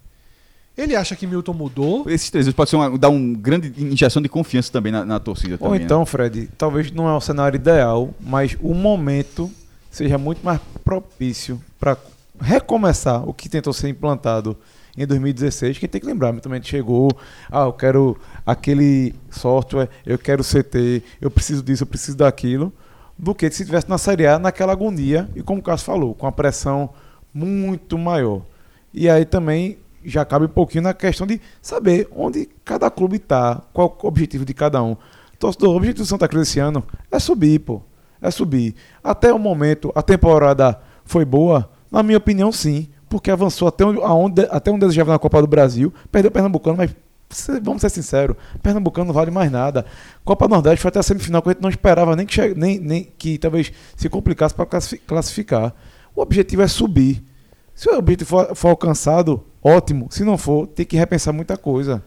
Ele acha que Milton mudou. Esses três pode ser uma, dar uma grande injeção de confiança também na, na torcida. Ou também, né? então, Fred, talvez não é o cenário ideal, mas o momento seja muito mais propício para recomeçar o que tentou ser implantado em 2016. Quem tem que lembrar, também chegou, ah, eu quero aquele software, eu quero CT, eu preciso disso, eu preciso daquilo, do que se estivesse na Série A naquela agonia e como o Cássio falou, com a pressão muito maior. E aí também já cabe um pouquinho na questão de saber onde cada clube está, qual o objetivo de cada um. Torcedor, o objetivo do Santa Cruz esse ano é subir, pô. É subir. Até o momento, a temporada foi boa? Na minha opinião, sim. Porque avançou até onde, até onde desejava na Copa do Brasil. Perdeu o Pernambucano, mas vamos ser sinceros, Pernambucano não vale mais nada. Copa Nordeste foi até a semifinal que a gente não esperava nem que, nem, nem que talvez se complicasse para classificar. O objetivo é subir. Se o objetivo for, for alcançado, ótimo. Se não for, tem que repensar muita coisa.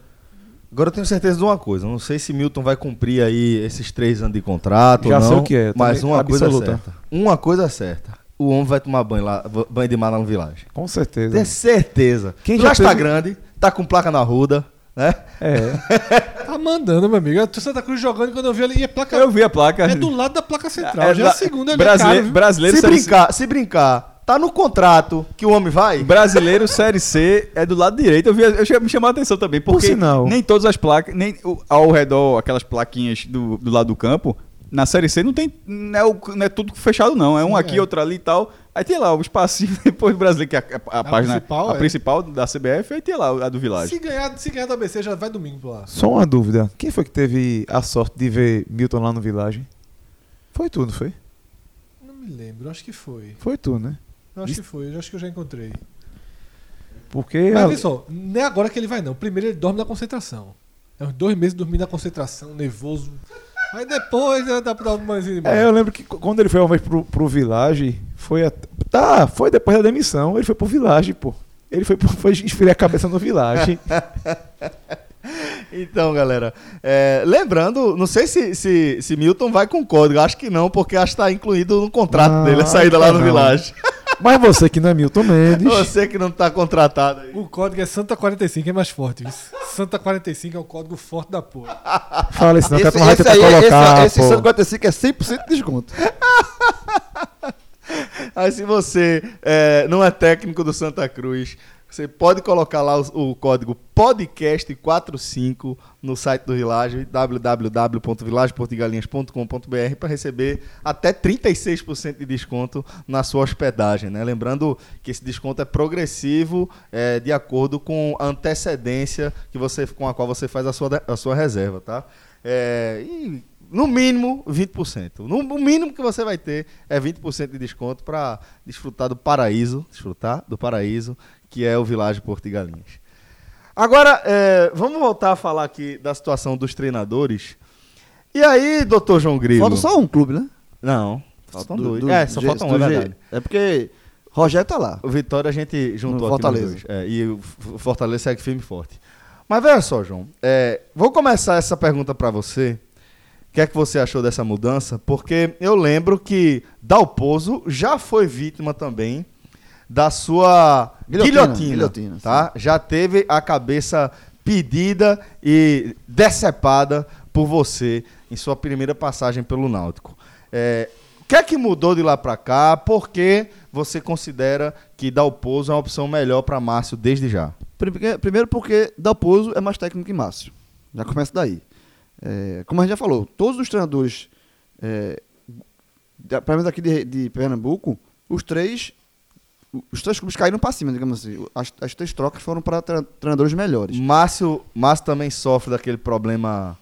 Agora eu tenho certeza de uma coisa. Não sei se Milton vai cumprir aí esses três anos de contrato Já ou não. sei o que é, Mas uma coisa é absoluta. certa. Uma coisa é certa. O homem vai tomar banho lá, banho de mar lá no Village. Com certeza. Tenho certeza. Quem o já teve- grande, tá com placa na ruda, né? É. Tá mandando, meu amigo. Eu tô Santa Cruz jogando e quando eu vi ali. E a placa. Eu vi a placa. É do lado da placa central. É, já é a da- segunda ali. brasileiro, cara, viu? brasileiro, se brincar, se brincar, tá no contrato que o homem vai? Brasileiro Série C é do lado direito. Eu, vi, eu me chamou a atenção também, porque sinal. nem todas as placas, nem o- ao redor, aquelas plaquinhas do, do lado do campo, na Série C não tem. Não é, o- não é tudo fechado, não. É um aqui, é. outro ali e tal. Aí tem lá o espacinho depois do brasileiro, que é a, a, página principal, a é. principal da CBF, aí tem lá a do Village. Se ganhar, se ganhar da ABC, já vai domingo pra lá. Só uma dúvida. Quem foi que teve a sorte de ver Milton lá no Village? Foi tu, não foi? Não me lembro, acho que foi. Foi tu, né? Eu acho que foi, eu acho que eu já encontrei. Porque. Mas a- olha só, não é agora que ele vai, não. Primeiro ele dorme na concentração. É uns dois meses dormindo na concentração, nervoso. Aí depois né, dá pra dar um banhozinho de É, eu lembro que quando ele foi uma vez pro, pro Village, foi at- Tá, foi depois da demissão. Ele foi pro Village, pô. Ele foi, pro- foi esfriar a cabeça no Village. Então, galera, é, lembrando, não sei se, se, se Milton vai com código, acho que não, porque acho que tá incluído no contrato Não, dele, a saída lá no que não. Village. Mas você que não é Milton Mendes. Você que não tá contratado aí. O código é Santa 45, é mais forte. Isso. Santa 45 é o código forte da porra. Fala isso, não, que a Esse, turma vai esse tentar aí, colocar. esse, esse pô. 145 é 100% de desconto. Aí se você é, não é técnico do Santa Cruz, você pode colocar lá o, o código podcast45 no site do Village, www.villageportigalinhas.com.br para receber até 36% de desconto na sua hospedagem, né? Lembrando que esse desconto é progressivo é, de acordo com a antecedência que você, com a qual você faz a sua, a sua reserva, tá? É, e no mínimo 20%. No, o mínimo que você vai ter é 20% de desconto para desfrutar do paraíso, desfrutar do paraíso, que é o Village Porto de Galinhas. Agora, é, vamos voltar a falar aqui da situação dos treinadores. E aí, doutor João Grilo? Falta só um clube, né? Não, faltam Do- dois. do- é, só faltam um, é verdade. É porque Rogério tá lá. O Vitória a gente juntou No aqui Fortaleza. dois. É, e o Fortaleza segue firme e forte. Mas veja só, João. é, vou começar essa pergunta pra você. O que é que você achou dessa mudança? Porque eu lembro que Dalpozo já foi vítima também da sua Guilhotina, guilhotina. guilhotina, tá? Já teve a cabeça pedida e decepada por você em sua primeira passagem pelo Náutico. É, o que é que mudou de lá pra cá? Por que você considera que Dalpozo é uma opção melhor pra Márcio desde já? Prime- Primeiro porque Dalpozo é mais técnico que Márcio. Já começa daí. É, como a gente já falou, todos os treinadores, é, pelo menos aqui de, de Pernambuco, os três, os três clubes caíram para cima, digamos assim. As, as três trocas foram para tre- treinadores melhores. Márcio, Márcio também sofre daquele problema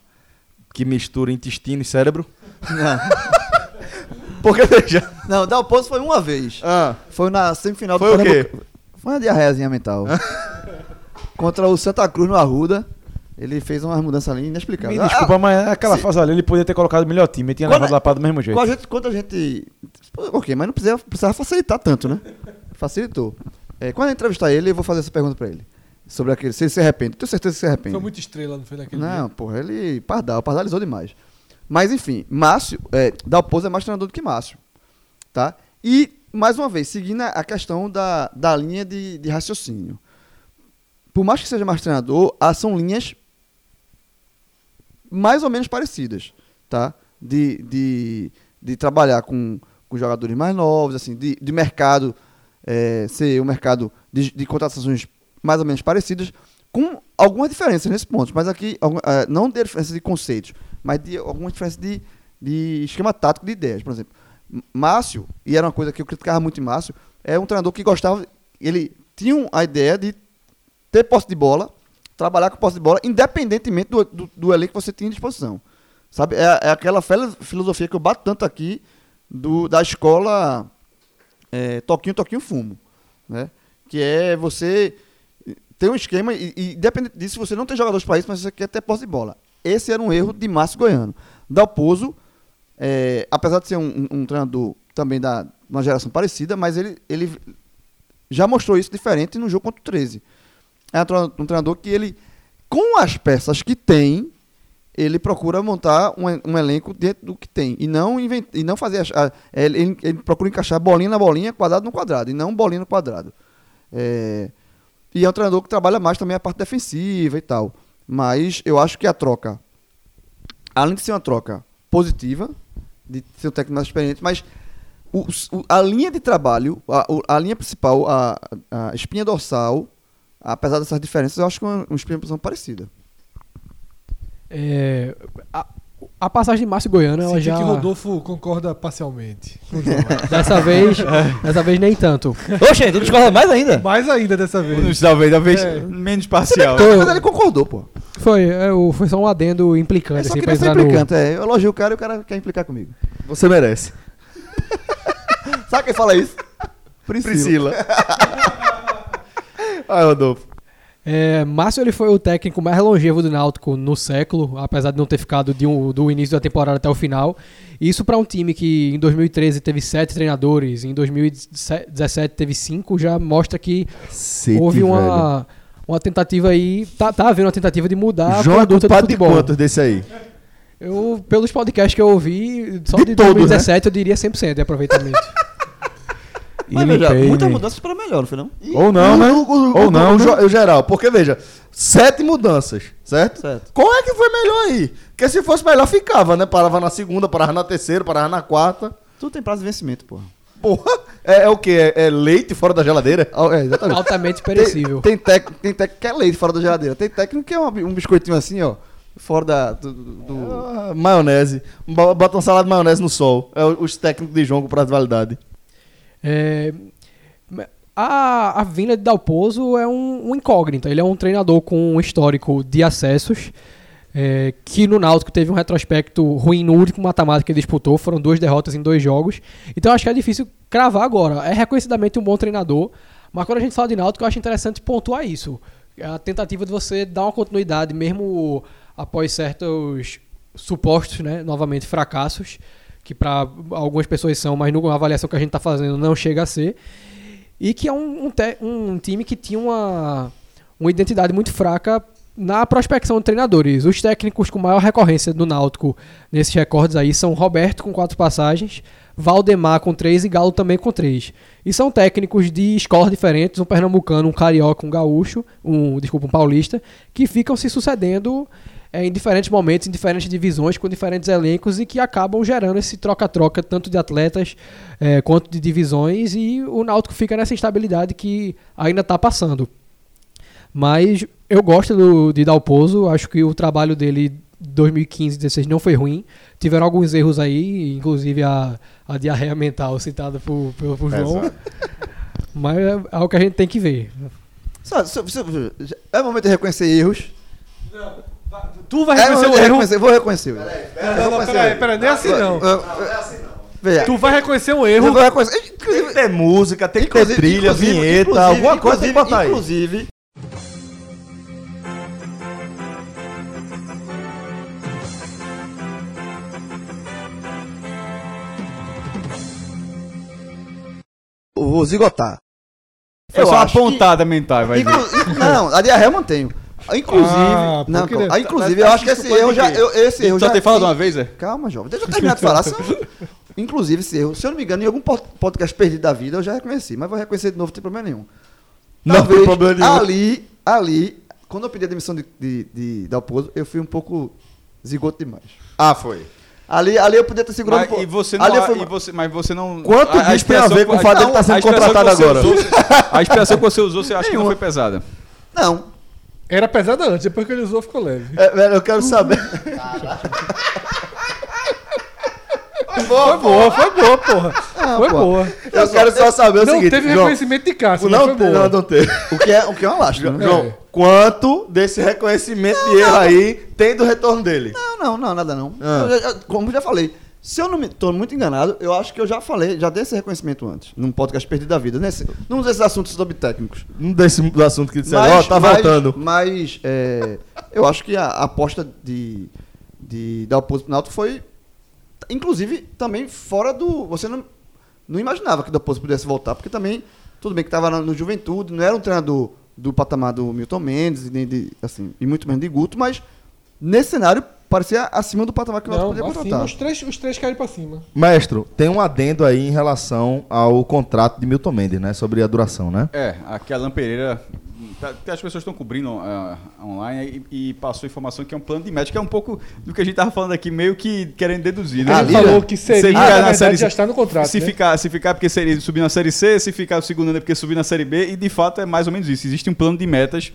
que mistura intestino e cérebro? Porque veja. Não, Dalpozo foi uma vez. Ah, Foi na semifinal Foi o quê? Foi uma diarreiazinha mental. Contra o Santa Cruz no Arruda. Ele fez uma mudança ali inexplicável. Me Ah, desculpa, mas naquela se- fase ali ele podia ter colocado o melhor time. Ele tinha Quando- levado lá para do mesmo jeito. Com a gente, quando a gente. Ok, mas não precisava, precisava facilitar tanto, né? Facilitou. É, quando eu entrevistar ele, eu vou fazer essa pergunta pra ele. Sobre aquele. Se ele se arrepende. Tenho certeza que se arrepende. Foi muito estrela, não foi naquele Não, dia? porra, ele. Pardal, pardalizou demais. Mas enfim, Márcio. É, Dalpozo é mais treinador do que Márcio. Tá? E, mais uma vez, seguindo a- questão da, da linha de, de raciocínio. Por mais que seja mais treinador, ah, são linhas mais ou menos parecidas, tá? De, de, de trabalhar com, com jogadores mais novos, assim, de, de mercado é, ser um mercado de, de contratações mais ou menos parecidas, com algumas diferenças nesse ponto. Mas aqui, eh, não de diferença de conceitos, mas de algumas diferenças de, de esquema tático de ideias. Por exemplo, Márcio, e era uma coisa que eu criticava muito em Márcio, é um treinador que gostava, ele tinha a ideia de ter posse de bola, trabalhar com posse de bola, independentemente do, do, do elenco que você tinha à disposição. Sabe? É, é aquela filosofia que eu bato tanto aqui do, da escola é, toquinho, toquinho, fumo. Né? Que é você ter um esquema e, e independente disso, você não tem jogadores para isso, mas você quer ter posse de bola. Esse era um erro de Márcio Goiano. Dalpozo, é, apesar de ser um, um- um treinador também da uma geração parecida, mas ele, ele já mostrou isso diferente no jogo contra o 13. É um treina- treinador que ele, com as peças que tem, ele procura montar um, um elenco dentro do que tem. E não, invent, e não fazer. a- é, ele, ele procura encaixar bolinha na bolinha, quadrado no quadrado, e não bolinha no quadrado. É, e é um treinador que trabalha mais também a parte defensiva e tal. Mas eu acho que a troca, além de ser uma troca positiva, de ser um técnico mais experiente, mas o- o- a linha de trabalho, a, a linha principal, a, a espinha dorsal, apesar dessas diferenças, eu acho que é uma, dorsal parecida. É, a, a passagem de Márcio Goiano, ela Senti já. que Rodolfo concorda parcialmente. Dessa vez, dessa vez nem tanto. Oxe, tu discorda mais ainda? Mais ainda dessa vez. Talvez, talvez É. menos parcial. Mas ele concordou, pô. Foi, é, o- foi só um adendo É implicante, só assim, que pra ele é entrar no. implicante, é. Eu elogio o cara e o cara quer implicar comigo. Você merece. Sabe quem fala isso? Priscila. Priscila. Ai, Rodolfo. É, Márcio ele foi o técnico mais longevo do Náutico no século, apesar de não ter ficado um- do início da temporada até o final. Isso para um time que em 2013 teve sete treinadores, em 2017 teve cinco, já mostra que houve uma, uma tentativa aí. Tá, tá havendo uma tentativa de mudar a João é conduta do culpado de futebol. quantos desse aí? Eu, pelos podcasts que eu ouvi, só De de, todos, 2017 eu diria 100% de aproveitamento. Mas veja, muitas mudanças para melhor, não foi não? Ou não, né? O- o- o- Ou não, o, né? o geral. Porque, veja, sete mudanças, certo? Certo. Qual é que foi melhor aí? Porque se fosse melhor, ficava, né? Parava na segunda, parava na terceira, parava na quarta. Tudo tem prazo de vencimento, porra. Porra, é, é o quê? É, é leite fora da geladeira? É, exatamente. Altamente Tem, perecível. tem, tec, tem técnico que é leite fora da geladeira. Tem técnico que é uma- um biscoitinho assim, ó. Fora da, do, do- Ah, maionese. Bo- Bota uma salada de maionese no sol. É os técnicos de jogo para validade. É, a, a vinda de Dalpozo é um, um incógnito. Ele é um treinador com um histórico de acessos. é, que no Náutico teve um retrospecto ruim no último mata-mata que ele disputou. Foram duas derrotas em dois jogos. Então acho que é difícil cravar agora. É reconhecidamente um bom treinador. Mas quando a gente fala de Náutico, eu acho interessante pontuar isso. a tentativa de você dar uma continuidade, mesmo após certos supostos, né, novamente, fracassos, que para algumas pessoas são, mas na avaliação que a gente está fazendo não chega a ser. E que é um, um, te- um time que tinha uma, uma identidade muito fraca na prospecção de treinadores. Os técnicos com maior recorrência do Náutico nesses recordes aí são Roberto com quatro passagens, Valdemar com três e Galo também com três. E são técnicos de escolas diferentes, um pernambucano, um carioca, um gaúcho, um, desculpa, um paulista, que ficam se sucedendo é, em diferentes momentos, em diferentes divisões, com diferentes elencos e que acabam gerando esse troca-troca tanto de atletas é, quanto de divisões e o Náutico fica nessa instabilidade que ainda está passando. Mas eu gosto do, de Dalpozo, acho que o trabalho dele 2015 16 não foi ruim. Tiveram alguns erros aí, inclusive a, a diarreia mental citada por, por, por João. Mas é algo que a gente tem que ver. Só- só- só- é momento de reconhecer erros. Tu vai É reconhecer momento o de erro. reconhecer, vou reconhecer. Não, não, não, peraí, peraí, nem assim não. Veja, Tu vai reconhecer um eu erro. vou reconhecer. Tem que Inclusive, ter música, tem que ter trilha, vinheta, inclusive- alguma coisa tem que botar aí. Inclusive, vou zigotar. Foi Eu só uma acho que- pontada mental, vai dizer. Não, a diarreia eu mantenho. Inclusive, Ah, não, ah, inclusive, tá- eu tá acho que esse erro já, de eu, esse erro já ter falado tem- uma vez, é? Calma, jovem, deixa eu terminar de falar. Se eu- Inclusive, esse erro, se eu não me engano, em algum pod- podcast perdido da vida, eu já reconheci, mas vou reconhecer de novo, não tem problema nenhum. Não tem Talvez problema nenhum. Ali, ali, quando eu pedi a demissão de, de, de Dalpozo, eu fui um pouco zigoto demais. Ah, foi. Ali, ali eu podia ter segurado Mas, um pouco. e você não, ali fui- e você, mas você não. Quanto disso tem a ver com o que- fato dele tá a sendo expressão contratado agora? usou- a expressão que você usou, você acha que não Nenhuma. foi pesada? Não. Era pesada antes, depois que ele usou ficou leve. É, velho, eu quero saber. Foi boa, foi boa, porra. foi pô. boa. Eu quero só saber o Não seguinte. teve João, reconhecimento de Cássio, não, não, foi boa. não, não teve. O que é, o que é uma lástima. né? João, quanto desse reconhecimento de erro aí tem do retorno dele? Não, não, não, nada não. Ah. Eu já- como eu já falei, se eu não me tô muito enganado, eu acho que eu já falei, já dei esse reconhecimento antes, num podcast perdido da vida, nesse, num desses assuntos sobre técnicos. Um desse do assunto que disseram, ó, tá mas- voltando. Mas é, eu acho que a, a aposta de, de dar o pro Náutico foi, inclusive, também fora do. Você não, não imaginava que o Dalpozo pudesse voltar, porque também, tudo bem que estava no, no Juventude, não era um treinador do patamar do Milton Mendes, nem de, assim, e muito menos de Guto, mas nesse cenário parecia acima do patamar que o Náutico podia acima, contratar. os três, os três caíram pra cima. Mestre, tem um adendo aí em relação ao contrato de Milton Mendes, né? Sobre a duração, né? É, aqui a Alan Pereira. que As pessoas estão cobrindo ah, online e, e passou informação que é um plano de médico, que é um pouco do que a gente tava falando aqui, meio que querendo deduzir. né? Ah, Ele falou que seria, Se na ficar na verdade, série- já está no contrato, Se, né? ficar, se ficar porque seria subir na Série C, se ficar o segundo ano é porque subir na Série B, e de fato é mais ou menos isso. Existe um plano de metas,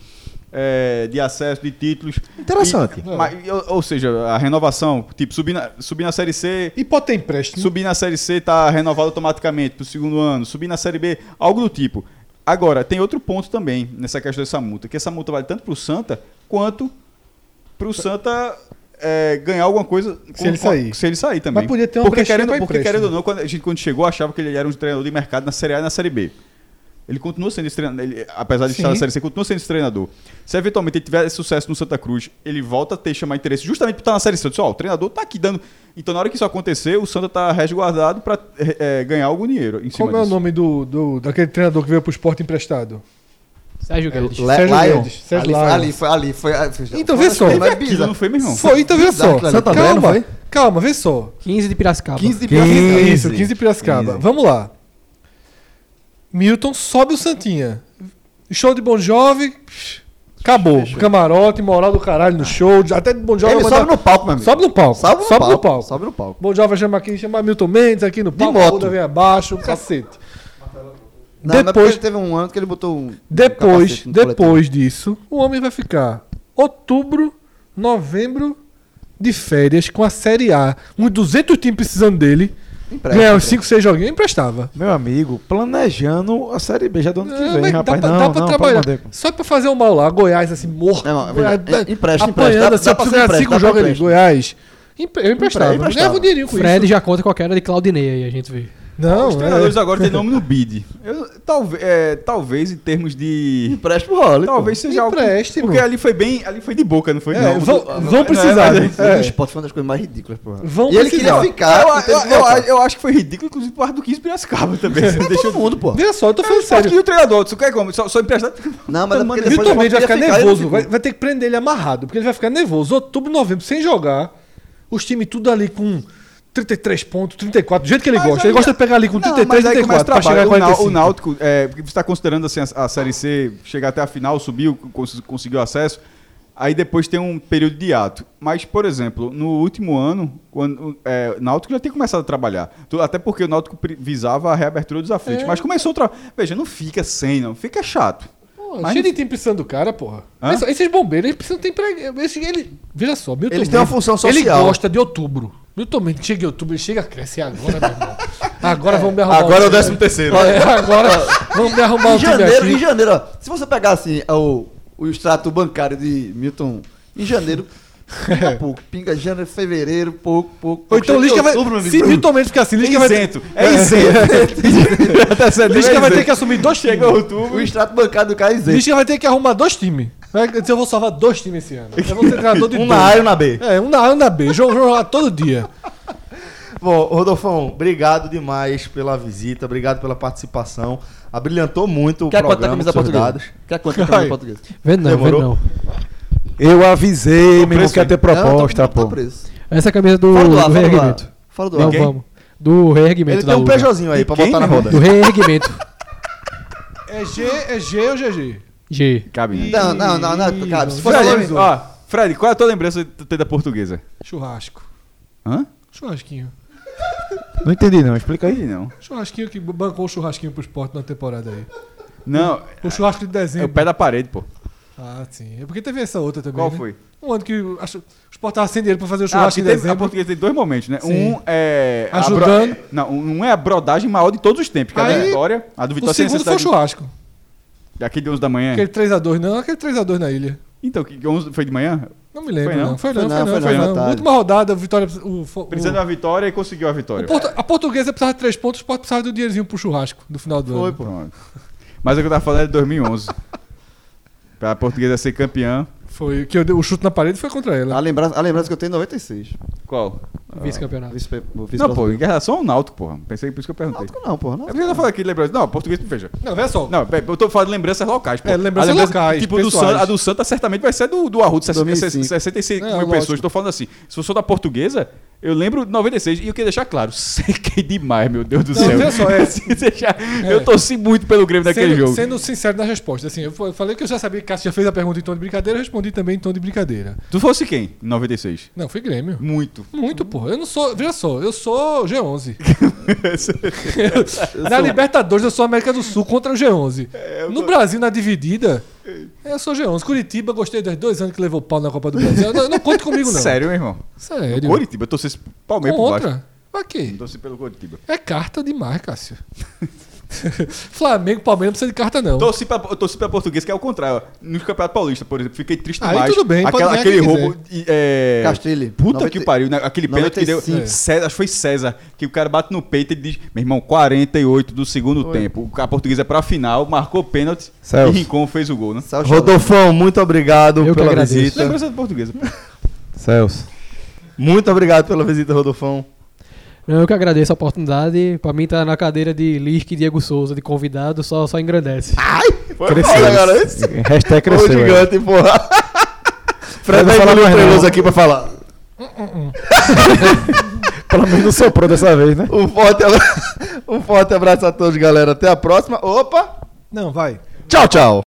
é, de acesso, de títulos. Interessante. E- mas, ou, ou seja, a renovação, tipo, subir na, subir na Série C, E pode ter empréstimo. subir na Série C tá renovado automaticamente pro segundo ano, subir na Série B, algo do tipo. Agora, tem outro ponto também nessa questão dessa multa, que essa multa vale tanto pro Santa quanto pro Santa é, ganhar alguma coisa Se ele sair. Se ele sair também. Mas podia ter uma porque querendo, porque querendo ou não, quando a gente quando chegou achava que ele era um treinador de mercado na Série A e na Série B. Ele continua sendo esse treinador, ele, apesar de Sim. estar na Série C, continua sendo esse treinador. Se eventualmente ele tiver sucesso no Santa Cruz, ele volta a ter chamar interesse justamente por estar na Série C. Eu disse, ó, o treinador tá aqui dando. Então, na hora que isso acontecer, o Santa tá resguardado para ganhar algum dinheiro em cima Como é o nome do, do, daquele treinador que veio pro esporte emprestado? Sérgio Guedes. Le- Sérgio Lion. Guedes, Sérgio ali, ali foi, ali foi, foi- Então, vê só. bizarra. não foi, meu irmão? Foi, então vê só. calma, foi? calma, vê só. 15 de Piracicaba. 15 de 15, Piracicaba. isso, 15 de Piracicaba. 15. Vamos lá. Milton sobe o Santinha. Show de Bon Jovi. Acabou. Camarote, moral do caralho no show. Até de Bon Jovi. Ele vai sobe mandar- no palco, meu amigo. Sobe no palco. Sobe no Sobe palco. no palco. Sobe no palco. Bon Jovi vai chamar aqui, chamar Milton Mendes aqui no palco. moto. a bunda vem abaixo, cacete. Não, Depois- porque teve um ano que ele botou um. Depois, coletão. depois disso, o homem vai ficar outubro, novembro de férias com a Série A. Uns 200 times precisando dele. Empresta, ganhar uns empresta. 5, 6 joguinhos, emprestava. Meu amigo, planejando a Série B já do ano que É, vem, dá rapaz. pra, não, dá pra não, trabalhar. mandar. Só pra fazer o mal lá. Goiás, assim, morto. Não, mas, Goiás, é, empresta, apanhando, empresta. Dá- assim, dá eu pra ser ganhar empréstimo, 5 dá pra jogos ali. Goiás. Eu emprestava. emprestava. Ganhava um dinheirinho com Fred isso. já conta com a queda de Claudinei aí, a gente vê. Não, Os é. treinadores agora têm nome no bid. Eu, talvez, é, talvez em termos de. Empréstimo rola. Talvez seja algo. Empréstimo. Porque ali foi bem. Ali foi de boca, não foi? É, não. vão, Não, vão é- precisar. não é- né? O É, esporte foi uma das coisas mais ridículas, porra. Vão e ele precisar. queria ficar. eu, eu, que eu, eu acho que foi ridículo, inclusive, por parte do 15 Piracicaba também. Deixa Todo mundo, pô. Veja só, eu tô falando Só que sério. o treinador, tu quer como? Só, só emprestado. Não, mas é porque O depois Milton Mendes vai ficar nervoso. Vai, vai ter que prender ele amarrado, porque ele vai ficar nervoso. Outubro, novembro, sem jogar. Os times tudo ali com 33 pontos, 34, do jeito que ele Mas gosta. aí- Ele gosta de pegar ali com Não, 33, mas aí começa 34, o pra chegar a trabalho. O, Nau- 45. o Náutico, é, você está considerando assim, a, a Série C chegar até a final, subiu, cons- conseguiu acesso. Aí depois tem um período de ato. Mas, por exemplo, no último ano, quando, é, o Náutico já tinha começado a trabalhar. Até porque o Náutico visava a reabertura dos aflitos. É. Mas começou a trabalhar. Veja, não fica sem, não. Fica chato. Pô, Mas cheio não- de time precisando do cara, porra. Hã? Esses, bombeiros, eles precisam ter emprego. Esse, ele, veja só, Milton Eles têm uma função social. Ele gosta de outubro. Milton Mendes chega em outubro, chega a crescer agora, meu irmão. Agora vamos me arrumar. Agora é um o décimo terceiro. É, agora vamos me arrumar um Em time janeiro, em aqui. janeiro, ó, se você pegar assim o, o extrato bancário de Milton, em janeiro, pinga pouco, pinga janeiro, fevereiro, pouco, pouco. Ou então o em Lisca vai. Se. Milton Mendes ficar assim, Lisca vai, isento. É isento. Lisca vai ter que assumir dois times. Chega outubro. O extrato bancário do cara é isento. Lisca vai ter que arrumar dois times. Vai dizer, eu vou salvar dois times esse ano. Eu vou ser treinador de Um dois. na A e um na B. É, um na A e um na B. Jogo lá todo dia. Bom, Rodolfão, obrigado demais pela visita, obrigado pela participação. Abrilhantou muito Quer o quanto a programa, camisa portuguesa? dados. Quer quanto a camisa portuguesa? Vendo não, Demorou? vendo não. Eu avisei, meu irmão, que ia ter proposta, Não, tá- pô. tá preso. Essa é a camisa do, Fala do ar, do fala do ar. reerguimento. Fala do Não, ar. Quem? vamos. Do reerguimento Ele tem um Uva. Peugeotzinho aí pra quem, botar na roda. Do reerguimento. É G, é G ou GG? G. Cabe, né? Não, não, não, não, cara, se for Fred. Ó, Fred, qual é a tua lembrança de da portuguesa? Churrasco. Hã? Churrasquinho. Não entendi não, explica aí. Não. Churrasquinho que bancou o churrasquinho pro esporte na temporada aí. Não, O churrasco de é o dezembro. pé da parede, pô. Ah, sim. É porque teve essa outra também. Qual né? foi? Um ano que o acho- o esporte tava sem dinheiro pra fazer o Ah, churrasco porque em teve, a dezembro. portuguesa tem dois momentos, né? Sim. Um é. a Ajudando. bro- Não, um é a brodagem maior de todos os tempos, que é a da Aí, Vitória. A do O Vitória sem segundo foi o necessidade. churrasco. Daquele de 11 da manhã. Aquele 3x2, não, aquele 3x2 na ilha. Então, que que 11 foi de manhã? Não me lembro, Foi não. não? Foi não, Foi foi não, não, foi foi não, não. tarde. Última rodada, a Vitória. O, o, Precisando da vitória e conseguiu a vitória. Porto- a portuguesa precisava de 3 pontos, o Sport precisava do dinheirinho pro churrasco do final do Foi, ano. pô. Pronto. Mas o que eu tava falando é de 2011. pra portuguesa ser campeã. Foi que eu dei- o chute na parede foi contra ela. A lembrança, a lembrança que eu tenho é 96. Qual? Vice-campeonato. Vice, o vice Não, pô, em relação ao Náutico, porra. Pensei por isso que eu perguntei. Náutico não, porra. É Não. porque eu tô falando aqui de lembrança. Não, português, veja. Não, veja só. Não, eu tô falando de lembranças locais, pô. É, lembranças A locais, Tipo, do. Santa, a do Santa certamente vai ser do, do Arruda, 2005. 65 É, mil lógico. pessoas. Tô falando assim. Se eu sou da portuguesa, eu lembro de 96. E eu queria deixar claro, sequei demais, meu Deus do Não, céu. veja só, é. Eu torci muito pelo Grêmio naquele sendo, jogo. sendo sincero nas respostas, assim, eu fa- eu falei que eu já sabia que Cássio já fez a pergunta em tom de brincadeira, eu respondi também em tom de brincadeira. Tu fosse quem em 96? Não, foi Grêmio. Muito. Muito, porra. Eu não sou. Veja só, eu sou G11. na Libertadores, eu sou América do Sul contra o G11. no Brasil, na dividida, eu sou G11. Curitiba, gostei dos dois anos que levou pau na Copa do Brasil. Não, não conte comigo, não. Sério, meu irmão? Sério. Coritiba, eu torci esse Palmeiras por baixo. Contra? Pra quê? Torci pelo Coritiba. É carta demais, Cássio. Flamengo, Palmeiras não precisa de carta, não. Torci pra, eu torci pra português, que é o contrário. No Campeonato Paulista, por exemplo, fiquei triste Aí demais. tudo bem, Aquela, aquele roubo. e, É... Castrilli. Puta 90 que pariu, né? aquele pênalti que deu. 95. César, acho que foi César, que o cara bate no peito e diz: Meu irmão, 48 do segundo tempo. A portuguesa é pra final, marcou pênalti Celso. e Rincon fez o gol, né? Celso Rodolfão, muito obrigado Eu pela visita. Lembrança portuguesa. Celso. Muito obrigado pela visita, Rodolfão. Não, Eu que agradeço a oportunidade. Pra mim, tá na cadeira de Lisca e Diego Souza de convidado, só, só engrandece. Cresceu. Olha, cara, esse Hashtag cresceu. é. gigante, porra. Fred vai fala engolir o mais aqui pra falar. Pelo menos não soprou dessa vez, né? Um forte, um forte abraço a todos, galera. Até a próxima. Opa! Não, vai. Tchau, tchau.